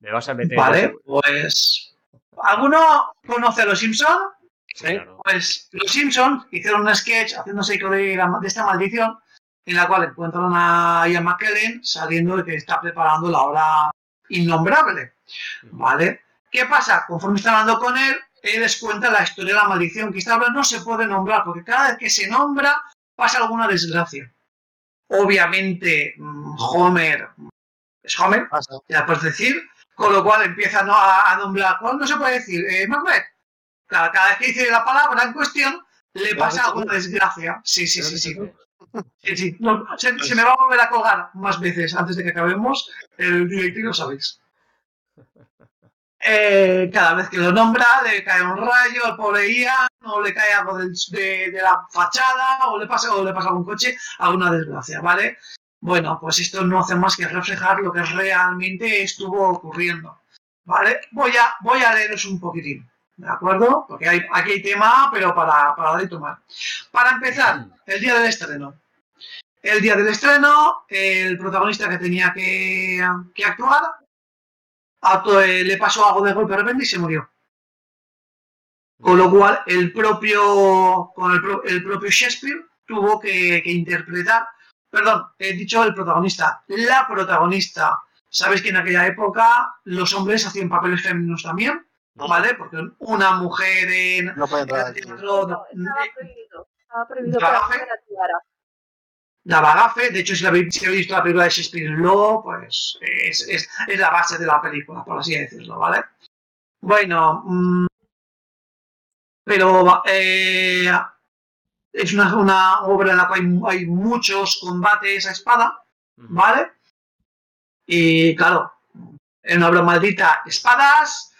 me vas a meter... Vale, pues. ¿Alguno conoce a los Simpson? Sí, claro. Pues los Simpson hicieron un sketch haciéndose eco de, de esta maldición, en la cual encuentran a Ian McKellen saliendo de que está preparando la obra innombrable. ¿Vale? ¿Qué pasa? Conforme está hablando con él, él les cuenta la historia de la maldición, que esta obra no se puede nombrar, porque cada vez que se nombra pasa alguna desgracia. Obviamente, mm, Homer es Homer, ya puedes decir, con lo cual empieza ¿no? a, a nombrar, ¿cuál no se puede decir? Eh, Macbeth. Cada, cada vez que dice la palabra en cuestión, le pasa alguna desgracia. Sí, sí, sí, sí. Sí. Sí, sí. No, se, se me va a volver a colgar más veces antes de que acabemos el directo y lo sabéis. Eh, cada vez que lo nombra, le cae un rayo al pobre Ian, o le cae algo de, de la fachada, o le pasa, o le pasa a algún coche, alguna desgracia, ¿vale? Bueno, pues esto no hace más que reflejar lo que realmente estuvo ocurriendo. ¿Vale? Voy a, voy a leeros un poquitín. ¿De acuerdo? Porque hay, aquí hay tema, pero para, para y tomar. Para empezar, el día del estreno. El día del estreno, el protagonista que tenía que, que actuar le pasó algo de golpe de repente y se murió. Con lo cual, el propio, con el, el propio Shakespeare tuvo que interpretar, perdón, he dicho el protagonista, la protagonista. Sabéis que en aquella época los hombres hacían papeles femeninos también, ¿vale? Porque una mujer en, No puede en entrar aquí. teatro no- Estaba prohibido. Estaba prohibido Ya, la actuara. daba gafe. De hecho, si habéis, si visto la película de Shakespeare in Law, pues es, es- es la base de la película, por así decirlo, ¿vale? Bueno, mm, pero eh, es una, una obra en la cual hay, hay muchos combates a espada, ¿vale? Y claro, en una obra maldita, espadas,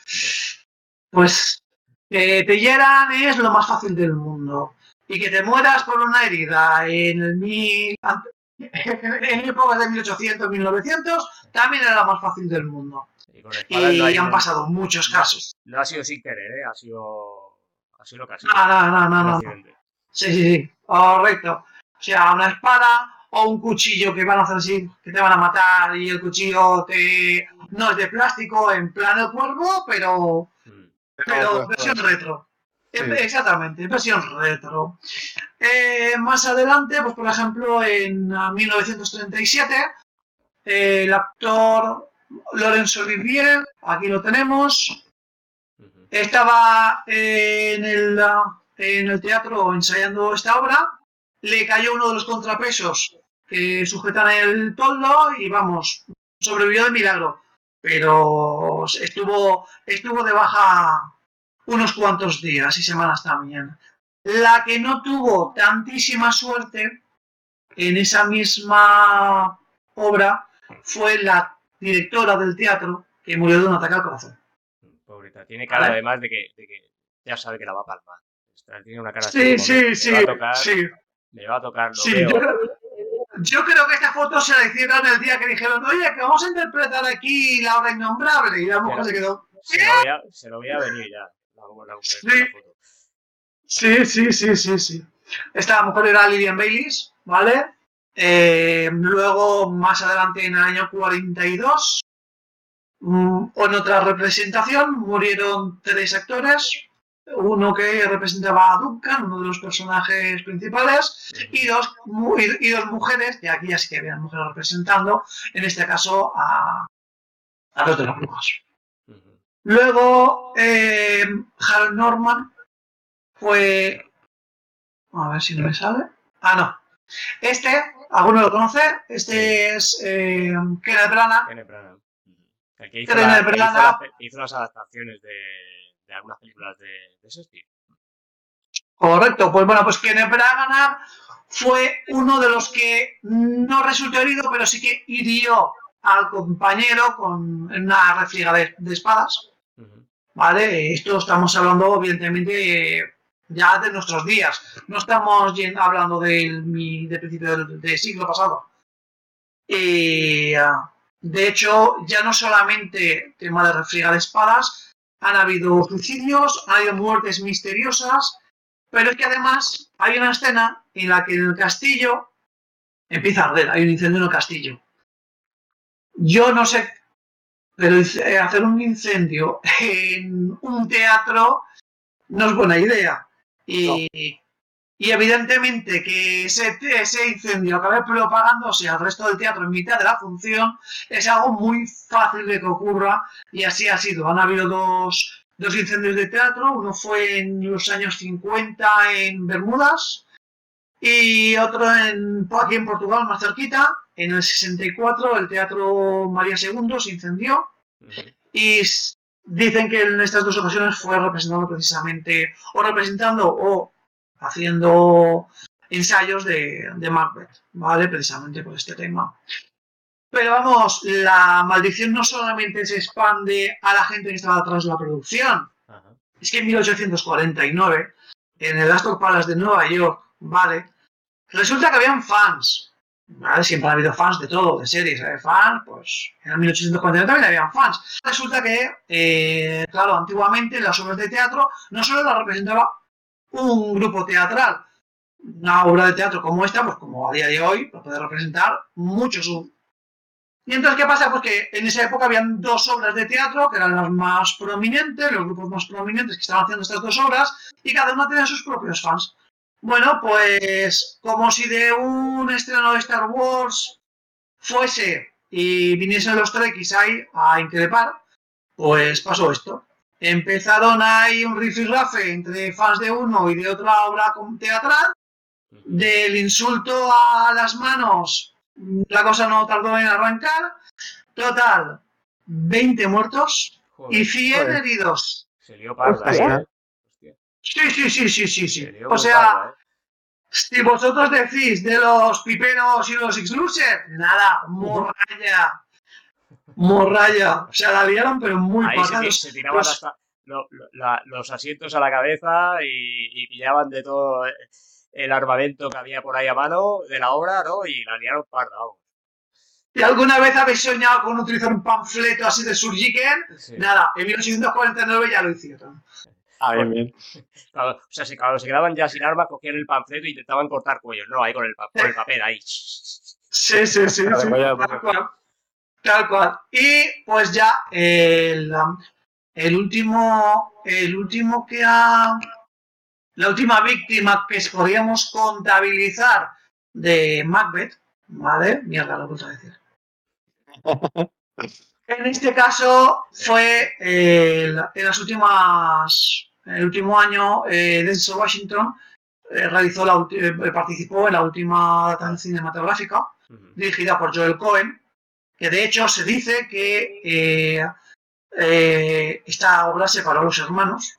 pues que te hieran es lo más fácil del mundo. Y que te mueras por una herida en el mil, en épocas de 1800, 1900, también era lo más fácil del mundo. Y con han pasado muchos casos. No ha sido sin querer, ¿eh? Ha sido, ha sido lo que ha sido. No, no, no. Sí, sí, sí, correcto. O sea, una espada o un cuchillo que van a hacer así, que te van a matar y el cuchillo te... no es de plástico en plano cuervo, pero, Mm. pero pues, versión retro. Sí. Eh, Exactamente, versión retro. Eh, más adelante, pues por ejemplo, en ah, 1937, eh, el actor Laurence Olivier, aquí lo tenemos, estaba en, el, ah, en el teatro ensayando esta obra, le cayó uno de los contrapesos que sujetan el toldo y vamos, sobrevivió de milagro, pero estuvo, estuvo de baja unos cuantos días y semanas también. La que no tuvo tantísima suerte en esa misma obra fue la directora del teatro que murió de un ataque al corazón. Pobreta. Tiene cara Vale. además de que, de que ya sabe que la va a palmar. Tiene una cara así Sí, sí, me- sí, va a tocar, sí. Me va a tocar, lo Sí, veo. yo, creo- yo creo que esta foto se la hicieron el día que dijeron, oye, que vamos a interpretar aquí la obra innombrable. Y la mujer se quedó, Se lo, se lo veía venir ya. La, la mujer Sí. con la foto. Sí, sí, sí, sí, sí. Esta mujer era Lillian Baylis, ¿vale? Eh, luego, más adelante, en el año 42, mm, en otra representación, murieron tres actores. Uno que representaba a Duncan, uno de los personajes principales, y dos, y, dos mujeres, y aquí ya sí que habían mujeres representando, en este caso a, a dos de las brujas. Luego, eh, Harold Norman fue. A ver si no me sale. Ah, no. Este, ¿alguno lo conoce? Este es eh, Kenneth Branagh. Kenneth Branagh. Que hizo, Kenneth la- las hizo las adaptaciones de, de algunas películas de, de Shakespeare. Correcto, pues bueno, pues Kenneth Branagh fue uno de los que no resultó herido, pero sí que hirió al compañero con una refriega de, de espadas. ¿Vale? Esto estamos hablando, evidentemente, eh, ya de nuestros días. No estamos hablando del, principio del, del siglo pasado. Ah, de hecho, ya no solamente tema de refriega de espadas, han habido suicidios, han habido muertes misteriosas, pero es que además hay una escena en la que en el castillo empieza a arder, hay un incendio en el castillo. Yo no sé pero eh, hacer un incendio en un teatro no es buena idea. Y, y evidentemente que ese, ese incendio acabe propagándose al resto del teatro en mitad de la función es algo muy fácil de que ocurra y así ha sido. Han habido dos, dos incendios de teatro, uno fue en los años 50 en Bermudas y otro en, aquí en Portugal, más cerquita. En el 64 el Teatro María II se incendió y dicen que en estas dos ocasiones fue representando precisamente, o representando o haciendo ensayos de, de Macbeth, ¿vale? Precisamente por este tema. Pero vamos, la maldición no solamente se expande a la gente que estaba detrás de la producción, Ajá. es que en 1849, en el Astor Palace de Nueva York, ¿vale? Resulta que habían fans ¿vale? Siempre ha habido fans de todo, de series, de fans, pues en el 1849 también había fans. Resulta que, eh, claro, antiguamente las obras de teatro no solo las representaba un grupo teatral, una obra de teatro como esta, pues como a día de hoy, lo puede representar muchos. Y entonces, ¿qué pasa? Pues que en esa época habían dos obras de teatro que eran las más prominentes, los grupos más prominentes que estaban haciendo estas dos obras, y cada uno tenía sus propios fans. Bueno, pues como si de un estreno de Star Wars fuese y viniesen los Trekkies ahí a increpar, pues pasó esto. Empezaron ahí un rifirrafe entre fans de uno y de otra obra teatral. Del insulto a las manos, la cosa no tardó en arrancar. Total, 20 muertos y 100 heridos. Se lió parda. ¿eh? Sí, sí, sí, sí, sí, sí. se O sea, parda, ¿eh? Si vosotros decís de los piperos y los X-Luser, nada, morralla. Morralla. O sea, la liaron, pero muy Ahí se, tiraban los- hasta lo- lo- la- los asientos a la cabeza y, y pillaban de todo el armamento que había por ahí a mano de la obra, ¿no? Y la liaron parda. Si alguna vez habéis soñado con utilizar un panfleto así de Surgiken, Sí. nada, en 1849 ya lo hicieron. Ah, bien, bien. Claro, o sea, si cuando se quedaban ya sin armas, cogían el panfleto e intentaban cortar cuellos, ¿no? Ahí con el, con el papel, ahí. Sí, sí, sí, sí, vaya, tal cual. Y pues ya el, el último, el último que ha, la última víctima que podríamos contabilizar de Macbeth, ¿vale? Mierda, lo he vuelto a decir. En este caso fue en las últimas, en el último año, eh, Denzel Washington eh, realizó la, eh, participó en la última adaptación cinematográfica dirigida por Joel Cohen, que de hecho se dice que eh, eh, esta obra separó a los hermanos,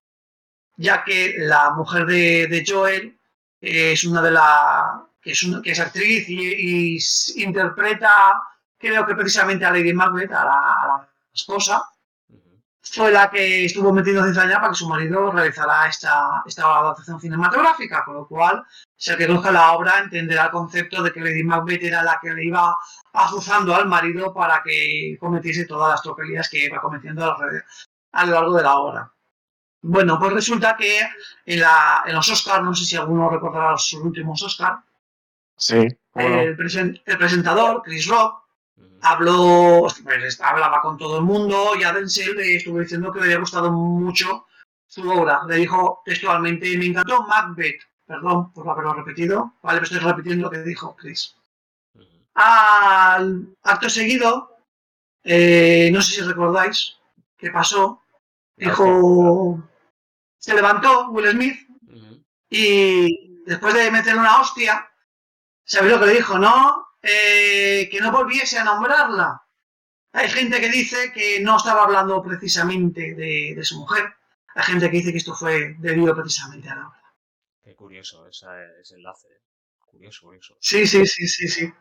ya que la mujer de, Joel es una de las que es, una- que es actriz y, interpreta, creo que precisamente a Lady Macbeth, a la, la esposa. Fue la que estuvo metiendo cizaña para que su marido realizara esta, esta adaptación cinematográfica, con lo cual, si el que conozca la obra entenderá el concepto de que Lady Macbeth era la que le iba azuzando al marido para que cometiese todas las tropelías que iba cometiendo a lo largo de la obra. Bueno, pues resulta que en, la, en los Oscars, no sé si alguno recordará los últimos Oscars, Sí. el, presen- el presentador, Chris Rock. Habló, pues, hablaba con todo el mundo y a Denzel le estuvo diciendo que le había gustado mucho su obra. Le dijo textualmente, me encantó Macbeth. Perdón por haberlo repetido. Vale, pero estoy repitiendo lo que dijo Chris. Al acto seguido, eh, no sé si recordáis qué pasó. Dijo, se levantó Will Smith y después de meterle una hostia, ¿sabéis lo que le dijo? No, Eh, que no volviese a nombrarla. Hay gente que dice que no estaba hablando precisamente de, de su mujer. Hay gente que dice que esto fue debido precisamente a la obra. Qué curioso esa- ese enlace. Curioso, curioso. Sí, sí, sí, sí, sí.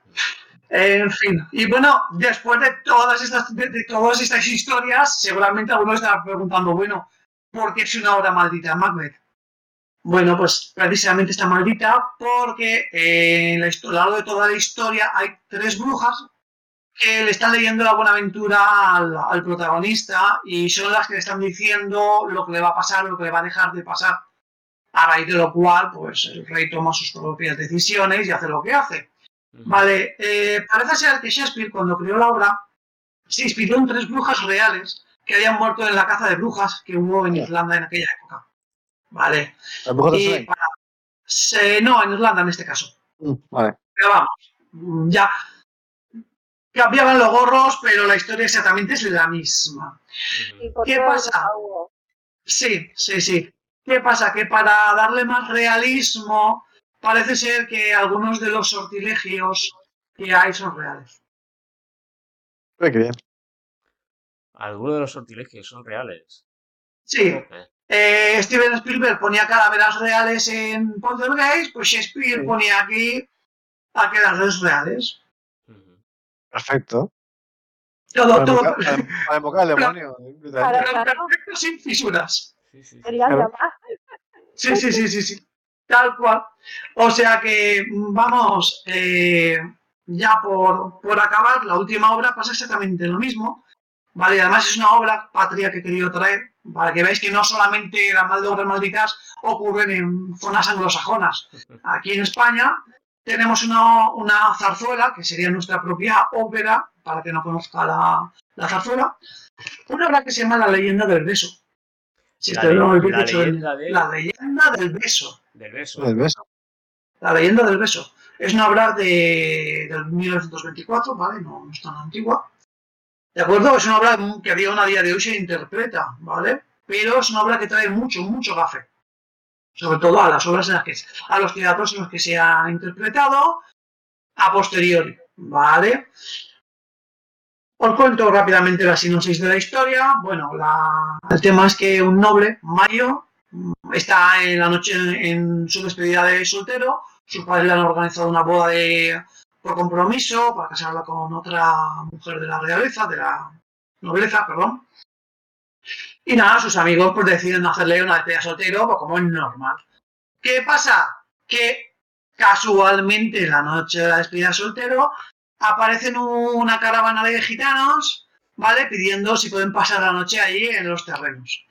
En fin. Y bueno, después de todas estas, de, de todas estas historias, seguramente alguno estará preguntando, bueno, ¿por qué es una obra maldita Macbeth? Bueno, pues precisamente está maldita porque eh, en la a lo largo de toda la historia hay tres brujas que le están leyendo la buena aventura al, al protagonista y son las que le están diciendo lo que le va a pasar, lo que le va a dejar de pasar. A raíz de lo cual, pues el rey toma sus propias decisiones y hace lo que hace. Vale, eh, parece ser que Shakespeare, cuando creó la obra, se inspiró en tres brujas reales que habían muerto en la caza de brujas que hubo en Irlanda en aquella época. Vale. ¿El brujo de Y para- se- no, en Irlanda en este caso. Mm, Vale. Pero vamos, mm, ya cambiaban los gorros, pero la historia exactamente es la misma. Ujú. ¿Y por ¿Qué pasa? Sí, sí, sí. ¿Qué pasa? Que para darle más realismo, parece ser que algunos de los sortilegios que hay son reales. Qué bien. Algunos de los sortilegios son reales. Sí. Eh, Steven Spielberg ponía calaveras reales en Poltergeist, pues Shakespeare Sí. ponía aquí aquelarres reales. Ujú. Perfecto. Todo, Para todo, invocar, para, para invocar al demonio. Para- perfecto, sin fisuras. Sí, sí, sí. Sí, sí, sí, sí. Tal cual. O sea que, vamos, eh, ya por, por acabar, la última obra pasa exactamente lo mismo. ¿Vale? Además es una obra patria que he querido traer para que veáis que no solamente las obras malditas ocurren en zonas anglosajonas. Aquí en España tenemos una, una zarzuela, que sería nuestra propia ópera, para que no conozca la, la zarzuela, una obra que se llama La leyenda del beso. Si La te lo le- habéis la dicho, leyenda de- La leyenda del beso. Del beso. El beso. La leyenda del beso. Es una obra de, del 1924, ¿vale? No, no es tan antigua. ¿De acuerdo? Es una obra que día, a día de hoy se interpreta, ¿vale? Pero es una obra que trae mucho, mucho gafe. Sobre todo a las obras en las que, a los teatros en los que se ha interpretado a posteriori, ¿vale? Os cuento rápidamente la sinopsis de la historia. Bueno, el tema es que un noble, Mario, está en la noche en su despedida de soltero. Sus padres le han organizado una boda de, compromiso para casarla con otra mujer de la realeza, de la nobleza, perdón. Y nada, sus amigos pues deciden hacerle una despedida de soltero, pues como es normal. ¿Qué pasa? Que casualmente la noche de la despedida de soltero aparecen una caravana de gitanos, ¿vale? Pidiendo si pueden pasar la noche allí en los terrenos.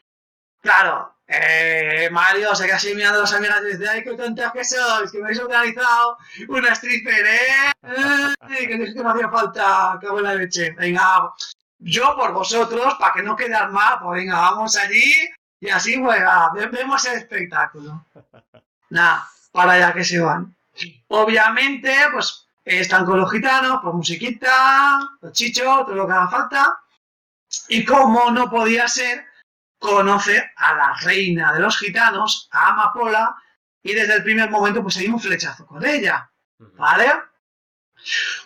Claro, eh, Mario se queda así mirando a las amigas y dice, ay, qué tontas que sois, que me habéis organizado una stripper, ¿eh? Que no hacía falta, qué buena leche. Venga, yo por vosotros, para que no quedar mal, pues venga, vamos allí y así, pues, ve- vemos el espectáculo. Nada, para allá que se van. Obviamente, pues, están con los gitanos, por musiquita, los chichos, todo lo que haga falta. Y como no podía ser, conoce a la reina de los gitanos, a Amapola, y desde el primer momento pues hay un flechazo con ella. ¿vale?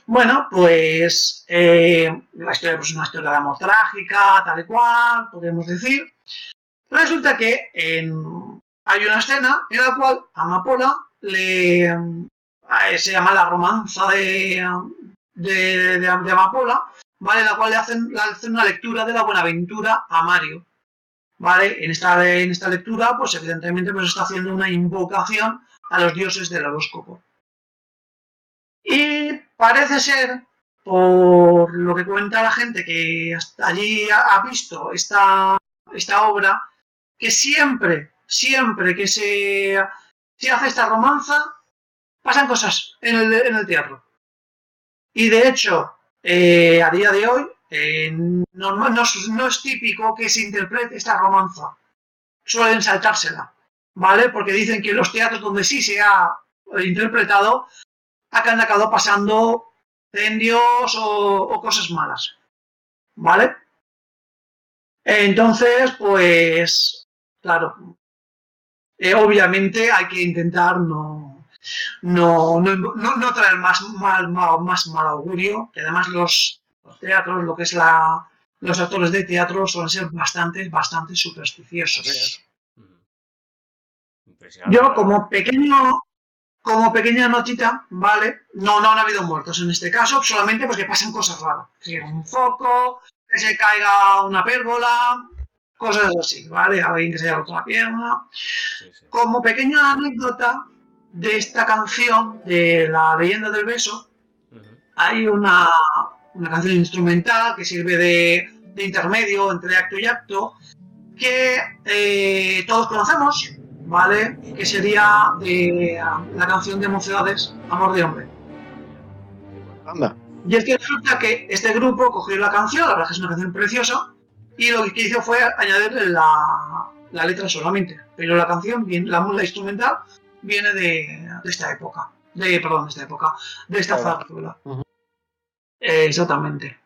Bueno, pues eh, la historia pues, es una historia de amor trágica, tal y cual, podemos decir. Resulta que en- hay una escena en la cual Amapola le eh, se llama la romanza de, de, de- de Amapola, ¿vale? En la cual le hacen, le hacen una lectura de la Buenaventura a Mario. ¿Vale? En esta, en esta lectura, pues evidentemente pues está haciendo una invocación a los dioses del horóscopo. Y parece ser, por lo que cuenta la gente que hasta allí ha, visto esta, esta obra, que siempre, siempre que se, se hace esta romanza, pasan cosas en el, en el teatro. Y de hecho, eh, a día de hoy, eh, no, es- típico que se interprete esta romanza. Suelen saltársela, ¿vale? Porque dicen que los teatros donde sí se ha interpretado, han acabado pasando incendios o, cosas malas, ¿vale? Entonces, pues, claro, eh, obviamente hay que intentar no, no, no, no- no traer más mal- más mal augurio, que además los, los teatros, lo que es la, los actores de teatro suelen ser bastante, bastante supersticiosos. Impresionante, Yo como pequeño, como pequeña notita, ¿vale? No, no han habido muertos en este caso, solamente porque pasan cosas raras. Que un foco, que se caiga una pérgola, cosas así, ¿vale? Alguien que se haya roto la pierna. Sí, sí. Como pequeña anécdota de esta canción, de la leyenda del beso, hay una, una canción instrumental que sirve de, de intermedio entre acto y acto que eh, todos conocemos, ¿vale? Que sería de ah, la canción de Mocedades, Amor de Hombre. Anda. Y es que resulta que este grupo cogió la canción, la verdad es que es una canción preciosa, y lo que hizo fue añadirle la, la letra solamente. Pero la canción, la música instrumental, viene de, de esta época. De, perdón, de esta época. De esta zarzuela. Eh, exactamente.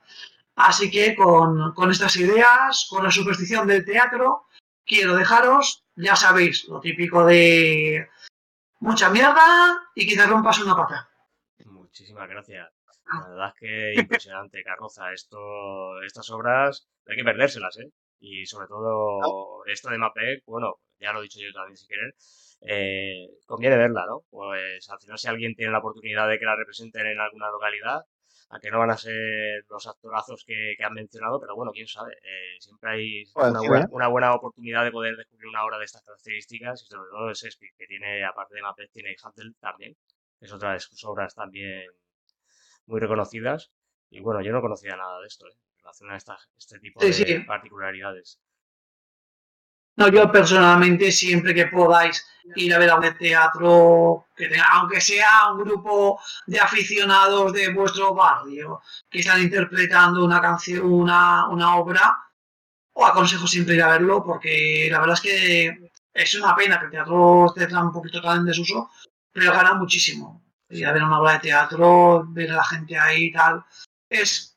Así que con, con estas ideas, con la superstición del teatro, quiero dejaros, ya sabéis, lo típico de mucha mierda y quizás rompas una pata. Muchísimas gracias. La verdad es que impresionante, Carroza. Esto, estas obras hay que perdérselas, ¿eh? Y sobre todo esto de Mapec, bueno, ya lo he dicho yo también si querer, eh, conviene verla, ¿no? Pues al final si alguien tiene la oportunidad de que la representen en alguna localidad, a que no van a ser los actorazos que, que han mencionado, pero bueno, quién sabe, eh, siempre hay Puede una buena, una buena oportunidad de poder descubrir una obra de estas características y sobre todo de Shakespeare, que tiene, aparte de Mapec, tiene Handel también, que es otra de sus obras también muy reconocidas. Y bueno, yo no conocía nada de esto, ¿eh? en relación a este tipo Sí, de sí. particularidades. No, yo personalmente, siempre que podáis ir a ver a un teatro, que tenga- aunque sea un grupo de aficionados de vuestro barrio que están interpretando una canción, una, una obra, os aconsejo siempre ir a verlo, porque la verdad es que es una pena que el teatro esté un poquito tan en desuso, pero gana muchísimo. Ir a ver una obra de teatro, ver a la gente ahí y tal, es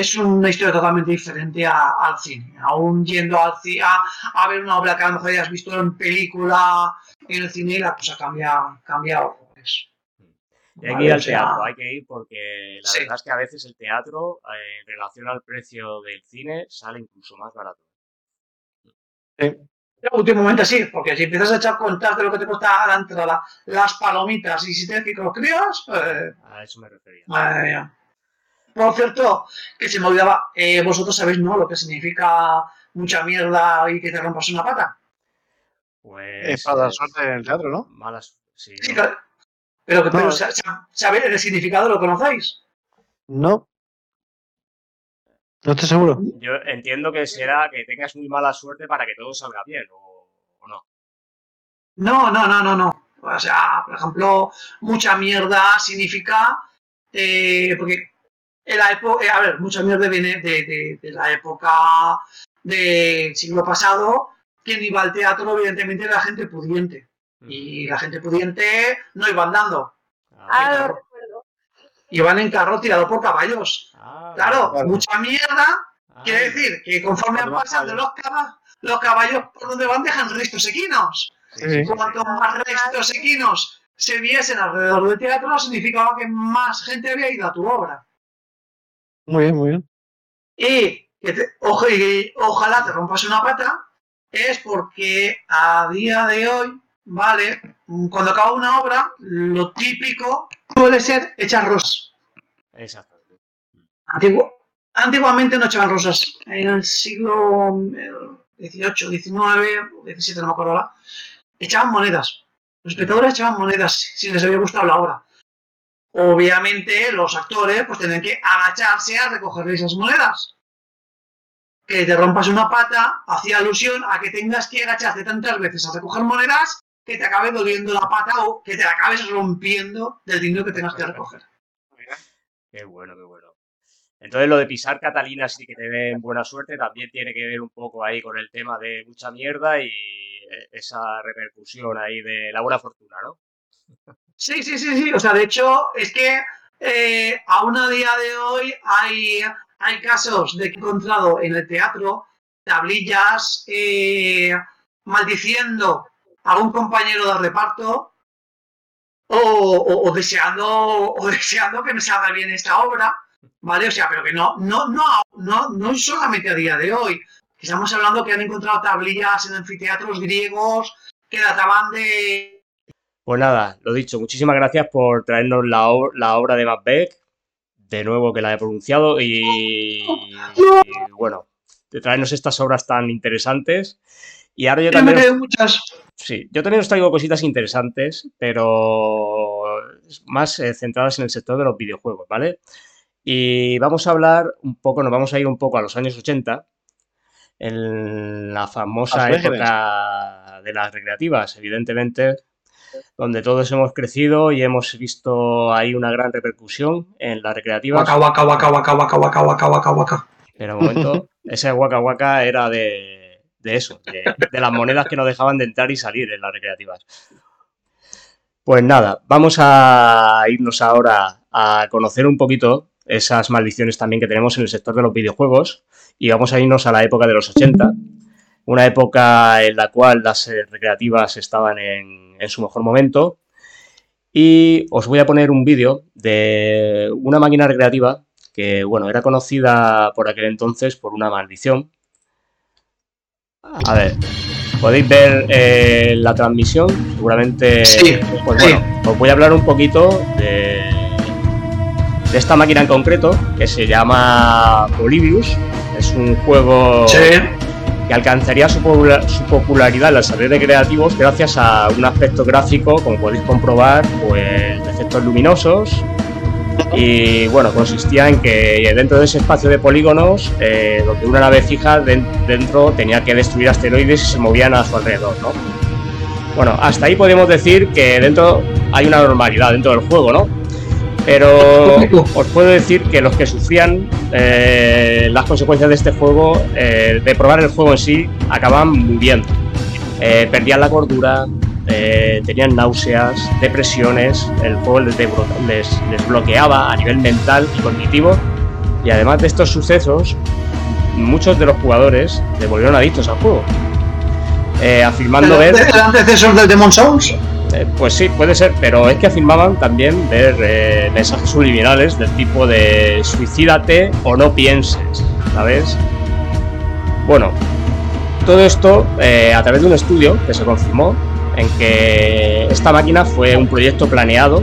es una historia totalmente diferente a- al cine. Aún yendo al a, a ver una obra que a lo mejor hayas visto en película, en el cine, la cosa cambia, cambia horrores. Y hay que ir o al sea, teatro, hay que ir porque la Sí. verdad es que a veces el teatro, eh, en relación al precio del cine, sale incluso más barato. Últimamente sí, porque si empiezas a echar cuentas de lo que te cuesta la entrada, las palomitas y si con los críos, eh, A eso me refería. madre mía. Por cierto, que se me olvidaba, eh, vosotros sabéis, ¿no? Lo que significa mucha mierda y que te rompas una pata. Pues. Es para dar eh, suerte en el teatro, ¿no? Malas. Sí, Sí, ¿no? claro. Pero, No. sa- sa- ¿sabéis el significado? ¿Lo conocéis? No. No estoy seguro. Yo entiendo que será que tengas muy mala suerte para que todo salga bien, o, o no. No, no, no, no, no. O sea, por ejemplo, mucha mierda significa. eh, porque en la época. a ver, mucha mierda viene de, de- de la época del siglo pasado. Quien iba al teatro, evidentemente, era gente pudiente. Y la gente pudiente no iba andando. Ah, Ah, recuerdo. Iban en carro tirado por caballos. ah, Claro, mucha mierda ah, quiere decir que conforme pasando caballos. los caballos, los caballos por donde van dejan restos equinos. sí, sí, sí, Cuanto más restos equinos se viesen alrededor del teatro, significaba que más gente había ido a tu obra. Muy bien, muy bien. Y, que te- ojo, y ojalá te rompas una pata, es porque a día de hoy, ¿vale? Cuando acaba una obra, lo típico suele ser echar rosas. Exacto. Antiguo- antiguamente no echaban rosas. En el siglo XVIII, XIX, XVII, no me acuerdo ahora, echaban monedas. Los espectadores echaban monedas si les había gustado la obra. Obviamente los actores pues tenían que agacharse a recoger esas monedas. Que te rompas una pata hacía alusión a que tengas que agacharte tantas veces a recoger monedas que te acabe doliendo la pata o que te la acabes rompiendo del dinero que tengas que recoger. Qué bueno, qué bueno. Entonces lo de pisar Catalinas y que te den buena suerte también tiene que ver un poco ahí con el tema de mucha mierda y eh, esa repercusión ahí de la buena fortuna, ¿no? Sí, sí, sí, sí. O sea, de hecho, es que eh, aún a día de hoy hay, hay casos de que he encontrado en el teatro tablillas eh, maldiciendo a algún compañero de reparto o, o- o deseando o deseando que me salga bien esta obra, ¿vale? O sea, pero que no, no, no, no, no solamente a día de hoy. Estamos hablando que han encontrado tablillas en anfiteatros griegos que databan de Pues nada, lo dicho, muchísimas gracias por traernos la, obra de Macbeth, de nuevo que la he pronunciado, y, y, bueno, de traernos estas obras tan interesantes. Y ahora yo también, quedé os- muchas. sí, yo también os traigo cositas interesantes, pero más eh, centradas en el sector de los videojuegos, ¿vale? Y vamos a hablar un poco, nos vamos a ir un poco a los años 80, en la famosa época de las recreativas, evidentemente, donde todos hemos crecido y hemos visto ahí una gran repercusión en las recreativas. Waka, waka, waka, waka, waka, waka, waka, waka, waka. Pero un momento, ese Waka Waka era de, de eso, de, de las monedas que no dejaban de entrar y salir en las recreativas. Pues nada, vamos a irnos ahora a conocer un poquito esas maldiciones también que tenemos en el sector de los videojuegos y vamos a irnos a la época de los 80, una época en la cual las eh, recreativas estaban en, en su mejor momento y os voy a poner un vídeo de una máquina recreativa que, bueno, era conocida por aquel entonces por una maldición. A ver, podéis ver eh, la transmisión, seguramente. Sí, pues sí. bueno, os voy a hablar un poquito de, de esta máquina en concreto que se llama Polybius. Es un juego Sí, que alcanzaría su, popula- su popularidad en las redes creativos gracias a un aspecto gráfico, como podéis comprobar, pues de efectos luminosos, Y bueno, consistía en que dentro de ese espacio de polígonos, eh, donde una nave fija dentro tenía que destruir asteroides y se movían a su alrededor, ¿no? Bueno, hasta ahí podemos decir que dentro hay una normalidad dentro del juego, ¿no? Pero os puedo decir que los que sufrían eh, las consecuencias de este juego, eh, de probar el juego en sí, acababan muriendo. Eh, perdían la cordura, tenían náuseas, depresiones, el juego les, les, bloqueaba a nivel mental y cognitivo. Y además de estos sucesos, muchos de los jugadores se volvieron adictos al juego. afirmando ver. ¿El antecesor del Demon Souls? Eh, pues sí, puede ser, pero es que afirmaban también ver eh, mensajes subliminales del tipo de suicídate o no pienses, ¿sabes? Bueno, todo esto eh, a través de un estudio que se confirmó en que esta máquina fue un proyecto planeado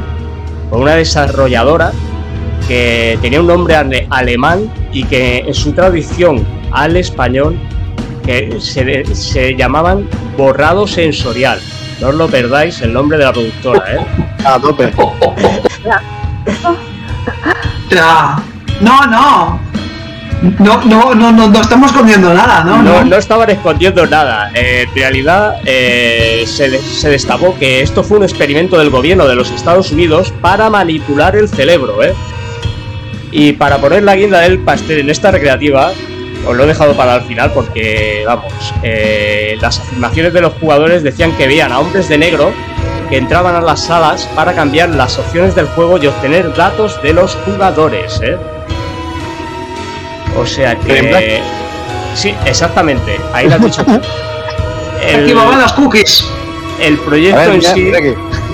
por una desarrolladora que tenía un nombre alemán y que en su traducción al español que se, se llamaban borrado sensorial. No os lo perdáis el nombre de la productora, ¿eh? A tope. no, no. No, no, no, no, estamos escondiendo nada, ¿no? No, no estaban escondiendo nada. Eh, en realidad eh, se, se, destapó que esto fue un experimento del gobierno de los Estados Unidos para manipular el cerebro, ¿eh? Y para poner la guinda del pastel en esta recreativa, os lo he dejado para el final porque, vamos, eh, las afirmaciones de los jugadores decían que veían a hombres de negro que entraban a las salas para cambiar las opciones del juego y obtener datos de los jugadores, ¿eh? O sea que... Sí, exactamente, ahí lo has dicho. El, las cookies. El proyecto en sí...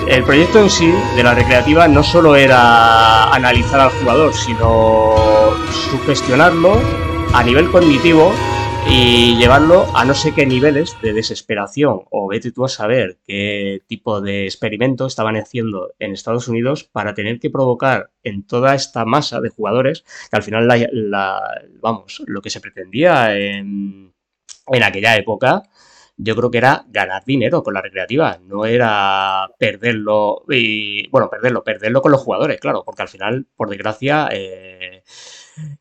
El proyecto en sí de la recreativa no solo era analizar al jugador, sino sugestionarlo a nivel cognitivo y llevarlo a no sé qué niveles de desesperación. O vete tú a saber qué tipo de experimento estaban haciendo en Estados Unidos para tener que provocar en toda esta masa de jugadores que al final la, vamos lo que se pretendía en, en aquella época yo creo que era ganar dinero con la recreativa, no era perderlo y bueno, perderlo, perderlo con los jugadores, claro, porque al final, por desgracia, eh,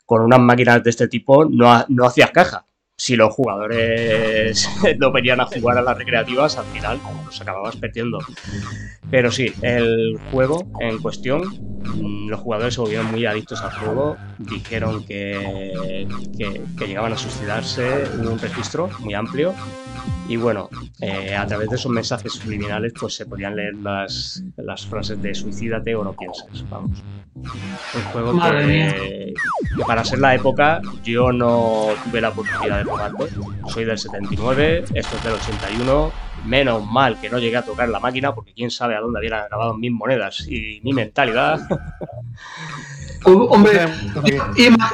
con unas máquinas de este tipo no, no hacías caja. Si los jugadores no venían a jugar a las recreativas, al final los acababas perdiendo. Pero sí, el juego en cuestión, mm, los jugadores se volvieron muy adictos al juego, dijeron que, que, llegaban a suicidarse, hubo un registro muy amplio y bueno, eh, a través de esos mensajes subliminales pues se podían leer las, las frases de suicídate o no pienses, vamos. Un juego que, para ser la época yo no tuve la oportunidad de jugarlo. Soy del 79, esto es del 81. Menos mal que no llegué a tocar la máquina porque quién sabe a dónde habían acabado mis monedas y mi mentalidad. Hombre,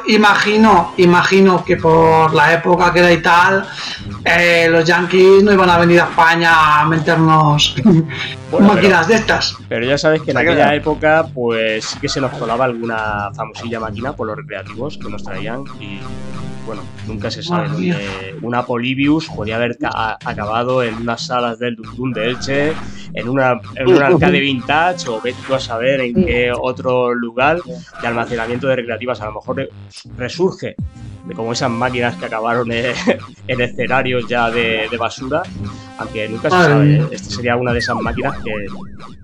imagino, imagino que por la época que era y tal, eh, los yankees no iban a venir a España a meternos máquinas de estas. Pero ya sabes que en aquella época, pues sí que se nos colaba alguna famosilla máquina por los recreativos que nos traían y bueno, nunca se sabe. una Polybius podía haber acabado en unas salas del Dundun de Elche, en, una, en un arcade vintage, o vete tú a saber en qué otro lugar de almacenamiento de recreativas. A lo mejor resurge de como esas máquinas que acabaron en, escenarios ya de, basura, aunque nunca se sabe. ¿eh? Esta sería una de esas máquinas que,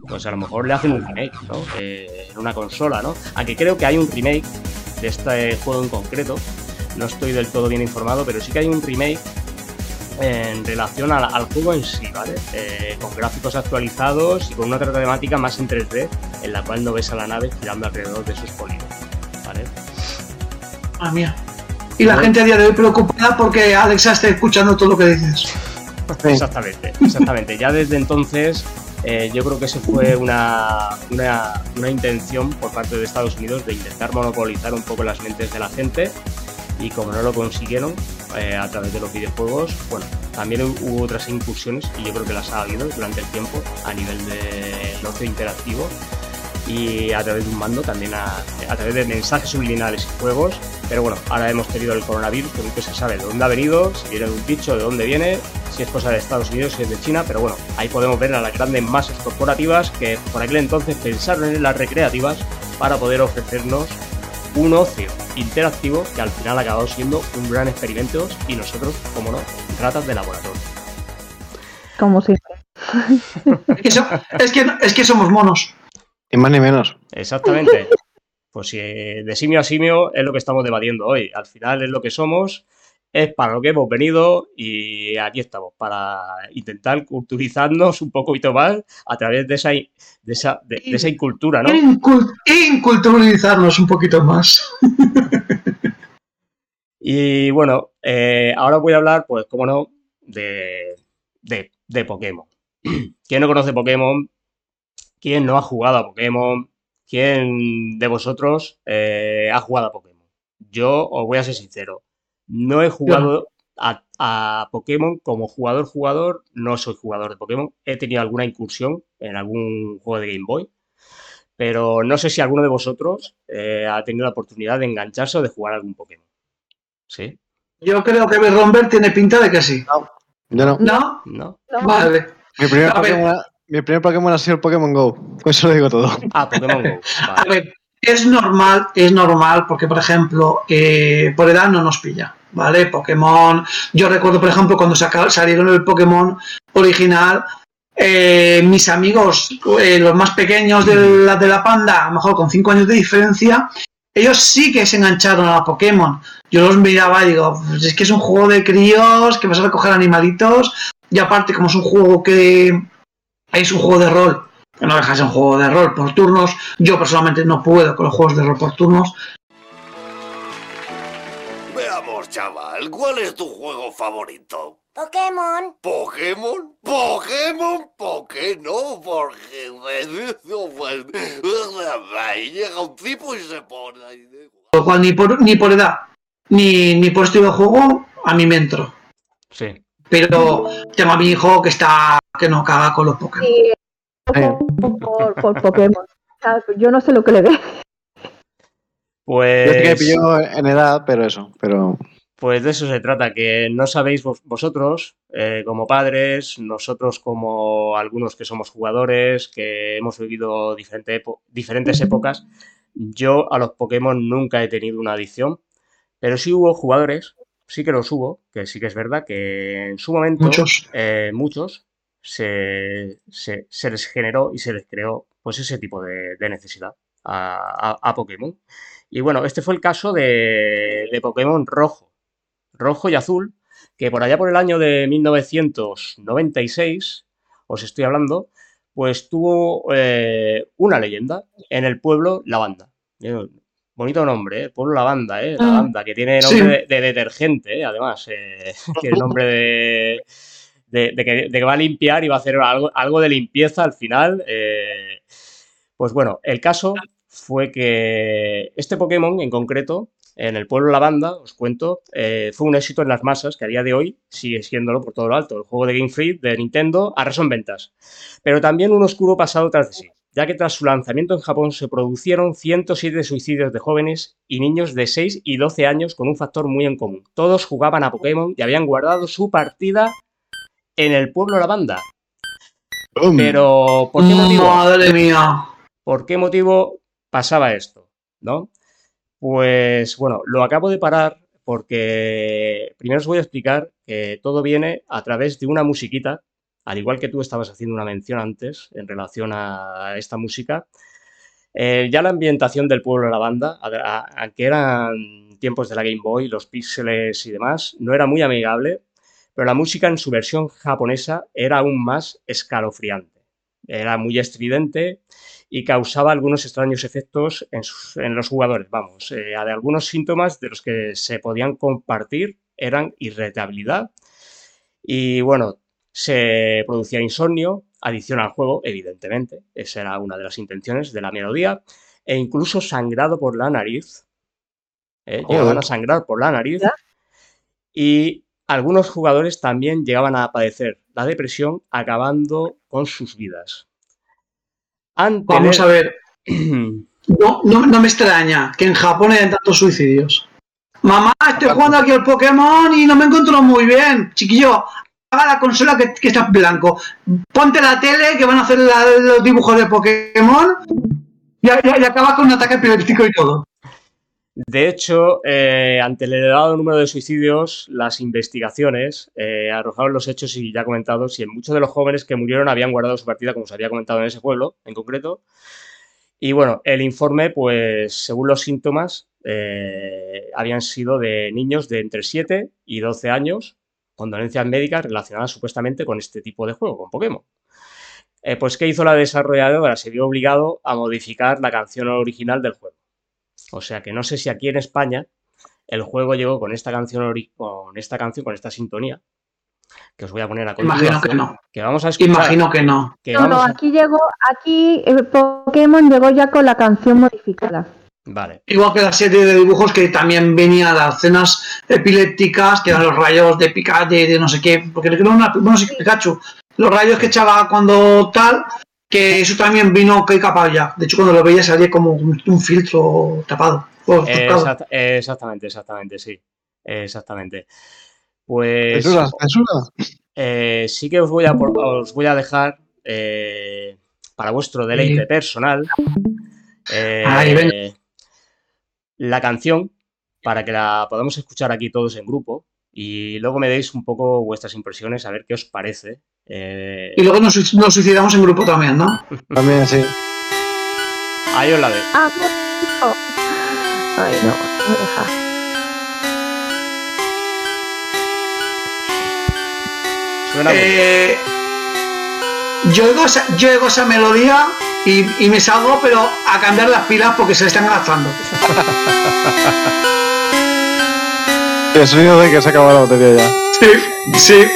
pues a lo mejor le hacen un remake, ¿no? Eh, en una consola, ¿no? Aunque creo que hay un remake de este juego en concreto no estoy del todo bien informado, pero sí que hay un remake en relación al, juego en sí, ¿vale? Eh, con gráficos actualizados y con una temática más en 3D, en la cual no ves a la nave girando alrededor de sus polígonos, ¿vale? Ah, mía. Y la gente a día de hoy preocupada porque Alexa está escuchando todo lo que dices. exactamente, exactamente. Ya desde entonces eh, yo creo que eso fue una, una, una, intención por parte de Estados Unidos de intentar monopolizar un poco las mentes de la gente y como no lo consiguieron eh, a través de los videojuegos, bueno, también hubo otras incursiones y yo creo que las ha habido durante el tiempo a nivel de ocio interactivo y a través de un mando también a, través de mensajes subliminales y juegos. Pero bueno, ahora hemos tenido el coronavirus, que nunca se sabe de dónde ha venido, si viene de un bicho, de dónde viene, si es cosa de Estados Unidos, si es de China, pero bueno, ahí podemos ver a las grandes masas corporativas que por aquel entonces pensaron en las recreativas para poder ofrecernos un ocio interactivo que al final ha acabado siendo un gran experimento y nosotros, como no, ratas de laboratorio. Como siempre. Es que, es que, es que somos monos. Ni más ni menos. Exactamente. Pues si eh, de simio a simio es lo que estamos debatiendo hoy. Al final es lo que somos, es para lo que hemos venido y aquí estamos, para intentar culturizarnos un poquito más a través de esa, de esa, de, de esa incultura, ¿no? Incul- inculturalizarnos un poquito más. Y bueno, eh, ahora voy a hablar, pues, como no, de, de, de Pokémon. ¿Quién no conoce Pokémon? ¿Quién no ha jugado a Pokémon? ¿Quién de vosotros eh, ha jugado a Pokémon? Yo os voy a ser sincero, no he jugado a, a Pokémon como jugador-jugador, no soy jugador de Pokémon, he tenido alguna incursión en algún juego de Game Boy, pero no sé si alguno de vosotros eh, ha tenido la oportunidad de engancharse o de jugar a algún Pokémon. ¿Sí? Yo creo que Romber tiene pinta de que sí. Yo no. ¿No? ¿No? No, Vale. Mi primer. Pokémon, ha- mi primer Pokémon ha sido el Pokémon Go. Con eso lo digo todo. Ah, Pokémon Go. A ver, es normal, es normal, porque por ejemplo, eh, por edad no nos pilla, ¿vale? Pokémon. Yo recuerdo, por ejemplo, cuando salieron el Pokémon original, eh, mis amigos, eh, los más pequeños de la, de la panda, a lo mejor con 5 años de diferencia, ellos sí que se engancharon a Pokémon. Yo los miraba y digo, pues es que es un juego de críos, que vas a recoger animalitos, y aparte, como es un juego que es un juego de rol, que no deja de ser un juego de rol por turnos, yo personalmente no puedo con los juegos de rol por turnos, Chaval, ¿cuál es tu juego favorito? Pokémon. ¿Pokémon? ¿Pokémon? ¿Por qué no? Porque... Ahí llega un tipo y se pone... ahí de- lo cual ni por, ni por edad, ni, ni por estilo de juego, a mí me entro. Sí. Pero tengo a mi hijo que está que no caga con los Pokémon. por, por, por Pokémon. O sea, Yo no sé lo que le ve. Yo sí que me Pues, pilló en edad, pero eso. Pero pues de eso se trata, que no sabéis vos- vosotros, eh, como padres, nosotros como algunos que somos jugadores, que hemos vivido diferente diferentes épocas, yo a los Pokémon nunca he tenido una adicción, pero sí hubo jugadores, sí que los hubo, que sí que es verdad que en su momento Muchos. eh, muchos se, se- se les generó y se les creó pues ese tipo de, de necesidad a, a- a Pokémon. Y bueno, este fue el caso de, de Pokémon rojo, rojo y azul, que por allá por el año de 1996, os estoy hablando, pues tuvo eh, una leyenda en el pueblo Lavanda. Eh, Bonito nombre, ¿eh? Pueblo Lavanda, ¿eh? Lavanda, que tiene nombre Sí. de, de detergente, ¿eh? además. eh, tiene nombre de, de, de que, de que va a limpiar y va a hacer algo, algo de limpieza al final. Pues bueno, el caso fue que este Pokémon en concreto, en el pueblo Lavanda, os cuento, eh, fue un éxito en las masas que a día de hoy sigue siéndolo por todo lo alto. El juego de Game Freak de Nintendo arrasó en ventas. Pero también un oscuro pasado tras de sí, ya que tras su lanzamiento en Japón se produjeron 107 suicidios de jóvenes y niños de 6 y 12 años con un factor muy en común. Todos jugaban a Pokémon y habían guardado su partida en el pueblo Lavanda. Pero, ¿por qué motivo? Madre mía. ¿Por qué motivo pasaba esto? ¿No? Pues bueno, lo acabo de parar porque primero os voy a explicar que todo viene a través de una musiquita, al igual que tú estabas haciendo una mención antes en relación a esta música. Eh, ya la ambientación del pueblo de la banda, aunque eran tiempos de la Game Boy, los píxeles y demás, no era muy amigable, pero la música en su versión japonesa era aún más escalofriante. Era muy estridente y causaba algunos extraños efectos en, sus- en los jugadores. Vamos, eh, de algunos síntomas de los que se podían compartir eran irritabilidad y bueno, se producía insomnio, adicción al juego, evidentemente, esa era una de las intenciones de la melodía, e incluso sangrado por la nariz. eh, llegaban a sangrar por la nariz Ya. y algunos jugadores también llegaban a padecer la depresión acabando con sus vidas. Ante Vamos el- a ver. No, no, no me extraña que en Japón hayan tantos suicidios. Mamá, estoy jugando aquí al Pokémon y no me encuentro muy bien. Chiquillo, apaga la consola que, que está en blanco. Ponte la tele que van a hacer la- los dibujos de Pokémon Y, y- y acaba con un ataque epiléptico y todo. De hecho, eh, ante el elevado número de suicidios, las investigaciones eh, arrojaron los hechos y ya comentados, y en muchos de los jóvenes que murieron habían guardado su partida, como se había comentado en ese pueblo en concreto. Y bueno, el informe, pues según los síntomas, eh, habían sido de niños de entre 7 y 12 años, con dolencias médicas relacionadas supuestamente con este tipo de juego, con Pokémon. Eh, pues, ¿qué hizo la desarrolladora? Se vio obligado a modificar la canción original del juego. O sea que no sé si aquí en España el juego llegó con esta canción, con esta canción, con esta sintonía, que os voy a poner a Imagino continuación. que no. que vamos a escuchar. Imagino que no. que No, no, a- aquí llegó, aquí eh, Pokémon llegó ya con la canción modificada. Vale. Igual que la serie de dibujos que también venía las escenas epilépticas, que eran los rayos de Pikachu, de, de no sé qué, porque creo que una, bueno, sí, Pikachu, los rayos que echaba cuando tal, que eso también vino que capaz ya. De hecho, cuando lo veía salía como un, un filtro tapado. exact- exactamente, exactamente, sí. Exactamente. Pues Censura, censura. eh, sí que os voy a, os voy a dejar eh, para vuestro deleite Sí. personal eh, la canción para que la podamos escuchar aquí todos en grupo y luego me deis un poco vuestras impresiones a ver qué os parece. Eh, Y luego nos, suic- nos suicidamos en grupo también, ¿no? También, sí. ahí os la dejo. Ah, no. Ay, no, me. Eh, yo, oigo esa, yo oigo esa melodía y, y me salgo, pero a cambiar las pilas porque se le están gastando. El sonido de que se acaba la batería ya. Sí, sí.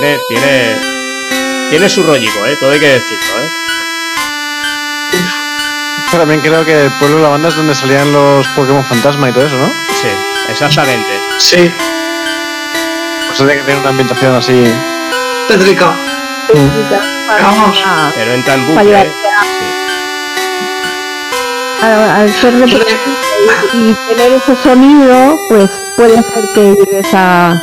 Tiene, tiene, tiene su rollico, ¿eh? Todo hay que decirlo, ¿eh? También creo que el pueblo de la banda es donde salían los Pokémon fantasma y todo eso, ¿no? Sí, exactamente. Sí, Pues tiene que tener una ambientación así. tétrica. Vamos. Pero entra en bucle, ¿eh? Sí. al, ser repetitivo y tener ese sonido, pues puede ser que llegues a...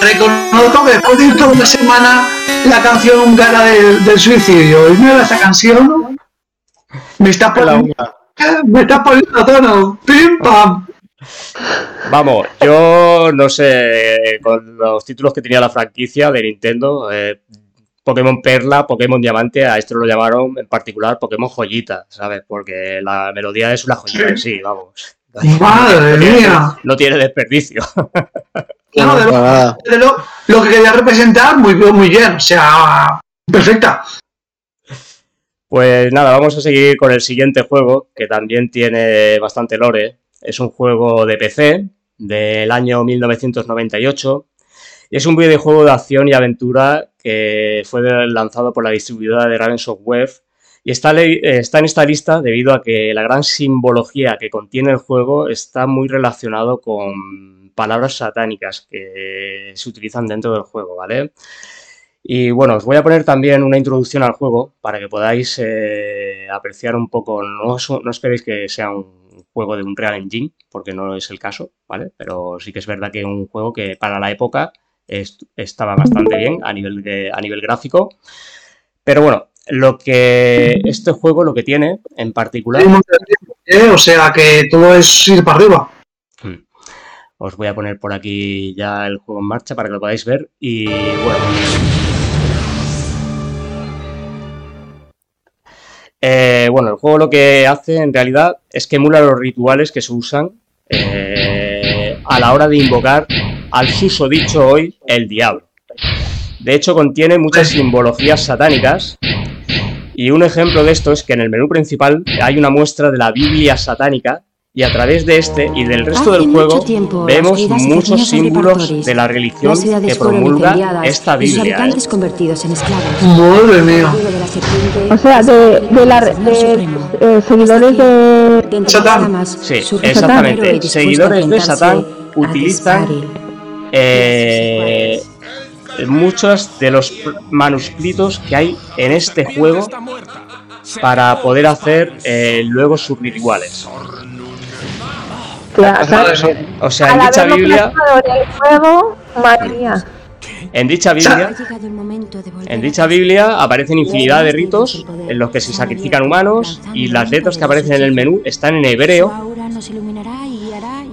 Reconozco que después de ir toda una semana la canción húngara del, del suicidio y no esa canción, me está poniendo, me está poniendo tono. Pim pam. Vamos, yo no sé, con los títulos que tenía la franquicia de Nintendo, eh, Pokémon Perla, Pokémon Diamante, a esto lo llamaron en particular Pokémon Joyita, ¿sabes? Porque la melodía es una joyita en sí, vamos. Madre No tiene- mía. No tiene desperdicio. No, de lo, Para nada. de lo, lo que quería representar, muy, muy bien. O sea, perfecta. Pues nada, vamos a seguir con el siguiente juego, que también tiene bastante lore. Es un juego de PC del año 1998 y es un videojuego de acción y aventura que fue lanzado por la distribuidora de Raven Software y está, eh, está en esta lista debido a que la gran simbología que contiene el juego está muy relacionado con palabras satánicas que se utilizan dentro del juego, ¿vale? Y bueno, os voy a poner también una introducción al juego para que podáis eh, apreciar un poco. No, no esperéis que sea un juego de un Real Engine, porque no es el caso, ¿vale? Pero sí que es verdad que es un juego que para la época est- estaba bastante bien a nivel, a nivel gráfico. Pero bueno, lo que este juego lo que tiene en particular. Eh, O sea, que todo es ir para arriba. Hmm. Os voy a poner por aquí ya el juego en marcha para que lo podáis ver. Y bueno. Eh, bueno, el juego lo que hace en realidad es que emula los rituales que se usan eh, a la hora de invocar al susodicho hoy el diablo. De hecho, contiene muchas simbologías satánicas y un ejemplo de esto es que en el menú principal hay una muestra de la Biblia satánica y a través de este y del resto Hace del mucho juego tiempo, vemos muchos símbolos de la religión Las que promulga esta Biblia. ¿eh? habitantes convertidos en esclavos. Madre mía. O sea, de, de, la, de eh, seguidores de... Satán. Sí, exactamente. Seguidores de Satán utilizan eh, muchos de los manuscritos que hay en este juego para poder hacer eh, luego sus rituales. Claro, claro. O sea, en dicha Biblia, en dicha Ha Biblia, en dicha aparecen infinidad de ritos en los que se sacrifican humanos y las letras que aparecen en el menú están en hebreo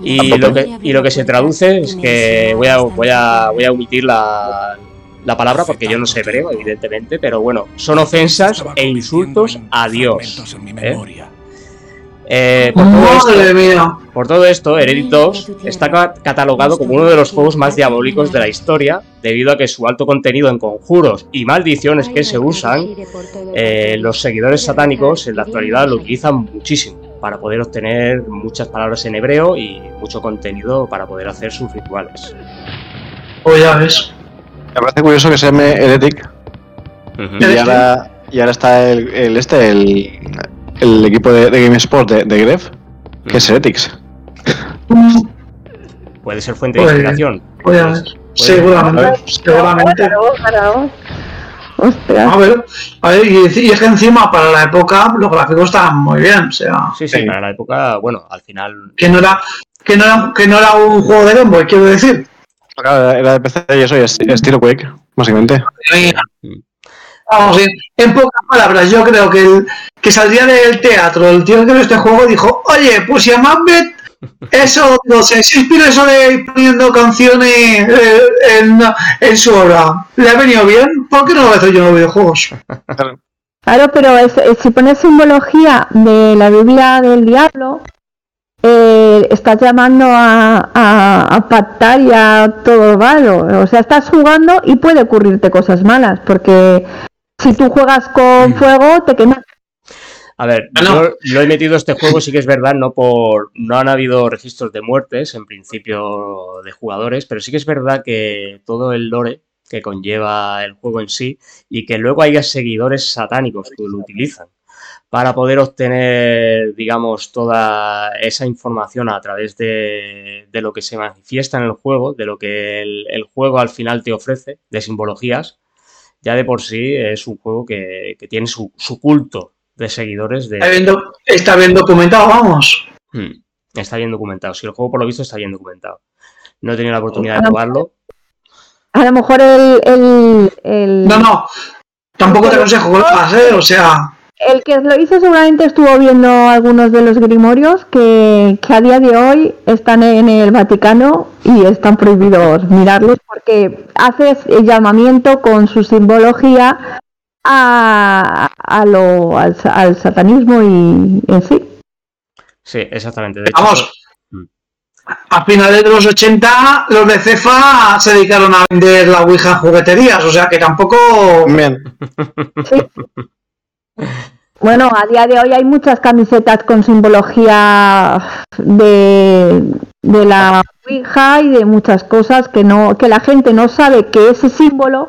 y lo que, y lo que se traduce es que voy a, voy a, voy a omitir la, la palabra porque yo no sé hebreo, evidentemente, pero bueno, son ofensas e insultos a Dios. ¿eh? Eh, por, todo Madre esto, mía. por todo esto, Heredit 2 está ca- catalogado como uno de los juegos más diabólicos de la historia, debido a que su alto contenido en conjuros y maldiciones que se usan, eh, los seguidores satánicos en la actualidad lo utilizan muchísimo para poder obtener muchas palabras en hebreo y mucho contenido para poder hacer sus rituales. Pues ya ves. Me parece curioso que se llame Heretic y ahora, y ahora está el, el este, el, el equipo de, de Game Sport de, de Gref, que es Heretics. Puede ser fuente de Pues- inspiración. Pues ya Pues- ves. Seguramente. Seguramente. Claro, claro. Ostras. A ver, a ver, y, y es que encima para la época los gráficos estaban muy bien, o sea, Sí, sí, Sí. para la época, bueno, al final. que no era, que no era, que no era un juego de Game Boy, quiero decir. Claro, era de PC y eso, y es- estilo Quake, básicamente. Vamos, en, en pocas palabras, yo creo que el que saldría del teatro, el tío que vio este juego dijo, oye, pues si a Macbeth eso, no sé, se inspira eso de ir poniendo canciones eh, en, en su obra, ¿le ha venido bien? ¿Por qué no lo voy a hacer yo en los videojuegos? Claro, pero es- es- si pones simbología de la Biblia del diablo, eh, estás llamando a, a, a pactar y a todo malo. O sea, estás jugando y puede ocurrirte cosas malas, porque si tú juegas con fuego, te quemas. A ver, Ah, no. yo lo he metido este juego, sí que es verdad, no por. No han habido registros de muertes, en principio, de jugadores, pero sí que es verdad que todo el lore que conlleva el juego en sí y que luego haya seguidores satánicos que lo utilizan para poder obtener, digamos, toda esa información a través de, de lo que se manifiesta en el juego, de lo que el, el juego al final te ofrece, de simbologías, ya de por sí es un juego que, que tiene su, su culto de seguidores de... Está bien, doc- está bien documentado, vamos. Hmm, Está bien documentado. Si el juego por lo visto está bien documentado. No he tenido la oportunidad de probarlo. A lo mejor el, el, el, No, no, tampoco te aconsejo que lo hagas, ¿eh? O sea, el que lo hizo seguramente estuvo viendo algunos de los grimorios que, que a día de hoy están en el Vaticano y están prohibidos mirarlos porque hace el llamamiento con su simbología a, a lo, al, sa- al satanismo y en sí. Sí, exactamente. De hecho, vamos, Mm. a finales de los 80 los de Cefa se dedicaron a vender la Ouija en jugueterías, o sea que tampoco... Bien. Bueno, a día de hoy hay muchas camisetas con simbología de, de la Ouija y de muchas cosas que no que la gente no sabe que ese símbolo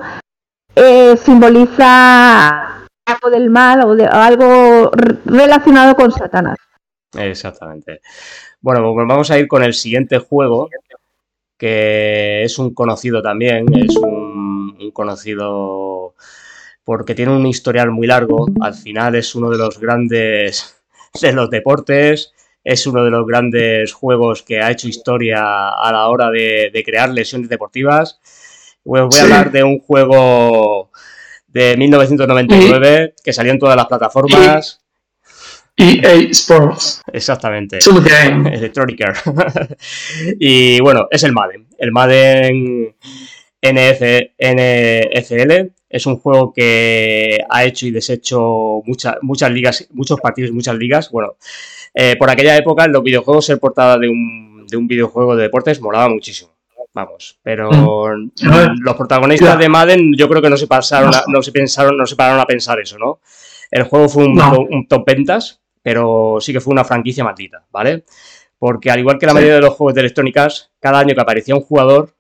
eh, simboliza algo del mal o de algo relacionado con Satanás. Exactamente. Bueno, pues vamos a ir con el siguiente juego, que es un conocido también, es un, un conocido porque tiene un historial muy largo, al final es uno de los grandes de los deportes, es uno de los grandes juegos que ha hecho historia a la hora de, de crear lesiones deportivas. Pues voy a hablar de un juego de 1999 que salió en todas las plataformas. EA Sports. Exactamente. Electronic y bueno, es el Madden. El Madden NF, NFL es un juego que ha hecho y deshecho muchas muchas ligas, muchos partidos, muchas ligas. Bueno, eh, por aquella época los videojuegos ser portada de un, de un videojuego de deportes molaba muchísimo. Vamos, pero los protagonistas Ya. de Madden yo creo que no se pasaron, a- no se pensaron, no se pararon a pensar eso, ¿no? El juego fue un, No. un top ventas, pero sí que fue una franquicia maldita, ¿vale? Porque al igual que la Sí. mayoría de los juegos de Electronic Arts, cada año que aparecía un jugador,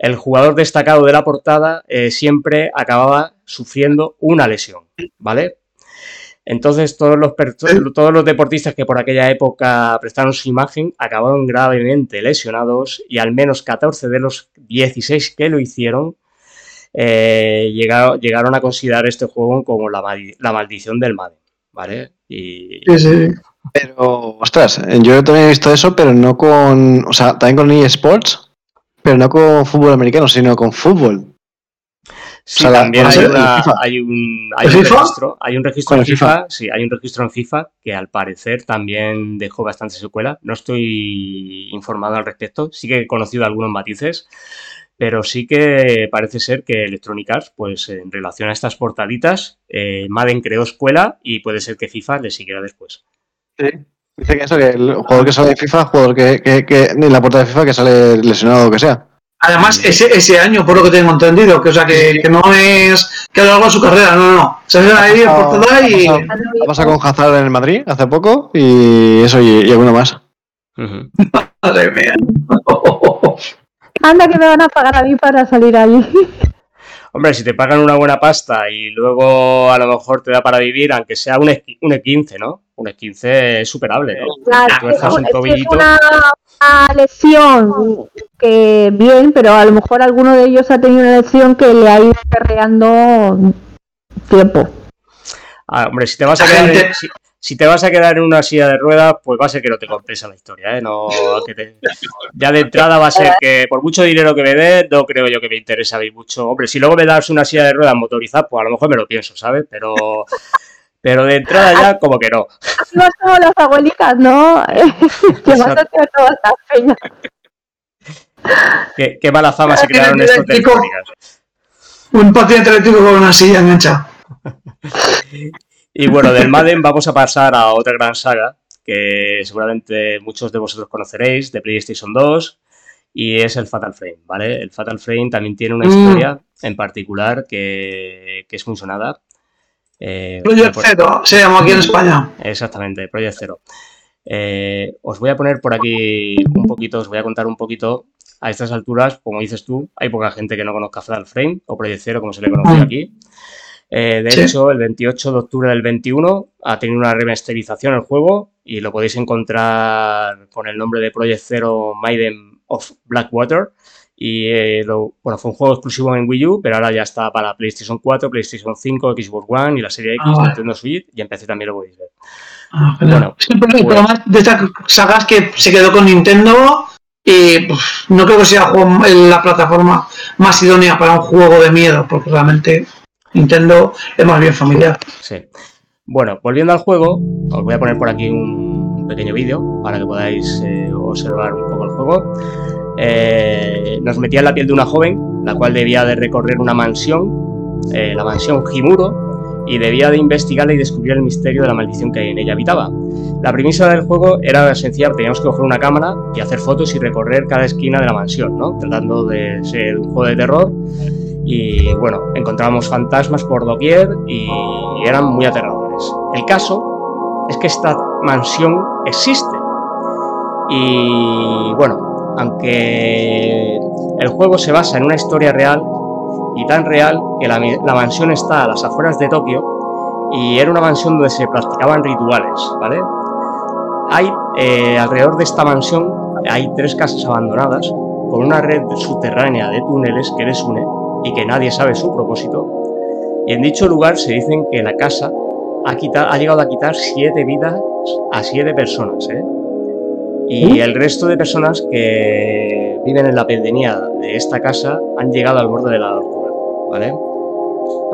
el jugador destacado de la portada eh, siempre acababa sufriendo una lesión, ¿vale? Entonces todos los, per- todos los deportistas que por aquella época prestaron su imagen acabaron gravemente lesionados y al menos 14 de los 16 que lo hicieron eh, llegaron, llegaron a considerar este juego como la, mal- la maldición del Madden, ¿vale? Y, Sí, sí. Pero, ostras, yo también he visto eso, pero no con. O sea, también con eSports, pero no con fútbol americano, sino con fútbol. Sí, O sea, la- también hay, una- hay un, hay ¿El un registro, hay un registro en FIFA, FIFA. sí, hay un registro en FIFA que al parecer también dejó bastante secuela. No estoy informado al respecto, sí que he conocido algunos matices, pero sí que parece ser que Electronic Arts, pues en relación a estas portaditas, eh, Madden creó escuela y puede ser que FIFA le siguiera después. Sí. Dice que eso, que el jugador que sale de FIFA, jugador que, que, que en la puerta de FIFA que sale lesionado o lo que sea. Además, ese, ese año, por lo que tengo entendido, que o sea que, que no es que a lo largo de su carrera, no, no. Se ve ahí en portada y. Ha pasado con Hazard en el Madrid hace poco y eso y, y alguno más. Madre mía. Anda que me van a pagar a mí para salir allí. Hombre, si te pagan una buena pasta y luego a lo mejor te da para vivir, aunque sea un, E- un E15, ¿no? Un E15 es superable, ¿no? Claro, Tú dejas un es una, una lesión que bien, pero a lo mejor alguno de ellos ha tenido una lesión que le ha ido perreando tiempo. Ah, hombre, si te vas a quedar en, si, si te vas a quedar en una silla de ruedas, pues va a ser que no te compensa la historia, ¿eh? No, que te- ya de entrada va a ser que por mucho dinero que me des, no creo yo que me interese a mí mucho. Hombre, si luego me das una silla de ruedas motorizada, pues a lo mejor me lo pienso, ¿sabes? Pero, pero de entrada ya como que no. Así vas como las abuelitas, ¿no? que vas a hacer todas estas peñas. Qué, qué mala fama se crearon estos telefónicas. Un patinete eléctrico con una silla enganchada. Y bueno, del Madden vamos a pasar a otra gran saga que seguramente muchos de vosotros conoceréis, de PlayStation 2, y es el Fatal Frame, ¿vale? El Fatal Frame también tiene una Mm. historia en particular que, que es muy sonada. Eh, Project por- Zero se llama aquí en España. Exactamente, Project Zero. Eh, os voy a poner por aquí un poquito, os voy a contar un poquito. A estas alturas, como dices tú, hay poca gente que no conozca Fatal Frame o Project Zero, como se le conoce Mm. aquí. Eh, de Sí. hecho, el 28 de octubre del 21 ha tenido una remasterización el juego y lo podéis encontrar con el nombre de Project Zero Maiden of Blackwater. Y eh, lo- bueno, fue un juego exclusivo en Wii U, pero ahora ya está para PlayStation 4, PlayStation 5, Xbox One y la serie X, Ah, vale. Nintendo Switch y en PC también lo podéis ver. Ah. Bueno, Es que el problema- pues- de estas sagas que se quedó con Nintendo y uf, no creo que sea la plataforma más idónea para un juego de miedo, porque realmente Nintendo es más bien familiar. Sí. Bueno, volviendo al juego, os voy a poner por aquí un pequeño vídeo para que podáis eh, observar un poco el juego. Eh, nos metía en la piel de una joven, la cual debía de recorrer una mansión, eh, la mansión Himuro, y debía de investigarla y descubrir el misterio de la maldición que en ella habitaba. La premisa del juego era sencilla, teníamos que coger una cámara y hacer fotos y recorrer cada esquina de la mansión, ¿no? Tratando de ser un juego de terror y bueno, encontramos fantasmas por doquier y eran muy aterradores. El caso es que esta mansión existe. Y bueno, aunque el juego se basa en una historia real y tan real que la, mansión está a las afueras de Tokio y era una mansión donde se practicaban rituales, ¿vale? Hay eh, alrededor de esta mansión hay tres casas abandonadas con una red subterránea de túneles que les une y que nadie sabe su propósito. Y en dicho lugar se dicen que la casa ha, ha llegado a quitar siete vidas a siete personas. ¿eh? Y el resto de personas que viven en la pedanía de esta casa han llegado al borde de la locura. ¿vale?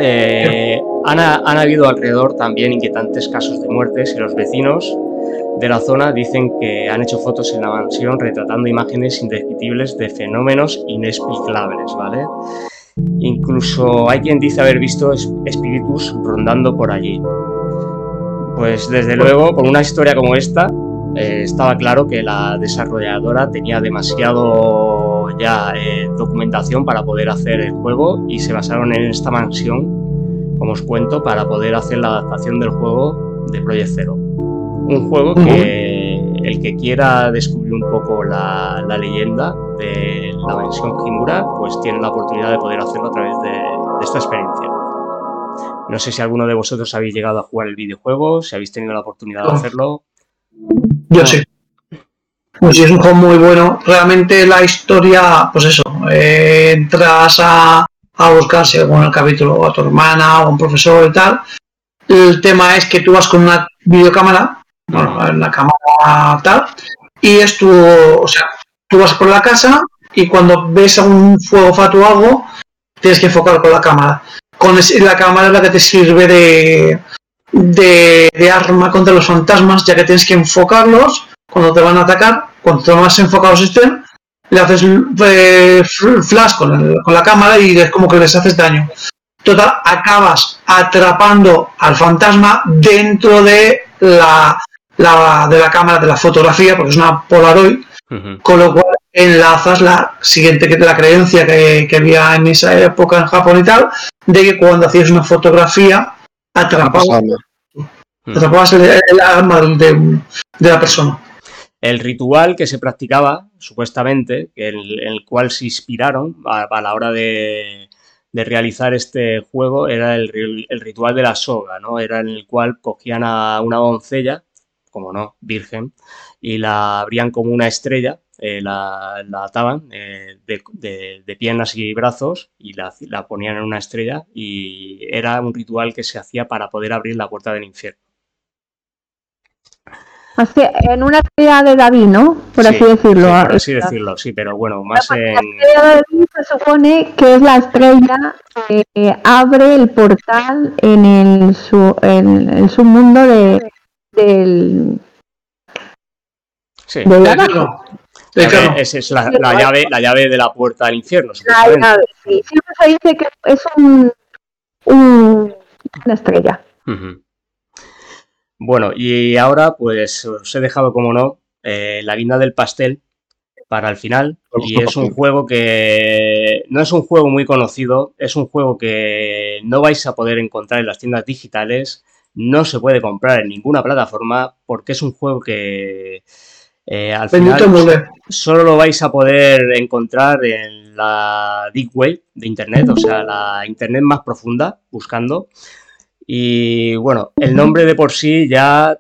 Eh, han, ha- han habido alrededor también inquietantes casos de muertes y los vecinos de la zona dicen que han hecho fotos en la mansión retratando imágenes indescriptibles de fenómenos inexplicables, ¿vale? Incluso hay quien dice haber visto es- espíritus rondando por allí. Pues desde luego, con una historia como esta, eh, estaba claro que la desarrolladora tenía demasiado ya eh, documentación para poder hacer el juego y se basaron en esta mansión, como os cuento, para poder hacer la adaptación del juego de Project Zero. Un juego que el que quiera descubrir un poco la, la leyenda de la mansión Himura, pues tiene la oportunidad de poder hacerlo a través de, de esta experiencia. No sé si alguno de vosotros habéis llegado a jugar el videojuego, si habéis tenido la oportunidad de hacerlo. Yo sí. Pues sí, es un juego muy bueno. Realmente la historia, pues eso, eh, entras a, a buscar según el capítulo a tu hermana o a un profesor y tal. El tema es que tú vas con una videocámara, bueno, la cámara tal, y es tu, o sea, tú vas por la casa y cuando ves un fuego fatuo o algo, tienes que enfocar con la cámara. Con la cámara es la que te sirve de, de, de arma contra los fantasmas, ya que tienes que enfocarlos cuando te van a atacar, cuanto más enfocados estén, le haces eh, fl- flash con, el- con la cámara y es como que les haces daño. Total, acabas atrapando al fantasma dentro de la, la- de la cámara de la fotografía, porque es una Polaroid, con lo cual enlazas la siguiente que la creencia que, que había en esa época en Japón y tal, de que cuando hacías una fotografía atrapabas, atrapabas el, el alma del- de, de la persona. El ritual que se practicaba, supuestamente, que el, el cual se inspiraron a, a la hora de, de realizar este juego, era el, el ritual de la soga, ¿no? Era en el cual cogían a una doncella, como no, virgen, y la abrían como una estrella, eh, la, la ataban eh, de, de- de piernas y brazos y la, la ponían en una estrella y era un ritual que se hacía para poder abrir la puerta del infierno. Así, en una estrella de David, ¿no? Por Sí, así decirlo. sí, por así decirlo, sí, pero bueno, más La en... estrella de David se supone que es la estrella que abre el portal en el, su, en el submundo de, del, Sí. de Llave- esa es la, la llave, la llave de la puerta del infierno. La llave, sí. Siempre se dice que es un, un- una estrella. Bueno, y ahora pues os he dejado, como no, eh, la guinda del pastel para el final. Y es un juego que no es un juego muy conocido, es un juego que no vais a poder encontrar en las tiendas digitales, no se puede comprar en ninguna plataforma porque es un juego que eh, al final solo lo vais a poder encontrar en la Deep Web de Internet, o sea, la Internet más profunda, buscando. Y bueno, el nombre de por sí ya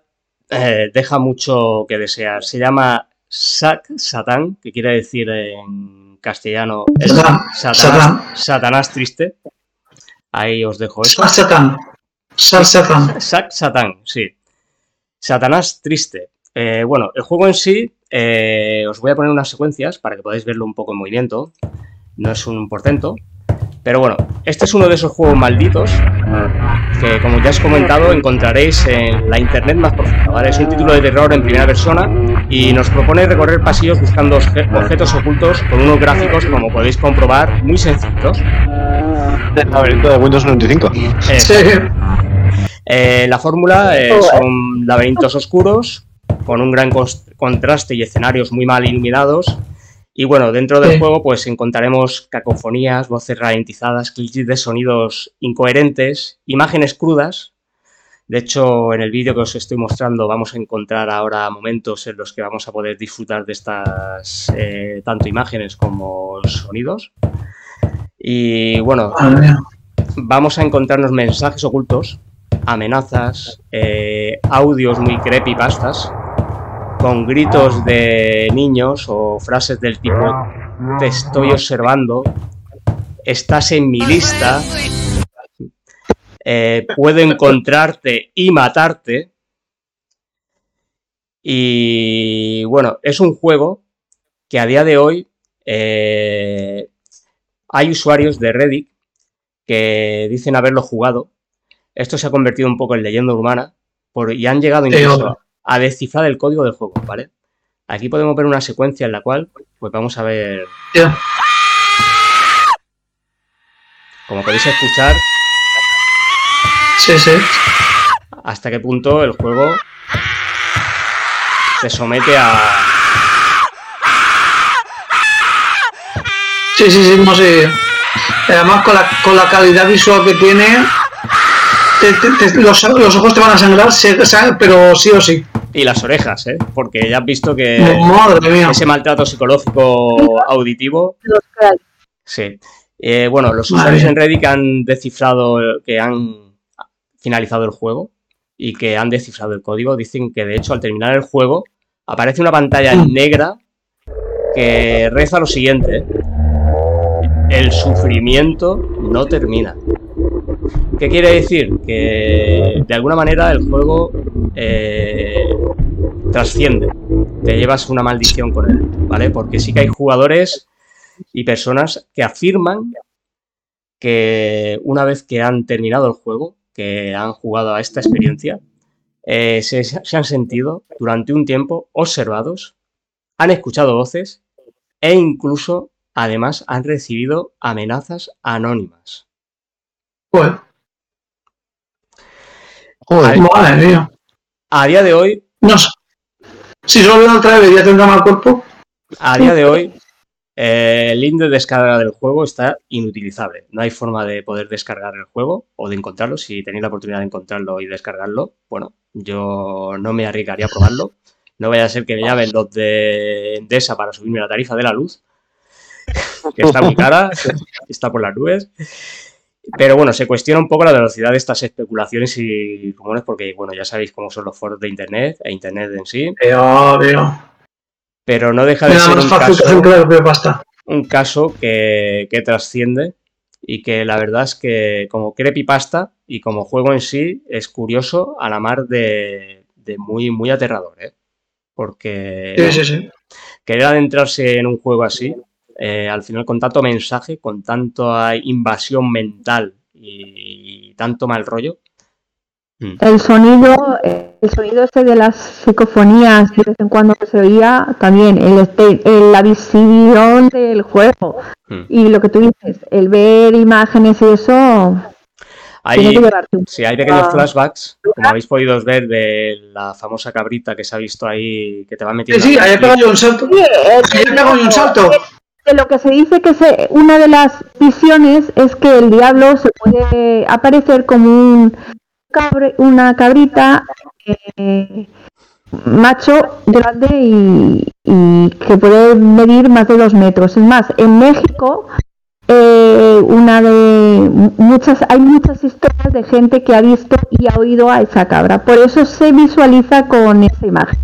eh, deja mucho que desear. Se llama Sac Satán, que quiere decir en castellano Satán, Satanás, Satán. Satanás triste. Ahí os dejo eso. Sal Satán. Sal Satán. Sac Satán, sí. Satanás triste. Eh, bueno, el juego en sí, eh, os voy a poner unas secuencias para que podáis verlo un poco en movimiento. No es un portento. Pero bueno, este es uno de esos juegos malditos que, como ya os he comentado, encontraréis en la internet más profunda. ¿vale? Es un título de terror en primera persona y nos propone recorrer pasillos buscando obje- objetos ocultos con unos gráficos, como podéis comprobar, muy sencillos. El laberinto de Windows 95. Eh, Sí. Eh, la fórmula eh, son laberintos oscuros con un gran contraste y escenarios muy mal iluminados. Y bueno, dentro del Sí. juego pues encontraremos cacofonías, voces ralentizadas, clics de sonidos incoherentes, imágenes crudas. De hecho, en el vídeo que os estoy mostrando vamos a encontrar ahora momentos en los que vamos a poder disfrutar de estas eh, tanto imágenes como sonidos. Y bueno, mía. vamos a encontrarnos mensajes ocultos, amenazas, eh, audios muy creepypastas, con gritos de niños o frases del tipo te estoy observando, estás en mi lista, eh, puedo encontrarte y matarte. Y bueno, es un juego que a día de hoy eh, hay usuarios de Reddit que dicen haberlo jugado. Esto se ha convertido un poco en leyenda urbana por- y han llegado incluso. A descifrar el código del juego, ¿vale? Aquí podemos ver una secuencia en la cual, pues vamos a ver, como podéis escuchar, Sí, sí. hasta qué punto el juego se somete a... Sí, sí, sí, no sé. Además, con la, con la calidad visual que tiene, te- te- te- los, los ojos te van a sangrar, pero sí o sí. Y las orejas, ¿eh? Porque ya has visto que ese maltrato psicológico auditivo. Sí. Eh, bueno, los usuarios en Reddit que han descifrado, que han finalizado el juego y que han descifrado el código, dicen que de hecho al terminar el juego aparece una pantalla Mm. negra que reza lo siguiente. El sufrimiento no termina. ¿Qué quiere decir? Que de alguna manera el juego eh, trasciende. Te llevas una maldición con él, ¿vale? Porque sí que hay jugadores y personas que afirman que una vez que han terminado el juego, que han jugado a esta experiencia, eh, se, se han sentido durante un tiempo observados, han escuchado voces e incluso, además, han recibido amenazas anónimas. Joder, Joder, madre mía. A día de hoy, No sé. Si solo la otra vez ya tendrá mal cuerpo. a día de hoy, eh, el link de descarga del juego está inutilizable. No hay forma de poder descargar el juego o de encontrarlo. Si tenéis la oportunidad de encontrarlo y descargarlo, bueno, yo no me arriesgaría a probarlo. No vaya a ser que me llamen los de Endesa para subirme la tarifa de la luz, que está muy cara, está por las nubes. Pero bueno, se cuestiona un poco la velocidad de estas especulaciones y rumores, porque bueno, ya sabéis cómo son los foros de Internet e Internet en sí. Tío, tío. Pero no deja de ser un caso, pasta. un caso que, que trasciende y que la verdad es que como creepypasta y como juego en sí es curioso a la mar de, de muy, muy aterrador, ¿eh? Porque Sí, sí, sí. querer adentrarse en un juego así, eh, al final con tanto mensaje, con tanta invasión mental y, tanto mal rollo, mm, El sonido, el sonido ese de las psicofonías de vez en cuando que se oía, también el, el- la visión del juego. mm. Y lo que tú dices, el ver imágenes y eso, tiene Hay, que llevarte un sí, hay pequeños Ah. flashbacks, como habéis podido ver de la famosa cabrita que se ha visto ahí, que te va Sí, metiendo... sí, en ahí he pegado yo un salto. Sí, Ahí he pegado yo un salto. De lo que se dice que se, una de las visiones es que el diablo se puede aparecer como un cabre- una cabrita eh, macho grande y, que puede medir más de dos metros. Es más, en México eh, una de muchas hay muchas historias de gente que ha visto y ha oído a esa cabra. Por eso se visualiza con esa imagen.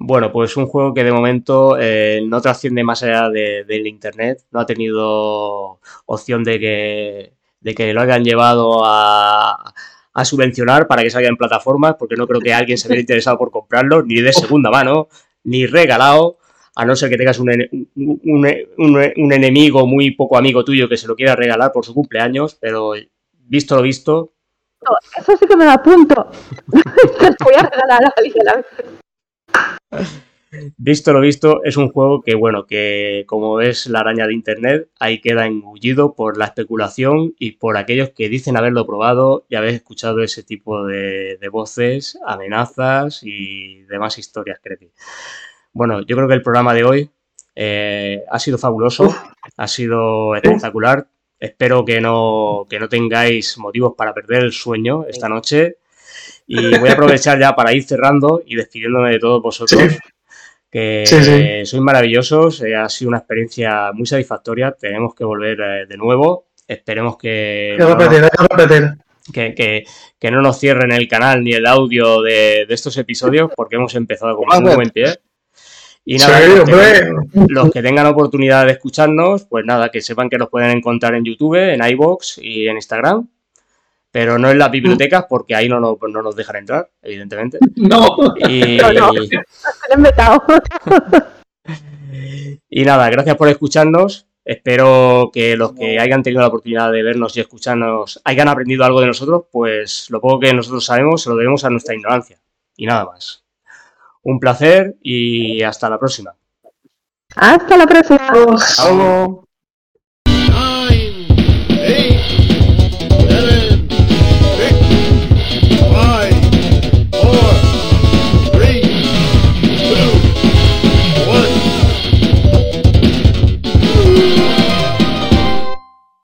Bueno, pues un juego que de momento eh, no trasciende más allá de- del internet, no ha tenido opción de que, de que lo hayan llevado a, a subvencionar para que salga en plataformas, porque no creo que alguien se hubiera interesado por comprarlo, ni de segunda mano, ni regalado, a no ser que tengas un, un- un- enemigo muy poco amigo tuyo que se lo quiera regalar por su cumpleaños, pero visto lo visto, Eso sí que me da punto. Se los voy a regalar a alguien. Visto lo visto, es un juego que, bueno, que como es la araña de internet, ahí queda engullido por la especulación y por aquellos que dicen haberlo probado y haber escuchado ese tipo de, de voces, amenazas y demás historias creepy. Bueno, yo creo que el programa de hoy eh, ha sido fabuloso, ha sido espectacular. Espero que no, que no tengáis motivos para perder el sueño esta noche. Y voy a aprovechar ya para ir cerrando y despidiéndome de todos vosotros. Sí. Que Sí, sí. sois maravillosos, eh, ha sido una experiencia muy satisfactoria. Tenemos que volver eh, de nuevo. Esperemos que, Hay que repetir, hay que repetir. que, que- que no nos cierren el canal ni el audio de, de estos episodios, porque hemos empezado con muy Vale. buen pie. Y Sí, nada, los, que, los que tengan oportunidad de escucharnos, pues nada, que sepan que nos pueden encontrar en YouTube, en iBox y en Instagram. Pero no en las bibliotecas, porque ahí no, nos- no nos dejan entrar, evidentemente. No. Y, No, no. Y nada, gracias por escucharnos. Espero que los que hayan tenido la oportunidad de vernos y escucharnos hayan aprendido algo de nosotros, pues lo poco que nosotros sabemos se lo debemos a nuestra ignorancia. Y nada más. Un placer y hasta la próxima. Hasta la próxima. Chao.